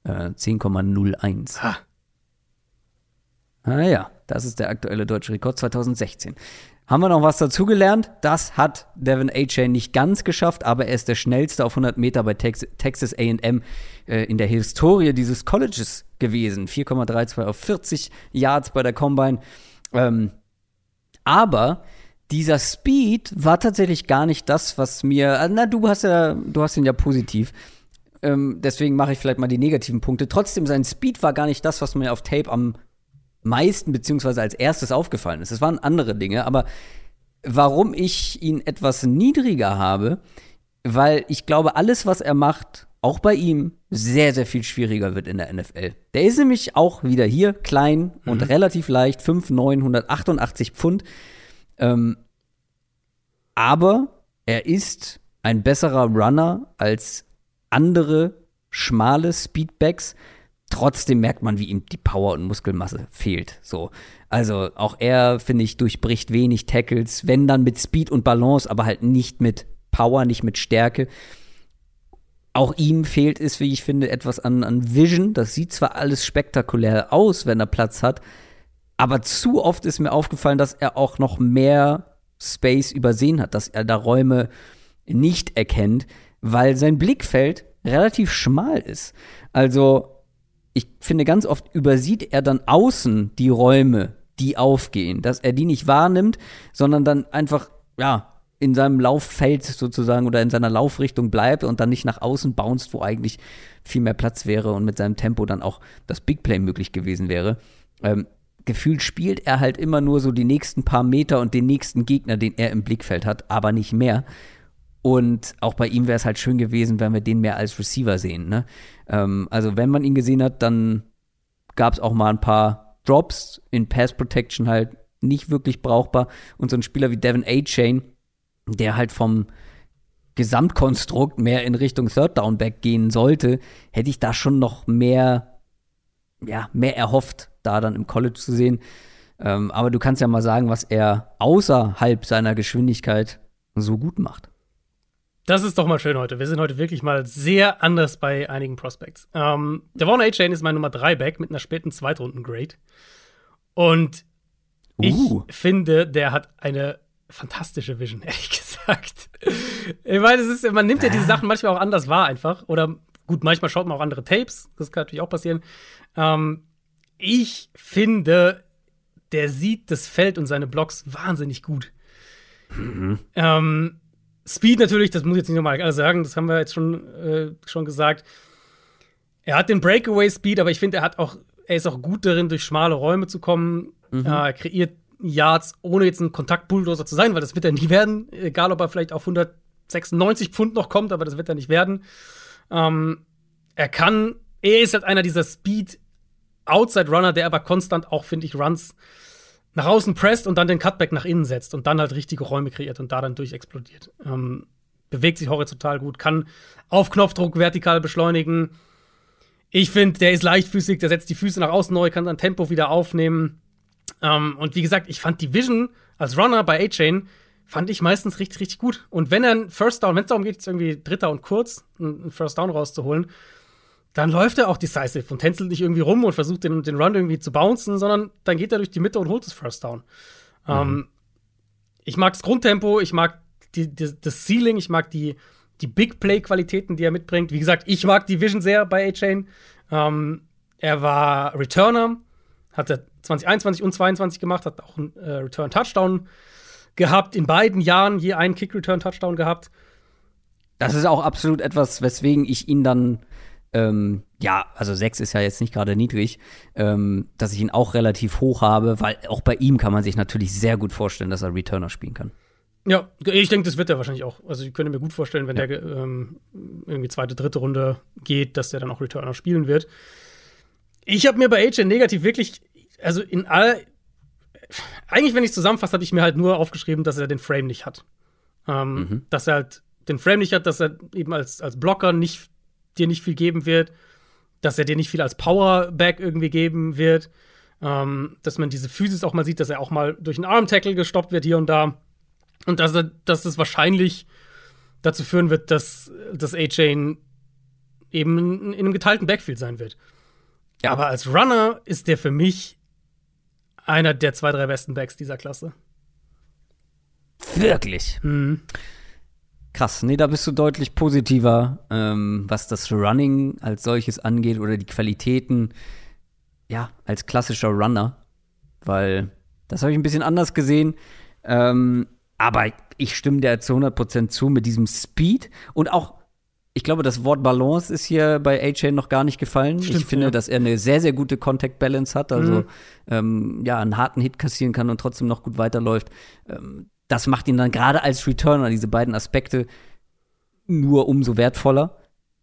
Äh, 10,01. Ha. Ah ja, das ist der aktuelle deutsche Rekord 2016. Haben wir noch was dazugelernt? Das hat Devin A-Chain nicht ganz geschafft, aber er ist der schnellste auf 100 Meter bei Tex Texas A&M äh, in der Historie dieses Colleges gewesen. 4,32 auf 40 Yards bei der Combine. Ähm, aber dieser Speed war tatsächlich gar nicht das, was mir. Äh, na, du hast ja, du hast ihn ja positiv. Ähm, deswegen mache ich vielleicht mal die negativen Punkte. Trotzdem, sein Speed war gar nicht das, was mir auf Tape am meisten beziehungsweise als erstes aufgefallen ist. Es waren andere Dinge, aber warum ich ihn etwas niedriger habe, weil ich glaube, alles, was er macht, auch bei ihm sehr, sehr viel schwieriger wird in der NFL. Der ist nämlich auch wieder hier klein mhm. und relativ leicht, 5, 9, 188 Pfund. Ähm, aber er ist ein besserer Runner als andere schmale Speedbacks. Trotzdem merkt man, wie ihm die Power und Muskelmasse fehlt. So. Also auch er, finde ich, durchbricht wenig Tackles, wenn dann mit Speed und Balance, aber halt nicht mit Power, nicht mit Stärke. Auch ihm fehlt es, wie ich finde, etwas an, an Vision. Das sieht zwar alles spektakulär aus, wenn er Platz hat, aber zu oft ist mir aufgefallen, dass er auch noch mehr Space übersehen hat, dass er da Räume nicht erkennt, weil sein Blickfeld relativ schmal ist. Also ich finde, ganz oft übersieht er dann außen die Räume, die aufgehen, dass er die nicht wahrnimmt, sondern dann einfach, ja, in seinem Lauffeld sozusagen oder in seiner Laufrichtung bleibt und dann nicht nach außen bounced, wo eigentlich viel mehr Platz wäre und mit seinem Tempo dann auch das Big Play möglich gewesen wäre. Ähm, gefühlt spielt er halt immer nur so die nächsten paar Meter und den nächsten Gegner, den er im Blickfeld hat, aber nicht mehr. Und auch bei ihm wäre es halt schön gewesen, wenn wir den mehr als Receiver sehen. Ne? Ähm, also wenn man ihn gesehen hat, dann gab es auch mal ein paar Drops in Pass Protection halt nicht wirklich brauchbar. Und so ein Spieler wie Devin A. Chain, der halt vom Gesamtkonstrukt mehr in Richtung Third Down Back gehen sollte, hätte ich da schon noch mehr, ja, mehr erhofft, da dann im College zu sehen. Ähm, aber du kannst ja mal sagen, was er außerhalb seiner Geschwindigkeit so gut macht. Das ist doch mal schön heute. Wir sind heute wirklich mal sehr anders bei einigen Prospects. Ähm, Devon A-Chain ist mein Nummer 3 Back mit einer späten Zweitrunden-Grade. Und uh. ich finde, der hat eine fantastische Vision, ehrlich gesagt. ich meine, es ist, man nimmt ja diese Sachen manchmal auch anders wahr einfach. Oder gut, manchmal schaut man auch andere Tapes. Das kann natürlich auch passieren. Ähm, ich finde, der sieht das Feld und seine Blocks wahnsinnig gut. Mhm. Ähm, Speed natürlich, das muss ich jetzt nicht nochmal alles sagen, das haben wir jetzt schon, äh, schon gesagt. Er hat den Breakaway-Speed, aber ich finde, er hat auch, er ist auch gut darin, durch schmale Räume zu kommen. Mhm. Äh, er kreiert Yards, ohne jetzt ein Kontaktbulldozer zu sein, weil das wird er nie werden. Egal, ob er vielleicht auf 196 Pfund noch kommt, aber das wird er nicht werden. Ähm, er kann, er ist halt einer dieser Speed Outside Runner, der aber konstant auch, finde ich, Runs nach außen presst und dann den Cutback nach innen setzt und dann halt richtige Räume kreiert und da dann durchexplodiert. Ähm, bewegt sich horizontal gut, kann auf Knopfdruck vertikal beschleunigen. Ich finde, der ist leichtfüßig, der setzt die Füße nach außen neu, kann sein Tempo wieder aufnehmen. Ähm, und wie gesagt, ich fand die Vision als Runner bei A-Chain fand ich meistens richtig, richtig gut. Und wenn er ein First Down, wenn es darum geht, jetzt irgendwie Dritter und kurz, einen First Down rauszuholen, dann läuft er auch decisive und tänzelt nicht irgendwie rum und versucht den, den Run irgendwie zu bouncen, sondern dann geht er durch die Mitte und holt das First Down. Mhm. Ähm, ich mag das Grundtempo, ich mag die, die, das Ceiling, ich mag die, die Big Play-Qualitäten, die er mitbringt. Wie gesagt, ich mag die Vision sehr bei A-Chain. Ähm, er war Returner, hat er 2021 und 2022 gemacht, hat auch einen äh, Return-Touchdown gehabt, in beiden Jahren je einen Kick-Return-Touchdown gehabt. Das ist auch absolut etwas, weswegen ich ihn dann ähm, ja, also sechs ist ja jetzt nicht gerade niedrig, ähm, dass ich ihn auch relativ hoch habe, weil auch bei ihm kann man sich natürlich sehr gut vorstellen, dass er Returner spielen kann. Ja, ich denke, das wird er wahrscheinlich auch. Also ich könnte mir gut vorstellen, wenn ja. der ähm, irgendwie zweite, dritte Runde geht, dass der dann auch Returner spielen wird. Ich habe mir bei AJ negativ wirklich, also in all, eigentlich, wenn ich zusammenfasse, habe ich mir halt nur aufgeschrieben, dass er den Frame nicht hat. Ähm, mhm. Dass er halt den Frame nicht hat, dass er eben als, als Blocker nicht dir nicht viel geben wird, dass er dir nicht viel als Powerback irgendwie geben wird, ähm, dass man diese Physis auch mal sieht, dass er auch mal durch einen Arm-Tackle gestoppt wird hier und da und dass, er, dass es wahrscheinlich dazu führen wird, dass das A-Chain eben in, in, einem geteilten Backfield sein wird. Ja. Aber als Runner ist der für mich einer der zwei, drei besten Backs dieser Klasse. Wirklich? Mhm. Krass, nee, da bist du deutlich positiver, ähm, was das Running als solches angeht oder die Qualitäten, ja, als klassischer Runner. Weil das habe ich ein bisschen anders gesehen. Ähm, aber ich stimme dir zu 100% zu mit diesem Speed und auch, ich glaube, das Wort Balance ist hier bei A-Chain noch gar nicht gefallen. Stimmt, ich finde, ja. dass er eine sehr, sehr gute Contact Balance hat, also mhm. ähm, ja, einen harten Hit kassieren kann und trotzdem noch gut weiterläuft. Ähm, das macht ihn dann gerade als Returner, diese beiden Aspekte, nur umso wertvoller.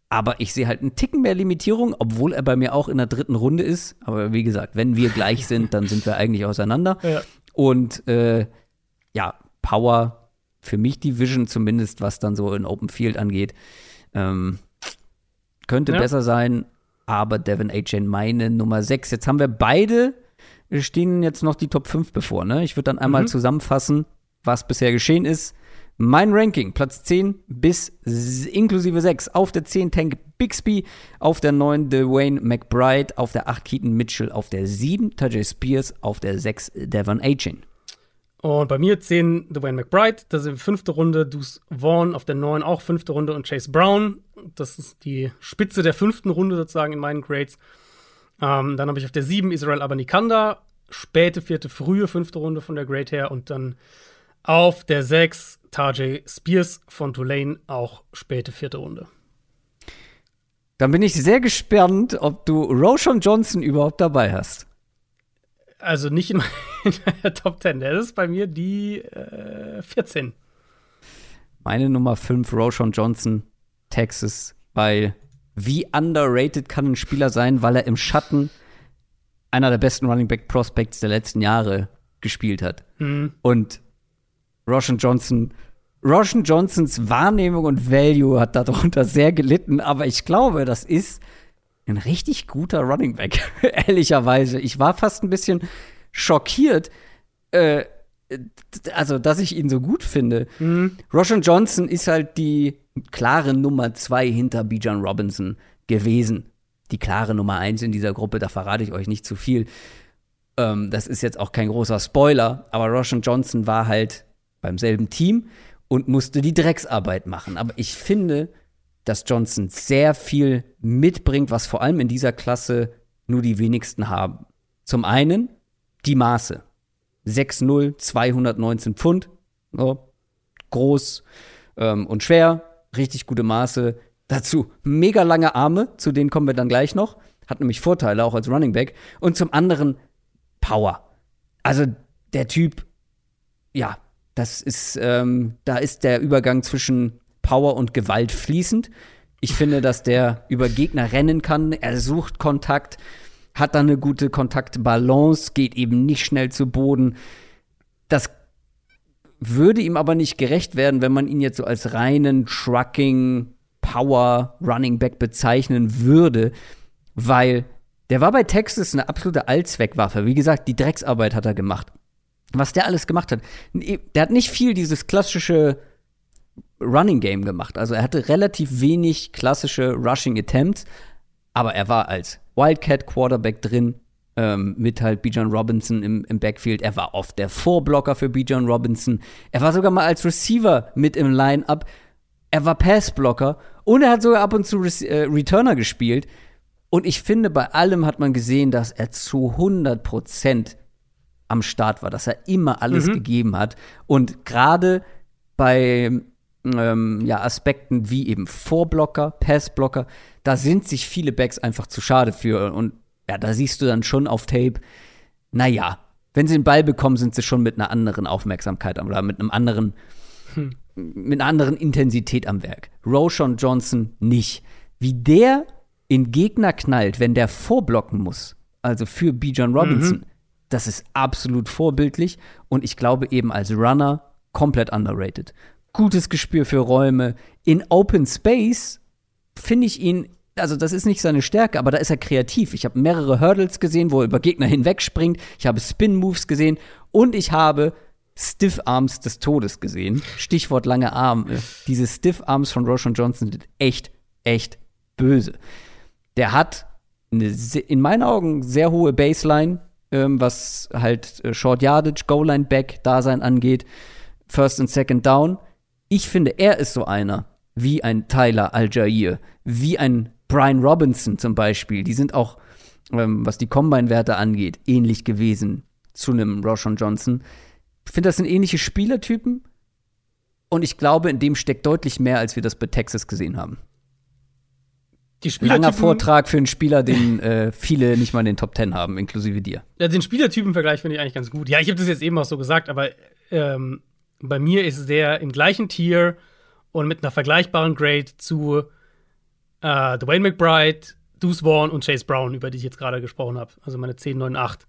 Aber ich sehe halt einen Ticken mehr Limitierung, obwohl er bei mir auch in der dritten Runde ist. Aber wie gesagt, wenn wir gleich sind, dann sind wir eigentlich auseinander. Ja. Und äh, ja, Power, für mich die Vision zumindest, was dann so in Open Field angeht, ähm, könnte ja. besser sein. Aber Devin A. meine Nummer 6. Jetzt haben wir beide, stehen jetzt noch die Top 5 bevor. Ne? Ich würde dann einmal mhm. zusammenfassen was bisher geschehen ist. Mein Ranking, Platz 10 bis inklusive 6. Auf der 10 Tank Bixby, auf der 9 Dwayne McBride, auf der 8 Keaton Mitchell, auf der 7 Tajay Spears, auf der 6 Devon Achin. Und bei mir 10 Dwayne McBride, das ist die fünfte Runde, Deuce Vaughn auf der 9 auch fünfte Runde und Chase Brown. Das ist die Spitze der fünften Runde sozusagen in meinen Grades. Ähm, dann habe ich auf der 7 Israel Abanikanda, späte vierte, frühe fünfte Runde von der Grade her und dann auf der 6 Tajay Spears von Tulane, auch späte vierte Runde. Dann bin ich sehr gespannt, ob du Roshan Johnson überhaupt dabei hast. Also nicht in meiner Top 10. Der ist bei mir die äh, 14. Meine Nummer 5, Roshan Johnson, Texas, weil wie underrated kann ein Spieler sein, weil er im Schatten einer der besten Running Back Prospects der letzten Jahre gespielt hat. Mhm. Und Roshan Johnson. Roshan Johnsons Wahrnehmung und Value hat darunter sehr gelitten, aber ich glaube, das ist ein richtig guter Running Back, ehrlicherweise. Ich war fast ein bisschen schockiert, äh, also, dass ich ihn so gut finde. Mhm. Roshan Johnson ist halt die klare Nummer zwei hinter Bijan Robinson gewesen. Die klare Nummer eins in dieser Gruppe, da verrate ich euch nicht zu viel. Ähm, das ist jetzt auch kein großer Spoiler, aber Roshan Johnson war halt beim selben Team und musste die Drecksarbeit machen. Aber ich finde, dass Johnson sehr viel mitbringt, was vor allem in dieser Klasse nur die wenigsten haben. Zum einen die Maße. 6'0, 219 Pfund, so, groß, ähm, und schwer, richtig gute Maße. Dazu mega lange Arme, zu denen kommen wir dann gleich noch. Hat nämlich Vorteile auch als Running Back. Und zum anderen Power. Also der Typ, ja, das ist, ähm, da ist der Übergang zwischen Power und Gewalt fließend. Ich finde, dass der über Gegner rennen kann. Er sucht Kontakt, hat dann eine gute Kontaktbalance, geht eben nicht schnell zu Boden. Das würde ihm aber nicht gerecht werden, wenn man ihn jetzt so als reinen Trucking Power Running Back bezeichnen würde, weil der war bei Texas eine absolute Allzweckwaffe. Wie gesagt, die Drecksarbeit hat er gemacht. Was der alles gemacht hat. Der hat nicht viel dieses klassische Running Game gemacht. Also er hatte relativ wenig klassische Rushing Attempts, aber er war als Wildcat Quarterback drin, ähm, mit halt Bijan Robinson im, im Backfield. Er war oft der Vorblocker für Bijan Robinson. Er war sogar mal als Receiver mit im Line-Up. Er war Passblocker und er hat sogar ab und zu Re äh, Returner gespielt. Und ich finde, bei allem hat man gesehen, dass er zu 100 Prozent am Start war, dass er immer alles mhm. gegeben hat. Und gerade bei ähm, ja, Aspekten wie eben Vorblocker, Passblocker, da sind sich viele Backs einfach zu schade für. Und ja, da siehst du dann schon auf Tape, naja, wenn sie den Ball bekommen, sind sie schon mit einer anderen Aufmerksamkeit oder mit einem anderen, hm. mit einer anderen Intensität am Werk. Roshan Johnson nicht. Wie der in Gegner knallt, wenn der vorblocken muss, also für Bijan Robinson, mhm. Das ist absolut vorbildlich und ich glaube eben als Runner komplett underrated. Gutes Gespür für Räume. In Open Space finde ich ihn also das ist nicht seine Stärke, aber da ist er kreativ. Ich habe mehrere Hurdles gesehen, wo er über Gegner hinwegspringt. Ich habe Spin-Moves gesehen und ich habe Stiff Arms des Todes gesehen. Stichwort lange Arme. Diese Stiff Arms von Roshan Johnson sind echt, echt böse. Der hat eine, in meinen Augen sehr hohe Baseline, ähm, was halt äh, Short Yardage, Goal Line Back Dasein angeht, First und Second Down. Ich finde, er ist so einer wie ein Tyler Al-Jair, wie ein Brian Robinson zum Beispiel, die sind auch, ähm, was die Combine-Werte angeht, ähnlich gewesen zu einem Roshan Johnson. Ich finde, das sind ähnliche Spielertypen. Und ich glaube, in dem steckt deutlich mehr, als wir das bei Texas gesehen haben. Langer Vortrag für einen Spieler, den äh, viele nicht mal in den Top Ten haben, inklusive dir. Ja, den Spielertypen-Vergleich finde ich eigentlich ganz gut. Ja, ich habe das jetzt eben auch so gesagt, aber ähm, bei mir ist der im gleichen Tier und mit einer vergleichbaren Grade zu äh, Dwayne McBride, Deuce Vaughn und Chase Brown, über die ich jetzt gerade gesprochen habe. Also meine 10, 9, 8.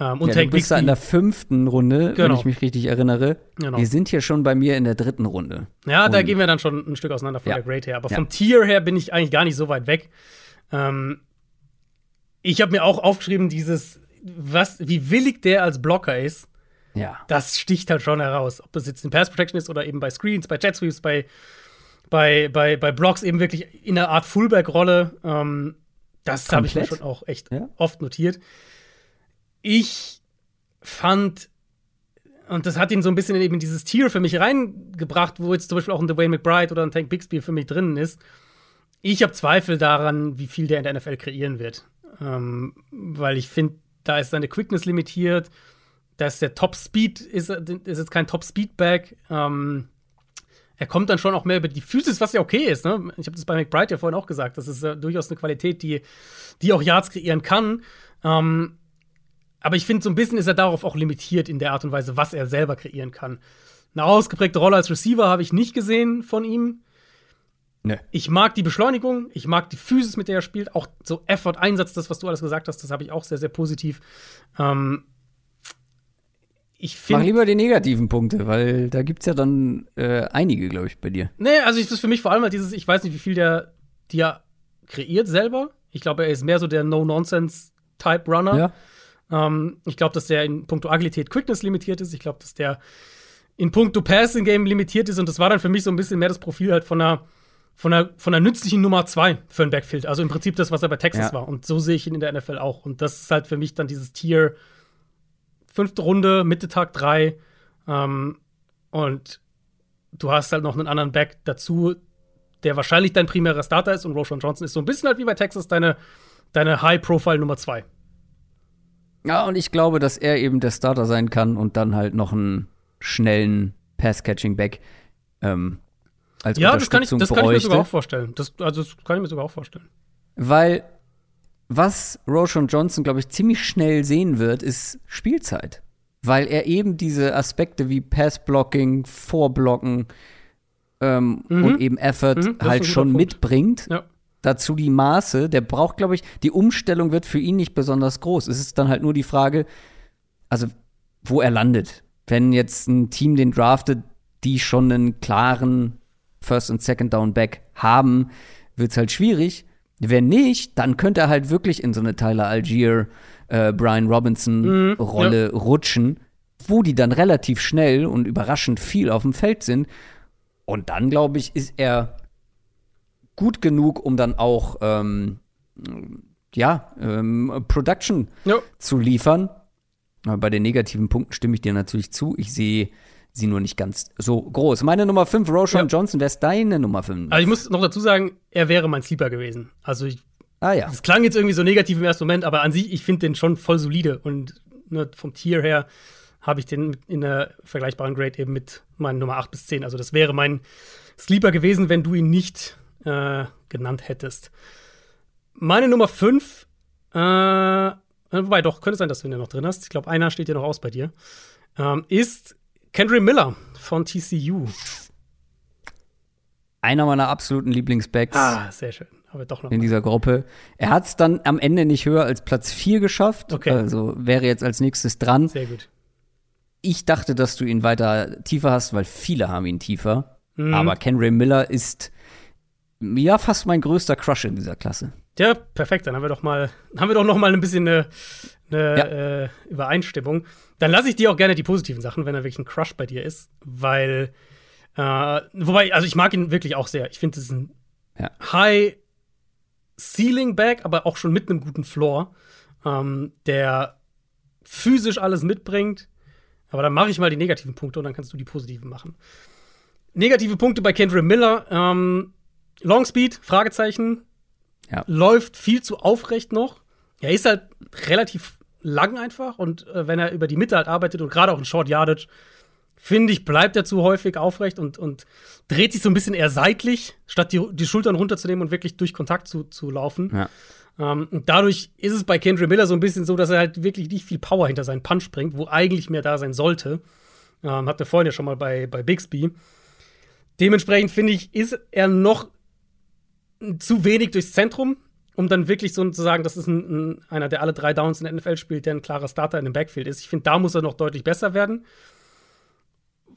Ähm, und ja, Tank du bist da in der fünften Runde, genau. wenn ich mich richtig erinnere. Genau. Wir sind hier schon bei mir in der dritten Runde. Ja, und da gehen wir dann schon ein Stück auseinander von ja. der Grade her. Aber ja. vom Tier her bin ich eigentlich gar nicht so weit weg. Ähm, ich habe mir auch aufgeschrieben, dieses, was, wie willig der als Blocker ist. Ja. Das sticht halt schon heraus. Ob das jetzt in Pass Protection ist oder eben bei Screens, bei Jet Sweeps, bei bei, bei, bei Blocks eben wirklich in einer Art Fullback-Rolle. Ähm, das habe ich mir schon auch echt ja? oft notiert. Ich fand, und das hat ihn so ein bisschen in eben dieses Tier für mich reingebracht, wo jetzt zum Beispiel auch ein Dwayne McBride oder ein Tank Bixby für mich drinnen ist. Ich habe Zweifel daran, wie viel der in der NFL kreieren wird. Ähm, weil ich finde, da ist seine Quickness limitiert. Da ist der Top Speed, ist, ist jetzt kein Top Speedback. Ähm, er kommt dann schon auch mehr über die Physis, was ja okay ist. Ne? Ich habe das bei McBride ja vorhin auch gesagt. Das ist äh, durchaus eine Qualität, die, die auch Yards kreieren kann. Ähm, aber ich finde, so ein bisschen ist er darauf auch limitiert in der Art und Weise, was er selber kreieren kann. Eine ausgeprägte Rolle als Receiver habe ich nicht gesehen von ihm. Nee. Ich mag die Beschleunigung, ich mag die Physis, mit der er spielt, auch so Effort-Einsatz, das, was du alles gesagt hast, das habe ich auch sehr, sehr positiv. Ähm, ich finde. Mach lieber die negativen Punkte, weil da gibt es ja dann äh, einige, glaube ich, bei dir. Nee, also ich, das für mich vor allem halt dieses, ich weiß nicht, wie viel der dir kreiert selber. Ich glaube, er ist mehr so der No-Nonsense-Type-Runner. Ja. Ähm, ich glaube, dass der in puncto Agilität Quickness limitiert ist. Ich glaube, dass der in puncto Passing Game limitiert ist. Und das war dann für mich so ein bisschen mehr das Profil halt von einer, von einer, von einer nützlichen Nummer zwei für ein Backfield. Also im Prinzip das, was er bei Texas ja. war. Und so sehe ich ihn in der NFL auch. Und das ist halt für mich dann dieses Tier fünfte Runde, Mitte Tag drei. Ähm, und du hast halt noch einen anderen Back dazu, der wahrscheinlich dein primärer Starter ist. Und Roshan Johnson ist so ein bisschen halt wie bei Texas deine, deine High-Profile Nummer zwei. Ja, und ich glaube, dass er eben der Starter sein kann und dann halt noch einen schnellen Pass-Catching-Back. Ähm, als Ja, das kann, ich, das kann ich mir sogar auch vorstellen. Das, also, das kann ich mir sogar auch vorstellen. Weil was Roshan Johnson, glaube ich, ziemlich schnell sehen wird, ist Spielzeit. Weil er eben diese Aspekte wie Passblocking, Vorblocken ähm, Mhm. und eben Effort Mhm, halt schon Punkt. mitbringt. Ja. Dazu die Maße, der braucht, glaube ich, die Umstellung wird für ihn nicht besonders groß. Es ist dann halt nur die Frage, also wo er landet. Wenn jetzt ein Team den draftet, die schon einen klaren First und Second Down Back haben, wird es halt schwierig. Wenn nicht, dann könnte er halt wirklich in so eine Tyler Algier, äh, Brian Robinson Mhm, Rolle rutschen, wo die dann relativ schnell und überraschend viel auf dem Feld sind. Und dann, glaube ich, ist er gut genug, um dann auch ähm, ja, ähm, Production Ja. zu liefern. Aber bei den negativen Punkten stimme ich dir natürlich zu. Ich sehe sie nur nicht ganz so groß. Meine Nummer 5, Roshan Ja. Johnson, wer ist deine Nummer 5? Also ich muss noch dazu sagen, er wäre mein Sleeper gewesen. Also ich, ah ja. das klang jetzt irgendwie so negativ im ersten Moment, aber an sich, ich finde den schon voll solide. Und ne, vom Tier her habe ich den in der vergleichbaren Grade eben mit meinen Nummer 8 bis 10. Also das wäre mein Sleeper gewesen, wenn du ihn nicht äh, genannt hättest. Meine Nummer 5, äh, wobei doch, könnte sein, dass du ihn ja noch drin hast. Ich glaube, einer steht ja noch aus bei dir. Ähm, ist Kendrick Miller von TCU. Einer meiner absoluten Lieblingsbacks Ah, sehr schön. Aber doch noch. in mal. dieser Gruppe. Er hat es dann am Ende nicht höher als Platz 4 geschafft. Okay. Also wäre jetzt als nächstes dran. Sehr gut. Ich dachte, dass du ihn weiter tiefer hast, weil viele haben ihn tiefer. Mhm. Aber Kenry Miller ist ja fast mein größter Crush in dieser Klasse. Ja, perfekt. Dann haben wir doch mal, haben wir doch noch mal ein bisschen eine, eine Ja. äh, Übereinstimmung. Dann lasse ich dir auch gerne die positiven Sachen, wenn er wirklich ein Crush bei dir ist, weil äh, wobei, also ich mag ihn wirklich auch sehr. Ich finde, es ist ein Ja. High Ceiling Back, aber auch schon mit einem guten Floor, ähm, der physisch alles mitbringt. Aber dann mache ich mal die negativen Punkte und dann kannst du die positiven machen. Negative Punkte bei Kendra Miller. Ähm, Long Speed, Fragezeichen. Ja. Läuft viel zu aufrecht noch. Er ist halt relativ lang einfach und äh, wenn er über die Mitte halt arbeitet und gerade auch in Short Yardage, finde ich, bleibt er zu häufig aufrecht und, und dreht sich so ein bisschen eher seitlich, statt die, die Schultern runterzunehmen und wirklich durch Kontakt zu, zu laufen. Ja. Ähm, und dadurch ist es bei Kendra Miller so ein bisschen so, dass er halt wirklich nicht viel Power hinter seinen Punch bringt, wo eigentlich mehr da sein sollte. Ähm, hatten wir vorhin ja schon mal bei, bei Bixby. Dementsprechend finde ich, ist er noch zu wenig durchs Zentrum, um dann wirklich so zu sagen, das ist ein, ein, einer, der alle drei Downs in der NFL spielt, der ein klarer Starter in dem Backfield ist. Ich finde, da muss er noch deutlich besser werden.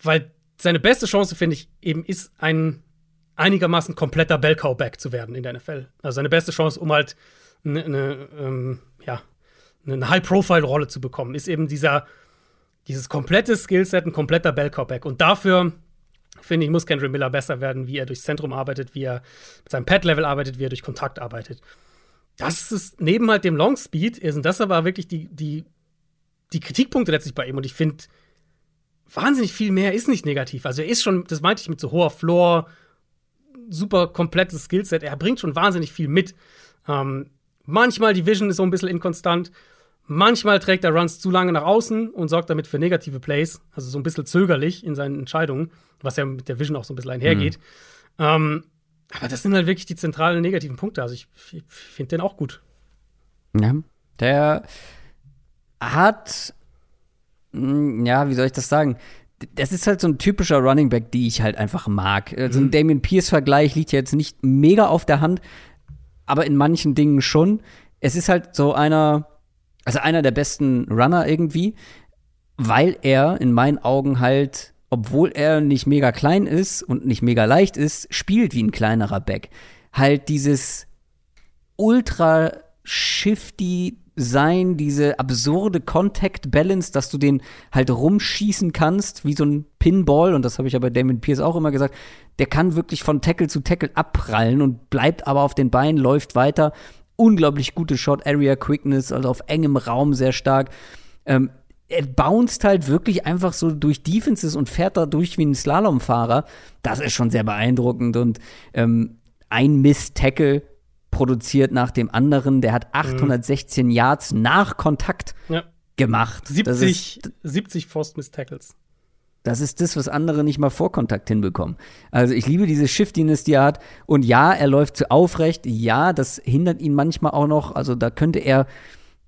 Weil seine beste Chance, finde ich, eben ist ein einigermaßen kompletter Bellcow-Back zu werden in der NFL. Also seine beste Chance, um halt eine, eine ähm, ja, eine High-Profile-Rolle zu bekommen, ist eben dieser, dieses komplette Skillset, ein kompletter Bellcow-Back. Und dafür, finde ich, muss Kendra Miller besser werden, wie er durchs Zentrum arbeitet, wie er mit seinem Pad-Level arbeitet, wie er durch Kontakt arbeitet. Das ist neben halt dem Long Speed, sind das aber wirklich die, die, die Kritikpunkte letztlich bei ihm. Und ich finde, wahnsinnig viel mehr ist nicht negativ. Also er ist schon, das meinte ich mit so hoher Floor, super komplettes Skillset. Er bringt schon wahnsinnig viel mit. Ähm, manchmal die Vision ist so ein bisschen inkonstant. Manchmal trägt er Runs zu lange nach außen und sorgt damit für negative Plays. Also so ein bisschen zögerlich in seinen Entscheidungen, was ja mit der Vision auch so ein bisschen einhergeht. Ähm, aber das sind halt wirklich die zentralen negativen Punkte. Also ich, ich finde den auch gut. Ja. Der hat, mh, ja, wie soll ich das sagen? Das ist halt so ein typischer Running Back, die ich halt einfach mag. Also ein Damien Pierce-Vergleich liegt jetzt nicht mega auf der Hand, aber in manchen Dingen schon. Es ist halt so einer, also einer der besten Runner irgendwie, weil er in meinen Augen halt, obwohl er nicht mega klein ist und nicht mega leicht ist, spielt wie ein kleinerer Back. Halt dieses ultra shifty sein, diese absurde Contact Balance, dass du den halt rumschießen kannst, wie so ein Pinball, und das habe ich ja bei Damon Pierce auch immer gesagt, der kann wirklich von Tackle zu Tackle abprallen und bleibt aber auf den Beinen, läuft weiter. Unglaublich gute Short Area Quickness, also auf engem Raum sehr stark. Ähm, er bounced halt wirklich einfach so durch Defenses und fährt da durch wie ein Slalomfahrer. Das ist schon sehr beeindruckend und ähm, ein Miss-Tackle produziert nach dem anderen. Der hat 816 Yards nach Kontakt Ja. gemacht. Das 70, ist, 70 Forced Miss Tackles. Das ist das, was andere nicht mal vor Kontakt hinbekommen. Also ich liebe diese Shiftiness, die er hat. Und ja, er läuft zu aufrecht. Ja, das hindert ihn manchmal auch noch. Also da könnte er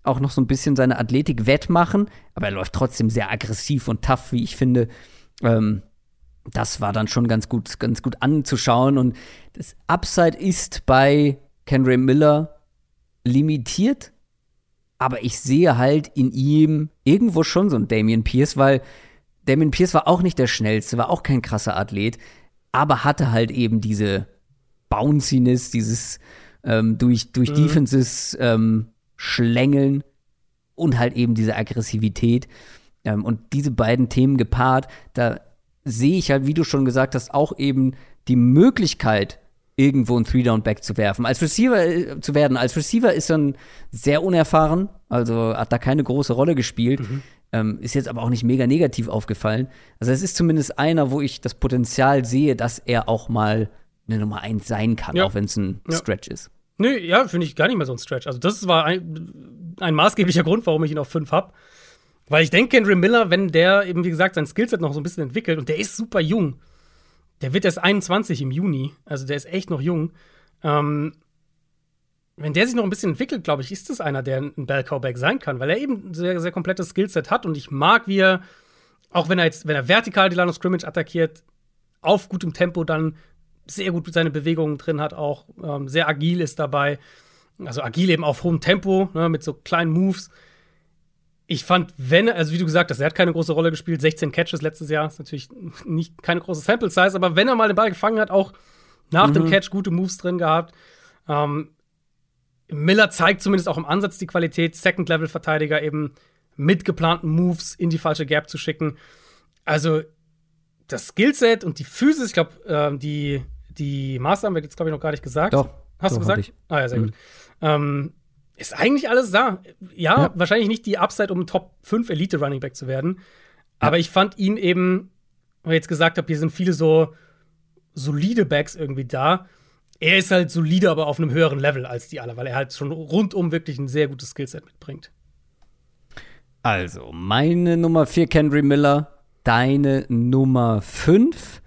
auch noch so ein bisschen seine Athletik wettmachen. Aber er läuft trotzdem sehr aggressiv und tough, wie ich finde. Ähm, das war dann schon ganz gut, ganz gut anzuschauen. Und das Upside ist bei Kendra Miller limitiert. Aber ich sehe halt in ihm irgendwo schon so ein Damian Pierce, weil Damien Pierce war auch nicht der schnellste, war auch kein krasser Athlet, aber hatte halt eben diese Bounciness, dieses ähm, durch, durch mhm. Defenses ähm, schlängeln und halt eben diese Aggressivität. Ähm, und diese beiden Themen gepaart, da sehe ich halt, wie du schon gesagt hast, auch eben die Möglichkeit, irgendwo ein Three-Down-Back zu werfen. Als Receiver äh, zu werden. Als Receiver ist er sehr unerfahren, also hat da keine große Rolle gespielt. Mhm. Ähm, ist jetzt aber auch nicht mega negativ aufgefallen. Also es ist zumindest einer, wo ich das Potenzial sehe, dass er auch mal eine Nummer 1 sein kann, ja. auch wenn es ein ja. Stretch ist. Nö, ja, finde ich gar nicht mehr so ein Stretch. Also das war ein, ein maßgeblicher Grund, warum ich ihn auf 5 habe. Weil ich denke, Henry Miller, wenn der eben, wie gesagt, sein Skillset noch so ein bisschen entwickelt und der ist super jung. Der wird erst 21 im Juni, also der ist echt noch jung. Ähm, wenn der sich noch ein bisschen entwickelt, glaube ich, ist das einer, der ein Bell Cowback sein kann, weil er eben ein sehr, sehr komplettes Skillset hat und ich mag, wie er, auch wenn er jetzt, wenn er vertikal die Line of Scrimmage attackiert, auf gutem Tempo dann sehr gut seine Bewegungen drin hat, auch ähm, sehr agil ist dabei. Also agil eben auf hohem Tempo, ne, mit so kleinen Moves. Ich fand, wenn, also wie du gesagt hast, er hat keine große Rolle gespielt, 16 Catches letztes Jahr, ist natürlich nicht keine große Sample Size, aber wenn er mal den Ball gefangen hat, auch nach mhm. dem Catch gute Moves drin gehabt. Ähm, Miller zeigt zumindest auch im Ansatz die Qualität, Second-Level-Verteidiger eben mit geplanten Moves in die falsche Gap zu schicken. Also das Skillset und die Physis, ich glaube, äh, die, die Master haben wir jetzt, glaube ich, noch gar nicht gesagt. Doch. Hast doch, du gesagt? Ah ja, sehr mhm. gut. Ähm, ist eigentlich alles da. Ja, ja, wahrscheinlich nicht die Upside, um Top 5 Elite Running Back zu werden. Ja. Aber ich fand ihn eben, weil ich jetzt gesagt habe, hier sind viele so solide Backs irgendwie da er ist halt solide, aber auf einem höheren Level als die alle, weil er halt schon rundum wirklich ein sehr gutes Skillset mitbringt. Also, meine Nummer 4, Kendry Miller, deine Nummer 5.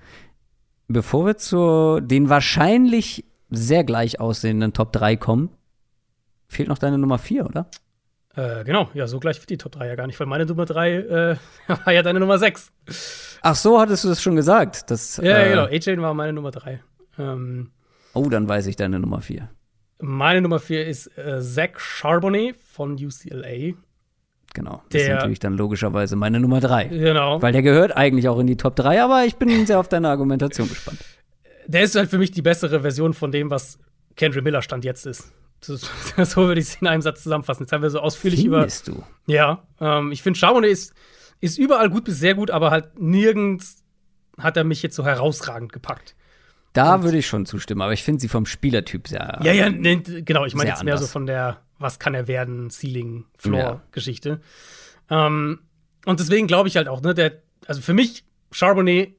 Bevor wir zu den wahrscheinlich sehr gleich aussehenden Top 3 kommen, fehlt noch deine Nummer 4, oder? Äh, genau, ja, so gleich wird die Top 3 ja gar nicht, weil meine Nummer 3 äh, war ja deine Nummer 6. Ach so, hattest du das schon gesagt? Das, ja, äh, genau, A-Chain war meine Nummer 3. Ähm, Oh, dann weiß ich deine Nummer 4. Meine Nummer 4 ist äh, Zach Charbonnet von UCLA. Genau. Das der, ist natürlich dann logischerweise meine Nummer 3. Genau. Weil der gehört eigentlich auch in die Top 3, aber ich bin sehr auf deine Argumentation gespannt. Der ist halt für mich die bessere Version von dem, was Kendra Miller Stand jetzt ist. So, so würde ich es in einem Satz zusammenfassen. Jetzt haben wir so ausführlich Findest über. du? Ja, ähm, ich finde, Charbonnet ist, ist überall gut bis sehr gut, aber halt nirgends hat er mich jetzt so herausragend gepackt. Da würde ich schon zustimmen, aber ich finde sie vom Spielertyp sehr. Ja, ja, ne, genau. Ich meine jetzt mehr so von der, was kann er werden, Ceiling-Floor-Geschichte. Ja. Ähm, und deswegen glaube ich halt auch, ne, der, also für mich, Charbonnet,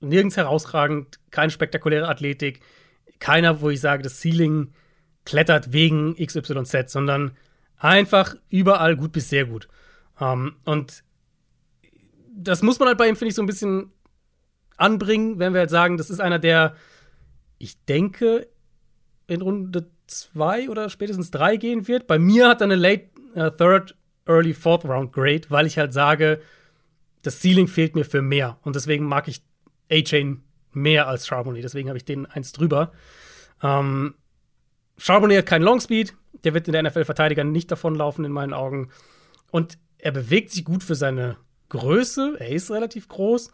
nirgends herausragend, keine spektakuläre Athletik, keiner, wo ich sage, das Ceiling klettert wegen XYZ, sondern einfach überall gut bis sehr gut. Ähm, und das muss man halt bei ihm, finde ich, so ein bisschen anbringen, wenn wir halt sagen, das ist einer, der, ich denke, in Runde zwei oder spätestens drei gehen wird. Bei mir hat er eine Late uh, Third, Early Fourth Round Grade, weil ich halt sage, das Ceiling fehlt mir für mehr. Und deswegen mag ich A-Chain mehr als Charbonnet. Deswegen habe ich den eins drüber. Ähm, Charbonnet hat keinen Long Speed. Der wird in der NFL-Verteidiger nicht davonlaufen, in meinen Augen. Und er bewegt sich gut für seine Größe. Er ist relativ groß.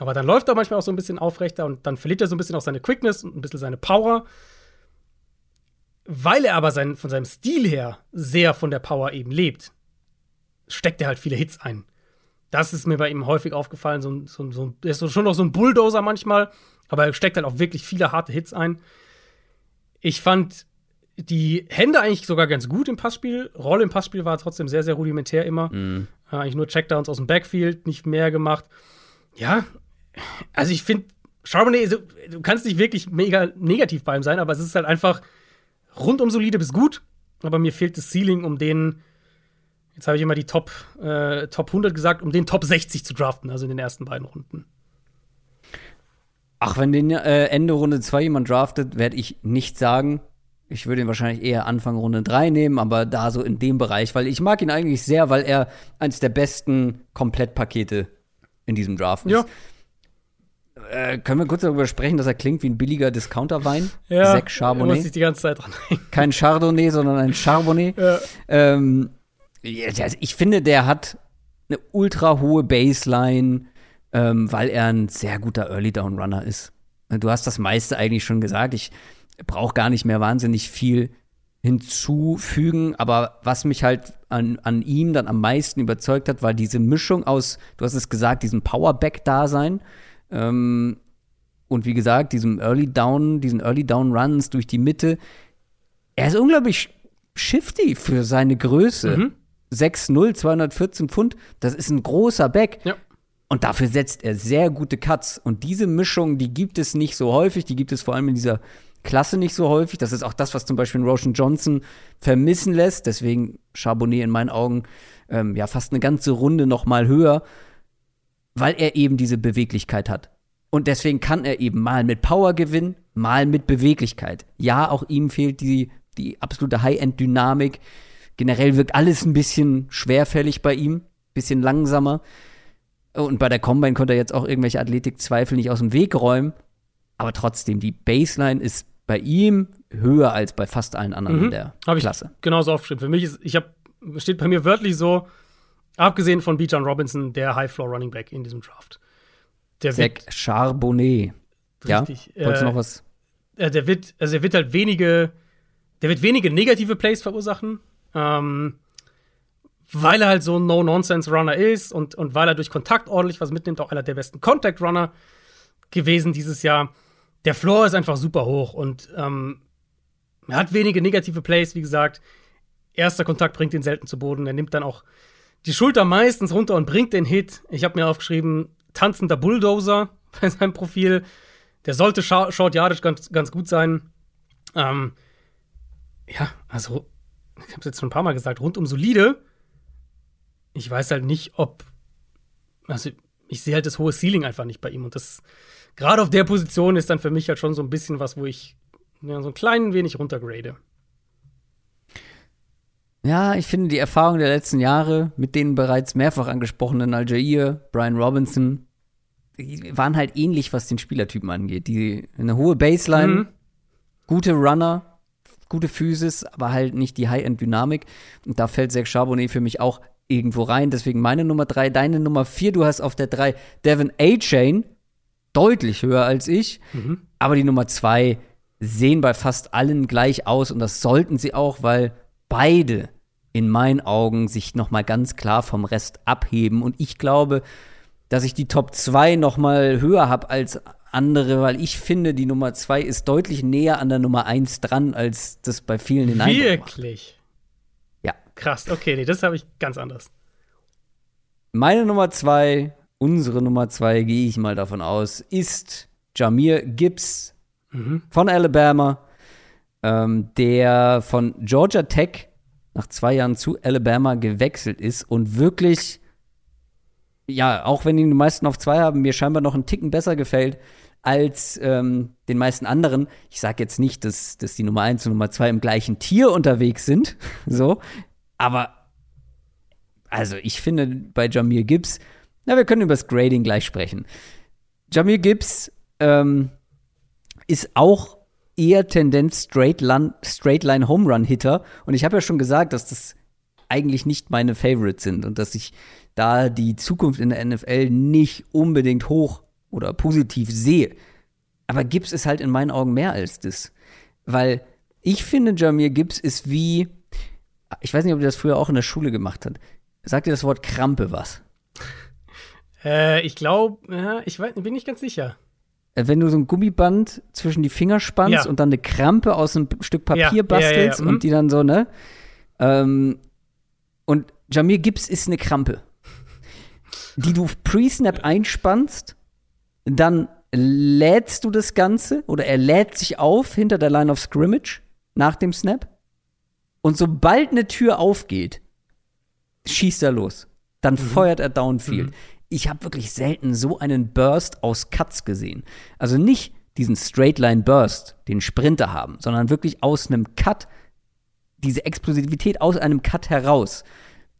Aber dann läuft er manchmal auch so ein bisschen aufrechter und dann verliert er so ein bisschen auch seine Quickness und ein bisschen seine Power. Weil er aber sein, von seinem Stil her sehr von der Power eben lebt, steckt er halt viele Hits ein. Das ist mir bei ihm häufig aufgefallen. So, so, so, er ist schon noch so ein Bulldozer manchmal, aber er steckt halt auch wirklich viele harte Hits ein. Ich fand die Hände eigentlich sogar ganz gut im Passspiel. Rolle im Passspiel war trotzdem sehr, sehr rudimentär immer. Mm. Äh, eigentlich nur Checkdowns aus dem Backfield, nicht mehr gemacht. Ja, also ich finde, Charbonnet, du kannst nicht wirklich mega negativ bei ihm sein, aber es ist halt einfach rundum solide bis gut. Aber mir fehlt das Ceiling, um den Jetzt habe ich immer die Top, äh, Top 100 gesagt, um den Top 60 zu draften, also in den ersten beiden Runden. Ach, wenn den äh, Ende Runde 2 jemand draftet, werde ich nicht sagen. Ich würde ihn wahrscheinlich eher Anfang Runde 3 nehmen, aber da so in dem Bereich, weil ich mag ihn eigentlich sehr, weil er eines der besten Komplettpakete in diesem Draft ist. Ja. Äh, können wir kurz darüber sprechen, dass er klingt wie ein billiger Discounterwein? Ja, Sec da muss ich die ganze Zeit dran denken. Kein Chardonnay, sondern ein Charbonnet. Ja. Ähm, also ich finde, der hat eine ultra hohe Baseline, ähm, weil er ein sehr guter Early Down Runner ist. Du hast das meiste eigentlich schon gesagt. Ich brauche gar nicht mehr wahnsinnig viel hinzufügen, aber was mich halt an, an ihm dann am meisten überzeugt hat, war diese Mischung aus, du hast es gesagt, diesem Powerback-Dasein ähm, und wie gesagt, diesem Early Down, diesen Early Down Runs durch die Mitte. Er ist unglaublich shifty für seine Größe. Mhm. 6'0, 214 Pfund, das ist ein großer Back. Ja. Und dafür setzt er sehr gute Cuts. Und diese Mischung, die gibt es nicht so häufig, die gibt es vor allem in dieser Klasse nicht so häufig. Das ist auch das, was zum Beispiel Roshan Johnson vermissen lässt. Deswegen Charbonnet in meinen Augen ähm, ja fast eine ganze Runde noch mal höher, weil er eben diese Beweglichkeit hat. Und deswegen kann er eben mal mit Power gewinnen, mal mit Beweglichkeit. Ja, auch ihm fehlt die, die absolute High-End-Dynamik. Generell wirkt alles ein bisschen schwerfällig bei ihm, bisschen langsamer. Und bei der Combine konnte er jetzt auch irgendwelche Athletikzweifel nicht aus dem Weg räumen. Aber trotzdem, die Baseline ist bei ihm höher als bei fast allen anderen in der Mhm. ich Klasse. genauso aufgeschrieben. Für mich ist, ich habe, steht bei mir wörtlich so, abgesehen von Bijan Robinson, der High-Floor-Running Back in diesem Draft. Der Zach Charbonnet. Ja, Richtig, wolltest du äh, noch was? äh, der wird, also er wird halt wenige, der wird wenige negative Plays verursachen, ähm, weil er halt so ein No-Nonsense-Runner ist und, und weil er durch Kontakt ordentlich was mitnimmt, auch einer der besten Contact-Runner gewesen dieses Jahr. Der Floor ist einfach super hoch und ähm, er hat wenige negative Plays, wie gesagt. Erster Kontakt bringt ihn selten zu Boden. Er nimmt dann auch die Schulter meistens runter und bringt den Hit. Ich habe mir aufgeschrieben, tanzender Bulldozer bei seinem Profil. Der sollte short yardage ganz, ganz gut sein. Ähm, ja, also, ich habe es jetzt schon ein paar Mal gesagt, rundum solide. Ich weiß halt nicht, ob. Also, ich sehe halt das hohe Ceiling einfach nicht bei ihm. Und das, gerade auf der Position, ist dann für mich halt schon so ein bisschen was, wo ich ja, so ein klein wenig runtergrade. Ja, ich finde die Erfahrung der letzten Jahre mit den bereits mehrfach angesprochenen Aljair, Brian Robinson, die waren halt ähnlich, was den Spielertypen angeht. Die eine hohe Baseline, Mhm. gute Runner, gute Physis, aber halt nicht die High-End-Dynamik. Und da fällt Zach Charbonnet für mich auch irgendwo rein. Deswegen meine Nummer drei, deine Nummer vier. Du hast auf der drei Devin A-Chain, deutlich höher als ich. Aber die Nummer zwei sehen bei fast allen gleich aus und das sollten sie auch, weil beide in meinen Augen sich noch mal ganz klar vom Rest abheben und ich glaube, dass ich die Top 2 noch mal höher habe als andere, weil ich finde, die Nummer 2 ist deutlich näher an der Nummer 1 dran, als das bei vielen den Eindruck. Wirklich? Ja. Krass, okay, nee, das habe ich ganz anders. Meine Nummer 2, unsere Nummer 2, gehe ich mal davon aus, ist Jamir Gibbs von Alabama, ähm, der von Georgia Tech nach zwei Jahren zu Alabama gewechselt ist und wirklich, ja, auch wenn ihn die meisten auf zwei haben, mir scheinbar noch einen Ticken besser gefällt als ähm, den meisten anderen. Ich sage jetzt nicht, dass, dass die Nummer 1 und Nummer 2 im gleichen Tier unterwegs sind, so, aber also ich finde bei Jamir Gibbs, na, wir können über das Grading gleich sprechen. Jamir Gibbs ähm, ist auch eher Tendenz Straight, Lun Straight Line Home Run Hitter. Und ich habe ja schon gesagt, dass das eigentlich nicht meine Favorites sind und dass ich da die Zukunft in der NFL nicht unbedingt hoch oder positiv sehe. Aber Gibbs ist halt in meinen Augen mehr als das. Weil ich finde, Jamir Gibbs ist wie, ich weiß nicht, ob ihr das früher auch in der Schule gemacht habt. Sagt ihr das Wort Krampe was? Äh, ich glaube, ja, ich weiß, bin nicht ganz sicher. Äh, Wenn du so ein Gummiband zwischen die Finger spannst Ja. und dann eine Krampe aus einem Stück Papier ja, bastelst ja, mhm. und die dann so, ne? Ähm, und Jamir Gibbs ist eine Krampe, die du pre-Snap einspannst, dann lädst du das Ganze oder er lädt sich auf hinter der Line of Scrimmage nach dem Snap und sobald eine Tür aufgeht, schießt er los. Dann feuert er Downfield. Ich habe wirklich selten so einen Burst aus Cuts gesehen. Also nicht diesen Straight Line Burst, den Sprinter haben, sondern wirklich aus einem Cut, diese Explosivität aus einem Cut heraus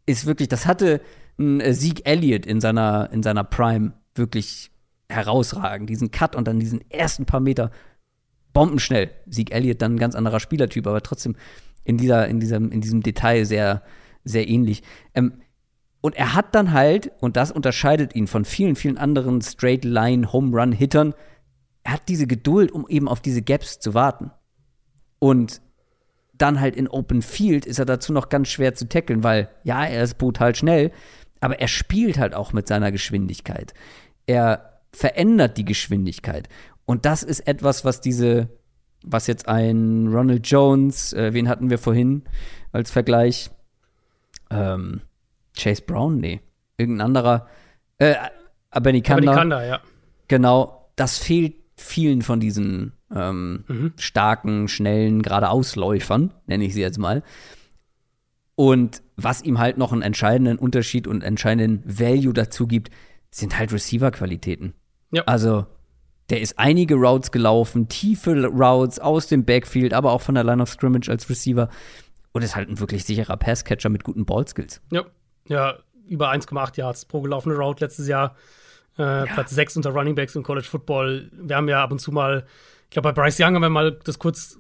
ist wirklich, das hatte ein äh, Sieg Elliott in seiner, in seiner Prime wirklich herausragend. Diesen Cut und dann diesen ersten paar Meter bombenschnell. Sieg Elliott dann ein ganz anderer Spielertyp, aber trotzdem in, dieser, in, diesem, in diesem Detail sehr, sehr ähnlich. Ähm, und er hat dann halt, und das unterscheidet ihn von vielen, vielen anderen Straight-Line-Home-Run-Hittern, er hat diese Geduld, um eben auf diese Gaps zu warten. Und dann halt in Open Field ist er dazu noch ganz schwer zu tackeln, weil ja, er ist brutal schnell, aber er spielt halt auch mit seiner Geschwindigkeit. Er verändert die Geschwindigkeit. Und das ist etwas, was diese, was jetzt ein Ronald Jones, äh, wen hatten wir vorhin als Vergleich? Ähm, Chase Brown? Nee. Irgendein anderer. Äh, Abanikanda. Abanikanda, ja. Genau, das fehlt vielen von diesen ähm, Mhm. starken, schnellen Geradeausläufern, nenne ich sie jetzt mal. Und was ihm halt noch einen entscheidenden Unterschied und entscheidenden Value dazu gibt, sind halt Receiver-Qualitäten. Ja. Also, der ist einige Routes gelaufen, tiefe Routes aus dem Backfield, aber auch von der Line of Scrimmage als Receiver. Und ist halt ein wirklich sicherer Passcatcher mit guten Ballskills. Ja, ja über 1,8 Yards pro gelaufene Route letztes Jahr. Äh, Platz 6 unter Running Backs im College Football. Wir haben ja ab und zu mal, ich glaube, bei Bryce Young haben wir mal das kurz,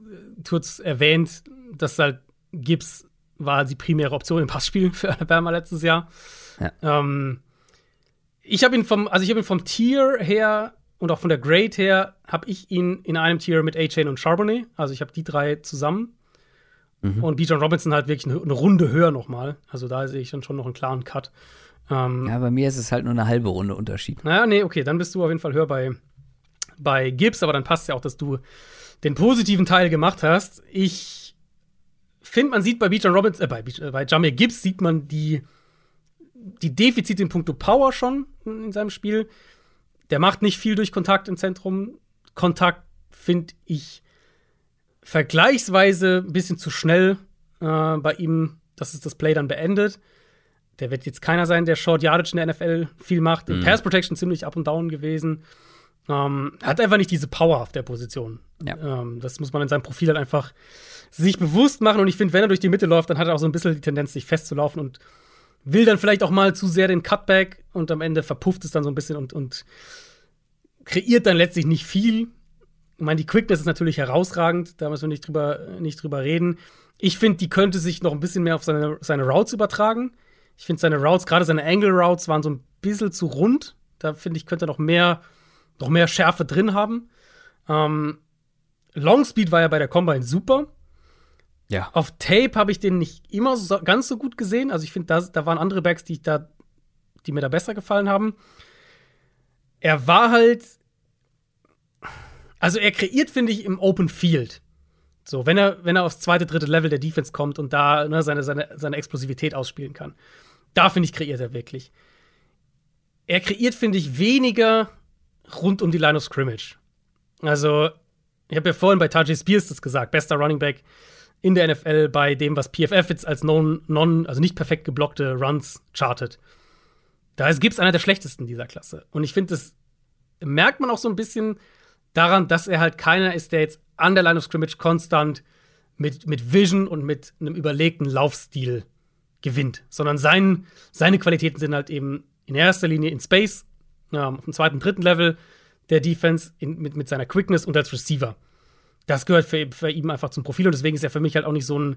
kurz erwähnt, dass halt Gibbs war die primäre Option im Passspiel für Alabama letztes Jahr. Ja. Ähm, ich habe ihn vom, also ich habe ihn vom Tier her und auch von der Grade her, habe ich ihn in einem Tier mit A-Chain und Charbonnet. Also ich habe die drei zusammen. Und Bijan Robinson halt wirklich eine, eine Runde höher nochmal. Also da sehe ich dann schon noch einen klaren Cut. Ähm, Ja, bei mir ist es halt nur eine halbe Runde Unterschied. naja, nee, okay, dann bist du auf jeden Fall höher bei, bei Gibbs, aber dann passt ja auch, dass du den positiven Teil gemacht hast. Ich finde, man sieht bei Bijan Robinson, äh, bei, äh, bei Jamir Gibbs sieht man die, die Defizite in puncto Power schon in seinem Spiel. Der macht nicht viel durch Kontakt im Zentrum. Kontakt finde ich vergleichsweise ein bisschen zu schnell äh, bei ihm, dass es das Play dann beendet. Der wird jetzt keiner sein, der Short Yardage in der NFL viel macht. In Pass Protection ziemlich up und down gewesen. Ähm, hat einfach nicht diese Power auf der Position. Ja. Ähm, das muss man in seinem Profil halt einfach sich bewusst machen. Und ich finde, wenn er durch die Mitte läuft, dann hat er auch so ein bisschen die Tendenz, sich festzulaufen und will dann vielleicht auch mal zu sehr den Cutback und am Ende verpufft es dann so ein bisschen und, und kreiert dann letztlich nicht viel. Ich meine, die Quickness ist natürlich herausragend, da müssen wir nicht drüber, nicht drüber reden. Ich finde, die könnte sich noch ein bisschen mehr auf seine, seine Routes übertragen. Ich finde, seine Routes, gerade seine Angle Routes, waren so ein bisschen zu rund. Da finde ich, könnte er noch mehr, noch mehr Schärfe drin haben. Ähm, Long Speed war ja bei der Combine super. Ja. Auf Tape habe ich den nicht immer so, ganz so gut gesehen. Also ich finde, da, da waren andere Backs, die ich da, die mir da besser gefallen haben. Er war halt, also er kreiert, finde ich, im Open Field. So, wenn er, wenn er aufs zweite, dritte Level der Defense kommt und da ne, seine, seine, seine Explosivität ausspielen kann. Da, finde ich, kreiert er wirklich. Er kreiert, finde ich, weniger rund um die Line of Scrimmage. Also, ich habe ja vorhin bei Tajay Spears das gesagt, bester Running Back in der NFL bei dem, was PFF jetzt als non, non also nicht perfekt geblockte Runs chartet. Da gibt es einer der schlechtesten dieser Klasse. Und ich finde, das merkt man auch so ein bisschen daran, dass er halt keiner ist, der jetzt an der Line of Scrimmage konstant mit, mit Vision und mit einem überlegten Laufstil gewinnt, sondern sein, seine Qualitäten sind halt eben in erster Linie in Space, ähm, auf dem zweiten, dritten Level der Defense in, mit, mit seiner Quickness und als Receiver. Das gehört für, für ihn einfach zum Profil und deswegen ist er für mich halt auch nicht so ein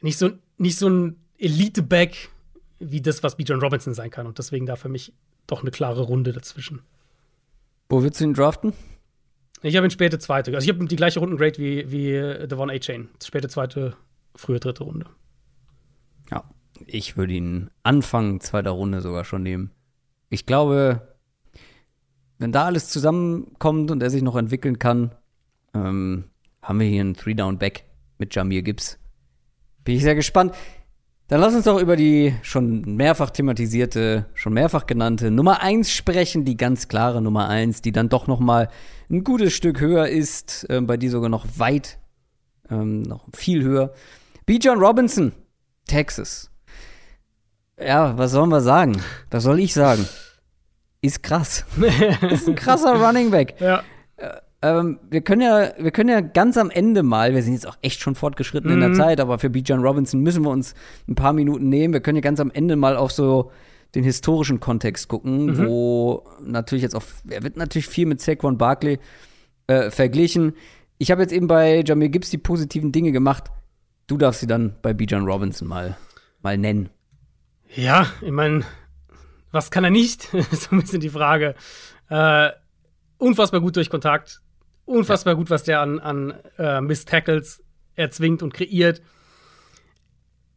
nicht so, nicht so ein Elite-Back wie das, was Bijan Robinson sein kann. Und deswegen da für mich doch eine klare Runde dazwischen. Wo willst du ihn draften? Ich habe ihn späte zweite. Also ich habe die gleiche Rundengrade wie, wie äh, Devon A-Chain. Späte zweite, frühe dritte Runde. Ja, ich würde ihn Anfang zweiter Runde sogar schon nehmen. Ich glaube, wenn da alles zusammenkommt und er sich noch entwickeln kann, ähm, haben wir hier einen Three-Down-Back mit Jamir Gibbs. Bin ich sehr gespannt. Dann lass uns doch über die schon mehrfach thematisierte, schon mehrfach genannte Nummer 1 sprechen, die ganz klare Nummer 1, die dann doch noch mal ein gutes Stück höher ist, äh, bei dir sogar noch weit, ähm, noch viel höher. Bijan Robinson, Texas. Ja, was sollen wir sagen? Was soll ich sagen? Ist krass. ist ein krasser Running Back. Ja. Ähm, wir können ja, wir können ja ganz am Ende mal, wir sind jetzt auch echt schon fortgeschritten in der Zeit, aber für Bijan Robinson müssen wir uns ein paar Minuten nehmen. Wir können ja ganz am Ende mal auf so den historischen Kontext gucken, wo natürlich jetzt auch, er wird natürlich viel mit Saquon Barkley äh, verglichen. Ich habe jetzt eben bei Jamir Gibbs die positiven Dinge gemacht. Du darfst sie dann bei Bijan Robinson mal, mal nennen. Ja, ich meine, was kann er nicht? ist so ein bisschen die Frage. Äh, unfassbar gut durch Kontakt. Unfassbar gut, was der an, an äh, Miss-Tackles erzwingt und kreiert.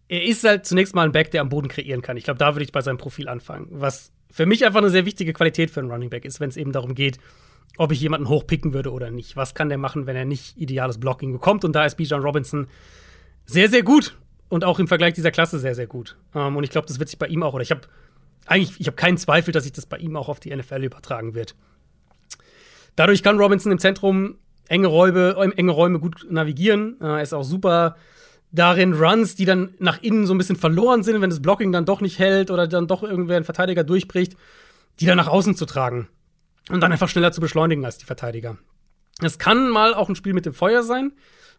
Er ist halt zunächst mal ein Back, der am Boden kreieren kann. Ich glaube, da würde ich bei seinem Profil anfangen. Was für mich einfach eine sehr wichtige Qualität für einen Running Back ist, wenn es eben darum geht, ob ich jemanden hochpicken würde oder nicht. Was kann der machen, wenn er nicht ideales Blocking bekommt? Und da ist Bijan Robinson sehr, sehr gut. Und auch im Vergleich dieser Klasse sehr, sehr gut. Ähm, und ich glaube, das wird sich bei ihm auch, oder ich habe eigentlich, ich habe keinen Zweifel, dass sich das bei ihm auch auf die NFL übertragen wird. Dadurch kann Robinson im Zentrum enge Räume, enge Räume gut navigieren. Äh, er ist auch super darin, Runs, die dann nach innen so ein bisschen verloren sind, wenn das Blocking dann doch nicht hält oder dann doch irgendwer ein Verteidiger durchbricht, die dann nach außen zu tragen und dann einfach schneller zu beschleunigen als die Verteidiger. Es kann mal auch ein Spiel mit dem Feuer sein,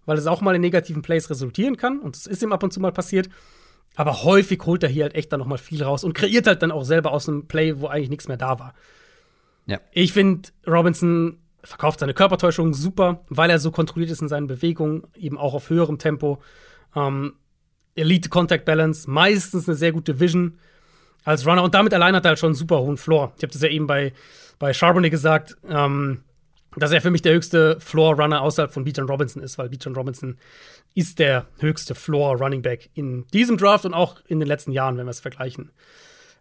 weil es auch mal in negativen Plays resultieren kann und das ist ihm ab und zu mal passiert. Aber häufig holt er hier halt echt dann noch mal viel raus und kreiert halt dann auch selber aus einem Play, wo eigentlich nichts mehr da war. Ja. Ich finde, Robinson verkauft seine Körpertäuschung super, weil er so kontrolliert ist in seinen Bewegungen, eben auch auf höherem Tempo. Ähm, Elite Contact Balance, meistens eine sehr gute Vision als Runner und damit allein hat er halt schon einen super hohen Floor. Ich habe das ja eben bei, bei Charbonnet gesagt, ähm, dass er für mich der höchste Floor-Runner außerhalb von Bijan Robinson ist, weil Bijan Robinson ist der höchste Floor-Running Back in diesem Draft und auch in den letzten Jahren, wenn wir es vergleichen.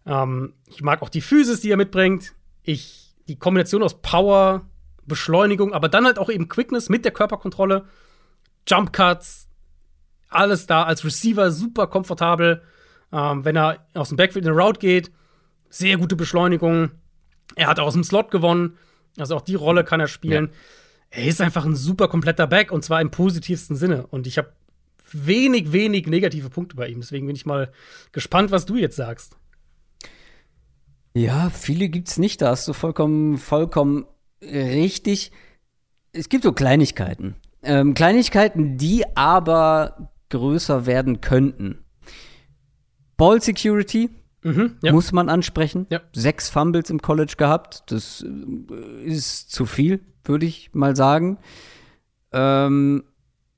Ähm, ich mag auch die Physis, die er mitbringt. Ich, die Kombination aus Power, Beschleunigung, aber dann halt auch eben Quickness mit der Körperkontrolle, Jump Cuts, alles da als Receiver super komfortabel. Ähm, wenn er aus dem Backfield in eine Route geht, sehr gute Beschleunigung. Er hat auch aus dem Slot gewonnen. Also auch die Rolle kann er spielen. Ja. Er ist einfach ein super kompletter Back und zwar im positivsten Sinne. Und ich habe wenig, wenig negative Punkte bei ihm. Deswegen bin ich mal gespannt, was du jetzt sagst. Ja, viele gibt's nicht. Da hast du vollkommen, vollkommen richtig. Es gibt so Kleinigkeiten. Ähm, Kleinigkeiten, die aber größer werden könnten. Ball Security Mhm, ja. muss man ansprechen. Ja. Sechs Fumbles im College gehabt. Das äh, ist zu viel, würde ich mal sagen. Ähm,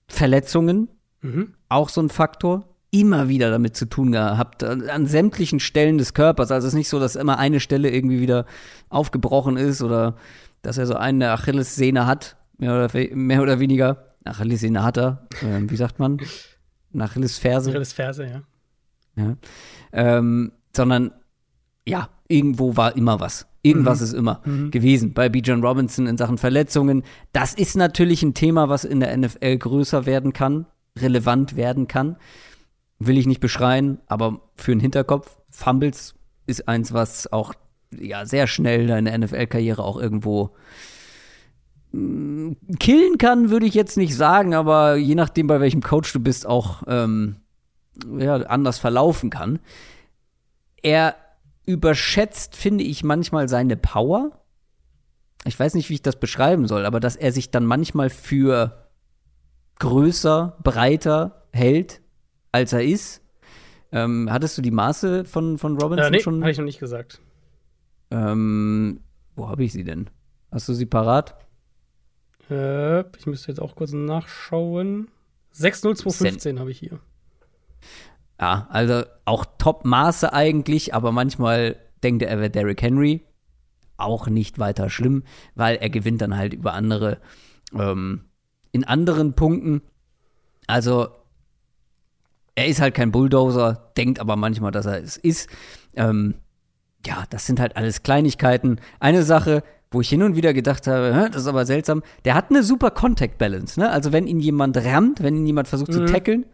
Verletzungen, Mhm. auch so ein Faktor. Immer wieder damit zu tun gehabt, an sämtlichen Stellen des Körpers. Also es ist nicht so, dass immer eine Stelle irgendwie wieder aufgebrochen ist oder dass er so eine Achillessehne hat, mehr oder, mehr oder weniger. Achillessehne hat er, ähm, wie sagt man? Achillesferse. Achilles Ferse, ja. Ja. Ähm, sondern ja, irgendwo war immer was. Irgendwas ist immer gewesen bei Bijan Robinson in Sachen Verletzungen. Das ist natürlich ein Thema, was in der NFL größer werden kann, relevant werden kann. Will ich nicht beschreien, aber für den Hinterkopf, Fumbles ist eins, was auch ja sehr schnell deine NFL-Karriere auch irgendwo mm, killen kann, würde ich jetzt nicht sagen, aber je nachdem, bei welchem Coach du bist, auch ähm, ja, anders verlaufen kann. Er überschätzt, finde ich, manchmal seine Power. Ich weiß nicht, wie ich das beschreiben soll, aber dass er sich dann manchmal für größer, breiter hält, als er ist. Ähm, hattest du die Maße von, von Robinson Äh, nee, schon? habe ich noch nicht gesagt. Ähm, wo habe ich sie denn? Hast du sie parat? Äh, ich müsste jetzt auch kurz nachschauen. 60215 habe ich hier. Ja, also auch Top-Maße eigentlich, aber manchmal denkt er, er wäre Derrick Henry. Auch nicht weiter schlimm, weil er gewinnt dann halt über andere ähm, in anderen Punkten. Also er ist halt kein Bulldozer, denkt aber manchmal, dass er es ist. Ähm, ja, das sind halt alles Kleinigkeiten. Eine Sache, wo ich hin und wieder gedacht habe, "Hä, das ist aber seltsam, der hat eine super Contact Balance, ne? Also wenn ihn jemand rammt, wenn ihn jemand versucht zu Mhm. tackeln,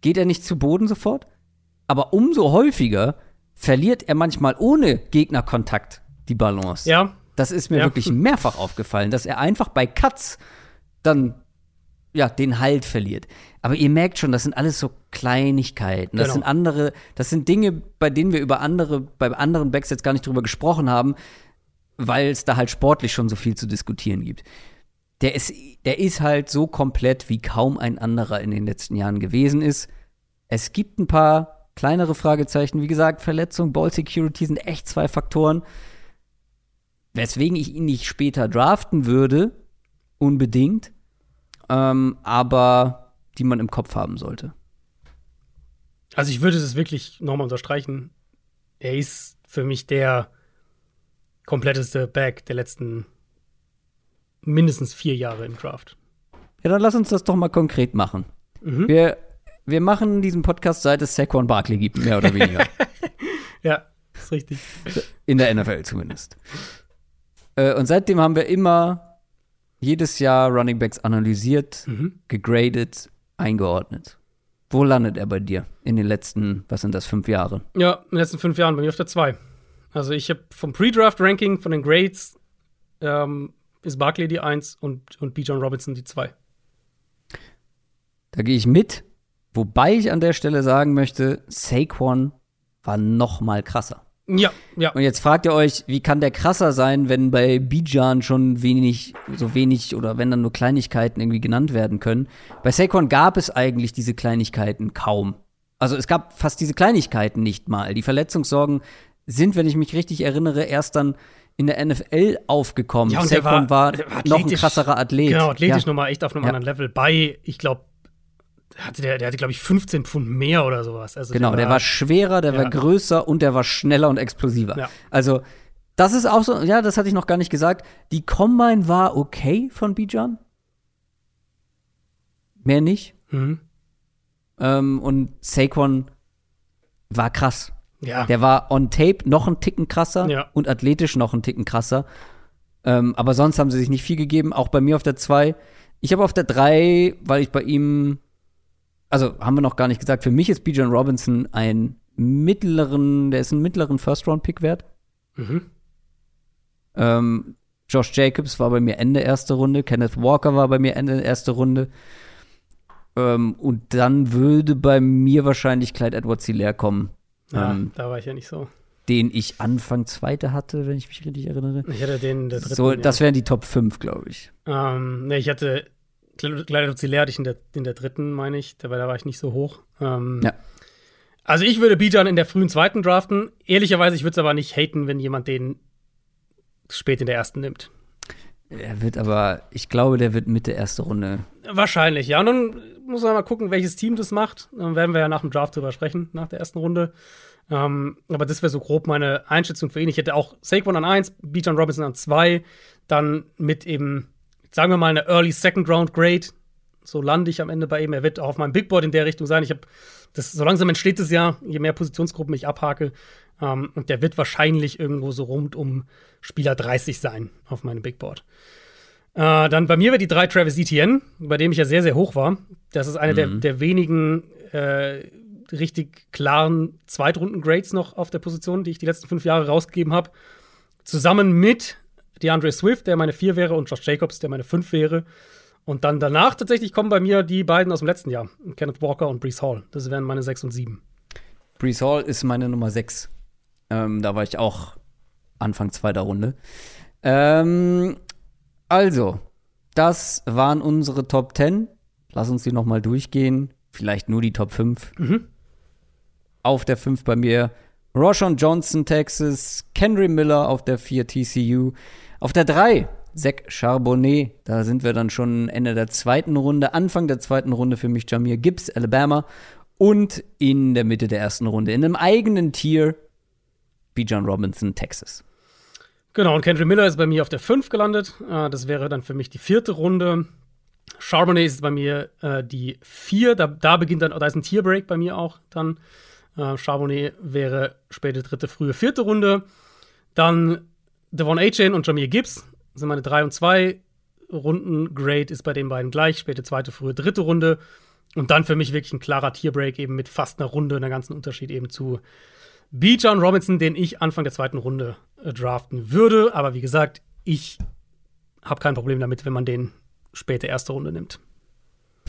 geht er nicht zu Boden sofort. Aber umso häufiger verliert er manchmal ohne Gegnerkontakt die Balance. Ja, Das ist mir Ja. wirklich mehrfach aufgefallen, dass er einfach bei Cuts dann ja, den Halt verliert. Aber ihr merkt schon, das sind alles so Kleinigkeiten. Das Genau. sind andere, das sind Dinge, bei denen wir über andere, bei anderen Backs jetzt gar nicht drüber gesprochen haben, weil es da halt sportlich schon so viel zu diskutieren gibt. Der ist, der ist halt so komplett, wie kaum ein anderer in den letzten Jahren gewesen ist. Es gibt ein paar kleinere Fragezeichen. Wie gesagt, Verletzung, Ball Security sind echt zwei Faktoren. Weswegen ich ihn nicht später draften würde, unbedingt, ähm, aber die man im Kopf haben sollte. Also ich würde es wirklich nochmal unterstreichen. Er ist für mich der kompletteste Back der letzten mindestens vier Jahre im Draft. Ja, dann lass uns das doch mal konkret machen. Mhm. Wir, wir machen diesen Podcast, seit es Saquon Barkley gibt, mehr oder weniger. Ja, ist richtig. In der NFL zumindest. Äh, und seitdem haben wir immer jedes Jahr Running Backs analysiert, Mhm. gegradet, eingeordnet. Wo landet er bei dir in den letzten, was sind das, fünf Jahre? Ja, in den letzten fünf Jahren bei mir auf der 2. Also ich habe vom Pre-Draft-Ranking, von den Grades, ähm, ist Barkley die 1 und, und B. John Robinson die 2. Da gehe ich mit, wobei ich an der Stelle sagen möchte, Saquon war noch mal krasser. Ja, ja. Und jetzt fragt ihr euch, wie kann der krasser sein, wenn bei Bijan schon wenig, so wenig oder wenn dann nur Kleinigkeiten irgendwie genannt werden können? Bei Saquon gab es eigentlich diese Kleinigkeiten kaum. Also es gab fast diese Kleinigkeiten nicht mal. Die Verletzungssorgen sind, wenn ich mich richtig erinnere, erst dann in der NFL aufgekommen. Ja, und Saquon war, war noch ein krasserer Athlet. Genau, athletisch ja. nochmal echt auf einem Ja. anderen Level. Bei, ich glaube, hatte der, der hatte, glaube ich, 15 Pfund mehr oder sowas. Also Genau, der war schwerer, der Ja. war größer und der war schneller und explosiver. Ja. Also, das ist auch so, ja, das hatte ich noch gar nicht gesagt. Die Combine war okay von Bijan. Mehr nicht. Mhm. Ähm, und Saquon war krass. Ja. Der war on tape noch einen Ticken krasser Ja. und athletisch noch einen Ticken krasser. Ähm, aber sonst haben sie sich nicht viel gegeben. Auch bei mir auf der 2. Ich habe auf der 3, weil ich bei ihm, also haben wir noch gar nicht gesagt, für mich ist Bijan Robinson ein mittleren, der ist einen mittleren First-Round-Pick wert. Mhm. Ähm, Josh Jacobs war bei mir Ende erste Runde, Kenneth Walker war bei mir Ende erste Runde. Ähm, und dann würde bei mir wahrscheinlich Clyde Edwards Hilaire kommen, Ja, ähm, da war ich ja nicht so. den ich Anfang zweite hatte, wenn ich mich richtig erinnere. Ich hatte den der dritten. So, das wären die Top 5, glaube ich. Ähm, ne, ich hatte Kleider Zilär hatte ich in der, in der dritten, meine ich. Dabei da war ich nicht so hoch. Ähm, Ja. Also ich würde Bijan in der frühen zweiten draften. Ehrlicherweise, ich würde es aber nicht haten, wenn jemand den spät in der ersten nimmt. Er wird aber, ich glaube, der wird Mitte erste Runde. Wahrscheinlich, ja. Und dann muss man mal gucken, welches Team das macht. Dann werden wir ja nach dem Draft drüber sprechen, nach der ersten Runde. Ähm, aber das wäre so grob meine Einschätzung für ihn. Ich hätte auch Saquon an 1, Bijan Robinson an 2, dann mit eben, sagen wir mal, eine Early Second Round Grade. So lande ich am Ende bei ihm. Er wird auch auf meinem Big Board in der Richtung sein. Ich habe das, so langsam entsteht es ja, je mehr Positionsgruppen ich abhake. Ähm, und der wird wahrscheinlich irgendwo so rund um Spieler 30 sein auf meinem Big Board. Äh, dann bei mir wäre die 3 Travis Etienne, bei dem ich ja sehr, sehr hoch war. Das ist eine der, der wenigen äh, richtig klaren Zweitrunden-Grades noch auf der Position, die ich die letzten fünf Jahre rausgegeben habe. Zusammen mit DeAndre Swift, der meine 4 wäre, und Josh Jacobs, der meine 5 wäre. Und dann danach tatsächlich kommen bei mir die beiden aus dem letzten Jahr, Kenneth Walker und Brees Hall. Das wären meine 6 und 7. Brees Hall ist meine Nummer 6. Ähm, da war ich auch Anfang zweiter Runde. Ähm, also, das waren unsere Top 10. Lass uns die noch mal durchgehen. Vielleicht nur die Top 5. Auf der 5 bei mir Roshan Johnson, Texas. Kendry Miller auf der 4 TCU. Auf der 3 Zach Charbonnet. Da sind wir dann schon Ende der zweiten Runde. Anfang der zweiten Runde für mich Jamir Gibbs, Alabama. Und in der Mitte der ersten Runde, in einem eigenen Tier, Bijan Robinson, Texas. Genau, und Kendrick Miller ist bei mir auf der 5 gelandet. Äh, das wäre dann für mich die vierte Runde. Charbonnet ist bei mir äh, die 4. Da, da beginnt dann, da ist ein Tierbreak bei mir auch dann. Äh, Charbonnet wäre späte dritte, frühe vierte Runde. Dann Devon A-Chain und Jamir Gibbs sind meine 3 und 2 Runden. Grade ist bei den beiden gleich, späte zweite, frühe dritte Runde. Und dann für mich wirklich ein klarer Tierbreak, eben mit fast einer Runde, einer ganzen Unterschied eben zu B. John Robinson, den ich Anfang der zweiten Runde äh, draften würde. Aber wie gesagt, ich habe kein Problem damit, wenn man den späte erste Runde nimmt.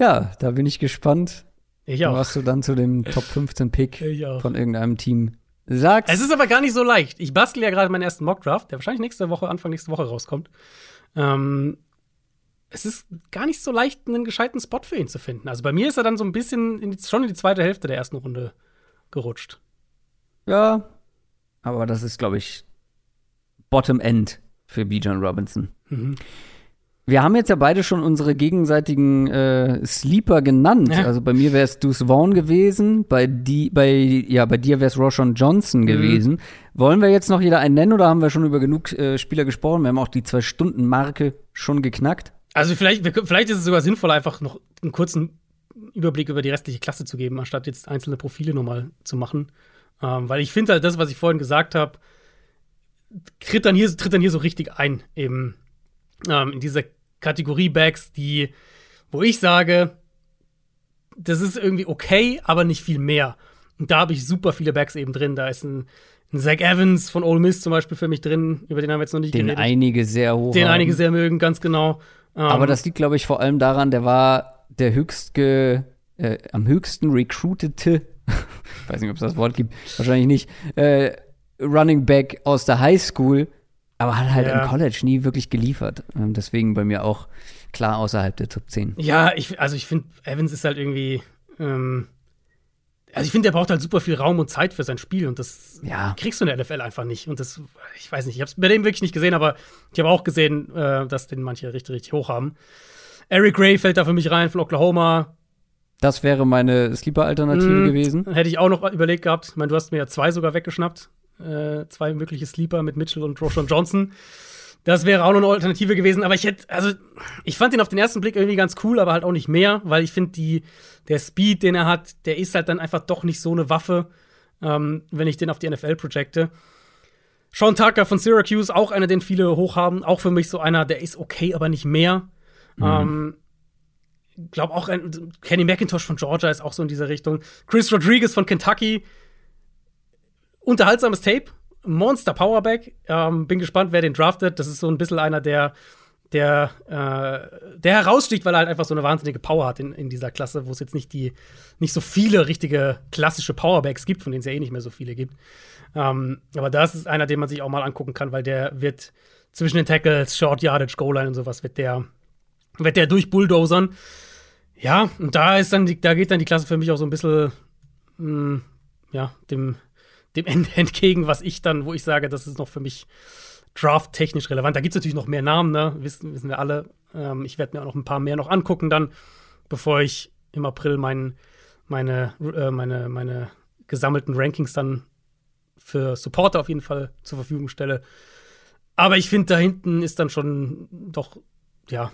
Ja, da bin ich gespannt, Ich auch. was du dann zu dem Top 15 Pick von irgendeinem Team sagst. Es ist aber gar nicht so leicht. Ich bastel ja gerade meinen ersten Mockdraft, der wahrscheinlich nächste Woche, Anfang nächste Woche rauskommt. Ähm, es ist gar nicht so leicht, einen gescheiten Spot für ihn zu finden. Also bei mir ist er dann so ein bisschen in die, schon in die zweite Hälfte der ersten Runde gerutscht. ja, aber das ist, glaube ich, Bottom End für Bijan Robinson. Mhm. Wir haben jetzt ja beide schon unsere gegenseitigen äh, Sleeper genannt. Ja. Also bei mir wäre es Deuce Vaughn gewesen, bei, die, bei, ja, bei dir wäre es Roshan Johnson gewesen. Wollen wir jetzt noch jeder einen nennen oder haben wir schon über genug äh, Spieler gesprochen? Wir haben auch die Zwei-Stunden-Marke schon geknackt. Also vielleicht, vielleicht ist es sogar sinnvoll, einfach noch einen kurzen Überblick über die restliche Klasse zu geben, anstatt jetzt einzelne Profile nochmal zu machen. Ähm, weil ich finde halt das, was ich vorhin gesagt habe, tritt dann hier, tritt dann hier so richtig ein, eben ähm, in dieser Kategorie Bags, die, wo ich sage, das ist irgendwie okay, aber nicht viel mehr. Und da habe ich super viele Backs eben drin. Da ist ein, ein Zach Evans von Ole Miss zum Beispiel für mich drin, über den haben wir jetzt noch nicht Den geredet. einige sehr hoch den haben. einige sehr mögen, ganz genau. Ähm, Aber das liegt, glaube ich, vor allem daran, der war der höchstge, äh, am höchsten recruitete, ich weiß nicht, ob es das Wort gibt, wahrscheinlich nicht, äh, Running Back aus der High School, aber hat halt Ja. im College nie wirklich geliefert. Ähm, deswegen bei mir auch klar außerhalb der Top 10. Ja, ich, also ich finde, Evans ist halt irgendwie. Ähm, also ich finde, der braucht halt super viel Raum und Zeit für sein Spiel und das Ja. kriegst du in der NFL einfach nicht. Und das, ich weiß nicht, ich habe es bei dem wirklich nicht gesehen, aber ich habe auch gesehen, äh, dass den manche richtig, richtig hoch haben. Eric Gray fällt da für mich rein von Oklahoma. Das wäre meine Sleeper-Alternative Mhm. gewesen. Hätte ich auch noch überlegt gehabt. Ich meine, du hast mir ja zwei sogar weggeschnappt. Äh, zwei mögliche Sleeper mit Mitchell und Roshan Johnson. Das wäre auch noch eine Alternative gewesen, aber ich hätte, also ich fand ihn auf den ersten Blick irgendwie ganz cool, aber halt auch nicht mehr, weil ich finde, die, der Speed, den er hat, der ist halt dann einfach doch nicht so eine Waffe, ähm, wenn ich den auf die NFL projecte. Sean Tucker von Syracuse, auch einer, den viele hoch haben, auch für mich so einer, der ist okay, aber nicht mehr. Ähm, glaube auch Kenny McIntosh von Georgia ist auch so in dieser Richtung. Chris Rodriguez von Kentucky. Unterhaltsames Tape. Monster Powerback. Ähm, bin gespannt, wer den draftet. Das ist so ein bisschen einer, der, der, äh, der heraussticht, weil er halt einfach so eine wahnsinnige Power hat in, in dieser Klasse, wo es jetzt nicht die, nicht so viele richtige klassische Powerbacks gibt, von denen es ja eh nicht mehr so viele gibt. Ähm, aber das ist einer, den man sich auch mal angucken kann, weil der wird zwischen den Tackles, Short Yardage, Goal Line und sowas, wird der, wird der durchbulldozern. Ja, und da ist dann die, da geht dann die Klasse für mich auch so ein bisschen mh, ja, dem, dem Ende entgegen, was ich dann, wo ich sage, das ist noch für mich drafttechnisch relevant. Da gibt es natürlich noch mehr Namen, ne? Wissen, wissen wir alle. Ähm, ich werde mir auch noch ein paar mehr noch angucken dann, bevor ich im April mein, meine, äh, meine, meine gesammelten Rankings dann für Supporter auf jeden Fall zur Verfügung stelle. Aber ich finde, da hinten ist dann schon doch, ja,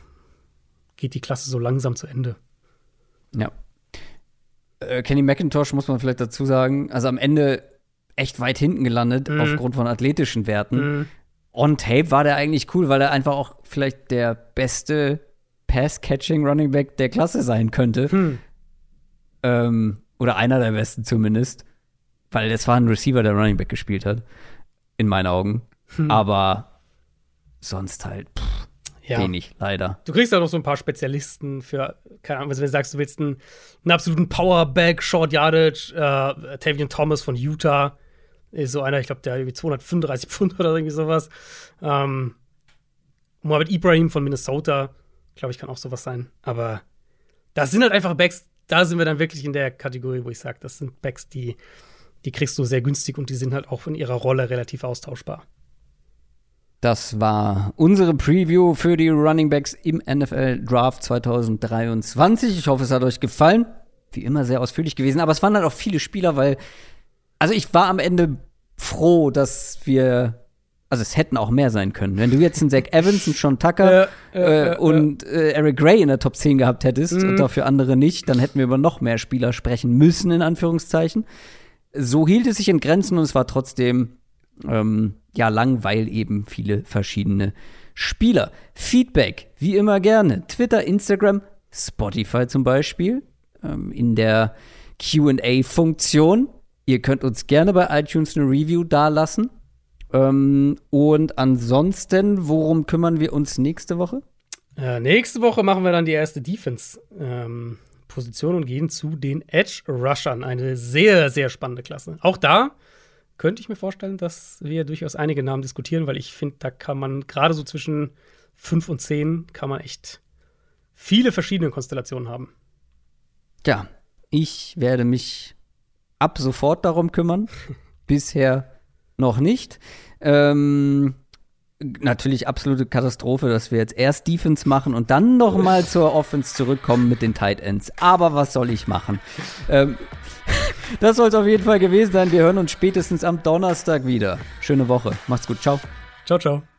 geht die Klasse so langsam zu Ende. Ja. Äh, Kenny McIntosh muss man vielleicht dazu sagen, also am Ende echt weit hinten gelandet Mhm. aufgrund von athletischen Werten. Mhm. On Tape war der eigentlich cool, weil er einfach auch vielleicht der beste Pass-Catching Running Back der Klasse sein könnte. Hm. Ähm, oder einer der besten zumindest. Weil das war ein Receiver, der Running Back gespielt hat. In meinen Augen. Hm. Aber sonst halt pff, Ja. wenig, leider. Du kriegst ja noch so ein paar Spezialisten für, keine Ahnung, wenn du sagst, du willst einen, einen absoluten Powerback, Short Yardage, äh, Tavian Thomas von Utah ist so einer, ich glaube, der hat irgendwie 235 Pfund oder irgendwie sowas. Ähm, Mohamed Ibrahim von Minnesota, glaube ich, kann auch sowas sein. Aber das sind halt einfach Backs, da sind wir dann wirklich in der Kategorie, wo ich sage, das sind Backs, die, die kriegst du sehr günstig und die sind halt auch in ihrer Rolle relativ austauschbar. Das war unsere Preview für die Running Backs im NFL Draft 2023. Ich hoffe, es hat euch gefallen. Wie immer sehr ausführlich gewesen, aber es waren halt auch viele Spieler, weil also ich war am Ende froh, dass wir also es hätten auch mehr sein können. Wenn du jetzt einen Zach Evans, einen Sean Tucker Ja, ja, äh, und äh, Eric Gray in der Top 10 gehabt hättest Mhm. und dafür andere nicht, dann hätten wir über noch mehr Spieler sprechen müssen, in Anführungszeichen. So hielt es sich in Grenzen und es war trotzdem ähm, ja lang, weil eben viele verschiedene Spieler. Feedback, wie immer gerne. Twitter, Instagram, Spotify zum Beispiel, ähm, in der QA-Funktion. Ihr könnt uns gerne bei iTunes eine Review dalassen. Ähm, und ansonsten, worum kümmern wir uns nächste Woche? Äh, nächste Woche machen wir dann die erste Defense-Position ähm, und gehen zu den Edge-Rushern. Eine sehr, sehr spannende Klasse. Auch da könnte ich mir vorstellen, dass wir durchaus einige Namen diskutieren, weil ich finde, da kann man gerade so zwischen 5 und 10 kann man echt viele verschiedene Konstellationen haben. Ja, ich werde mich ab sofort darum kümmern. Bisher noch nicht. Ähm, natürlich absolute Katastrophe, dass wir jetzt erst Defense machen und dann noch mal zur Offense zurückkommen mit den Tight Ends. Aber was soll ich machen? Ähm, das soll es auf jeden Fall gewesen sein. Wir hören uns spätestens am Donnerstag wieder. Schöne Woche. Macht's gut. Ciao. Ciao, ciao.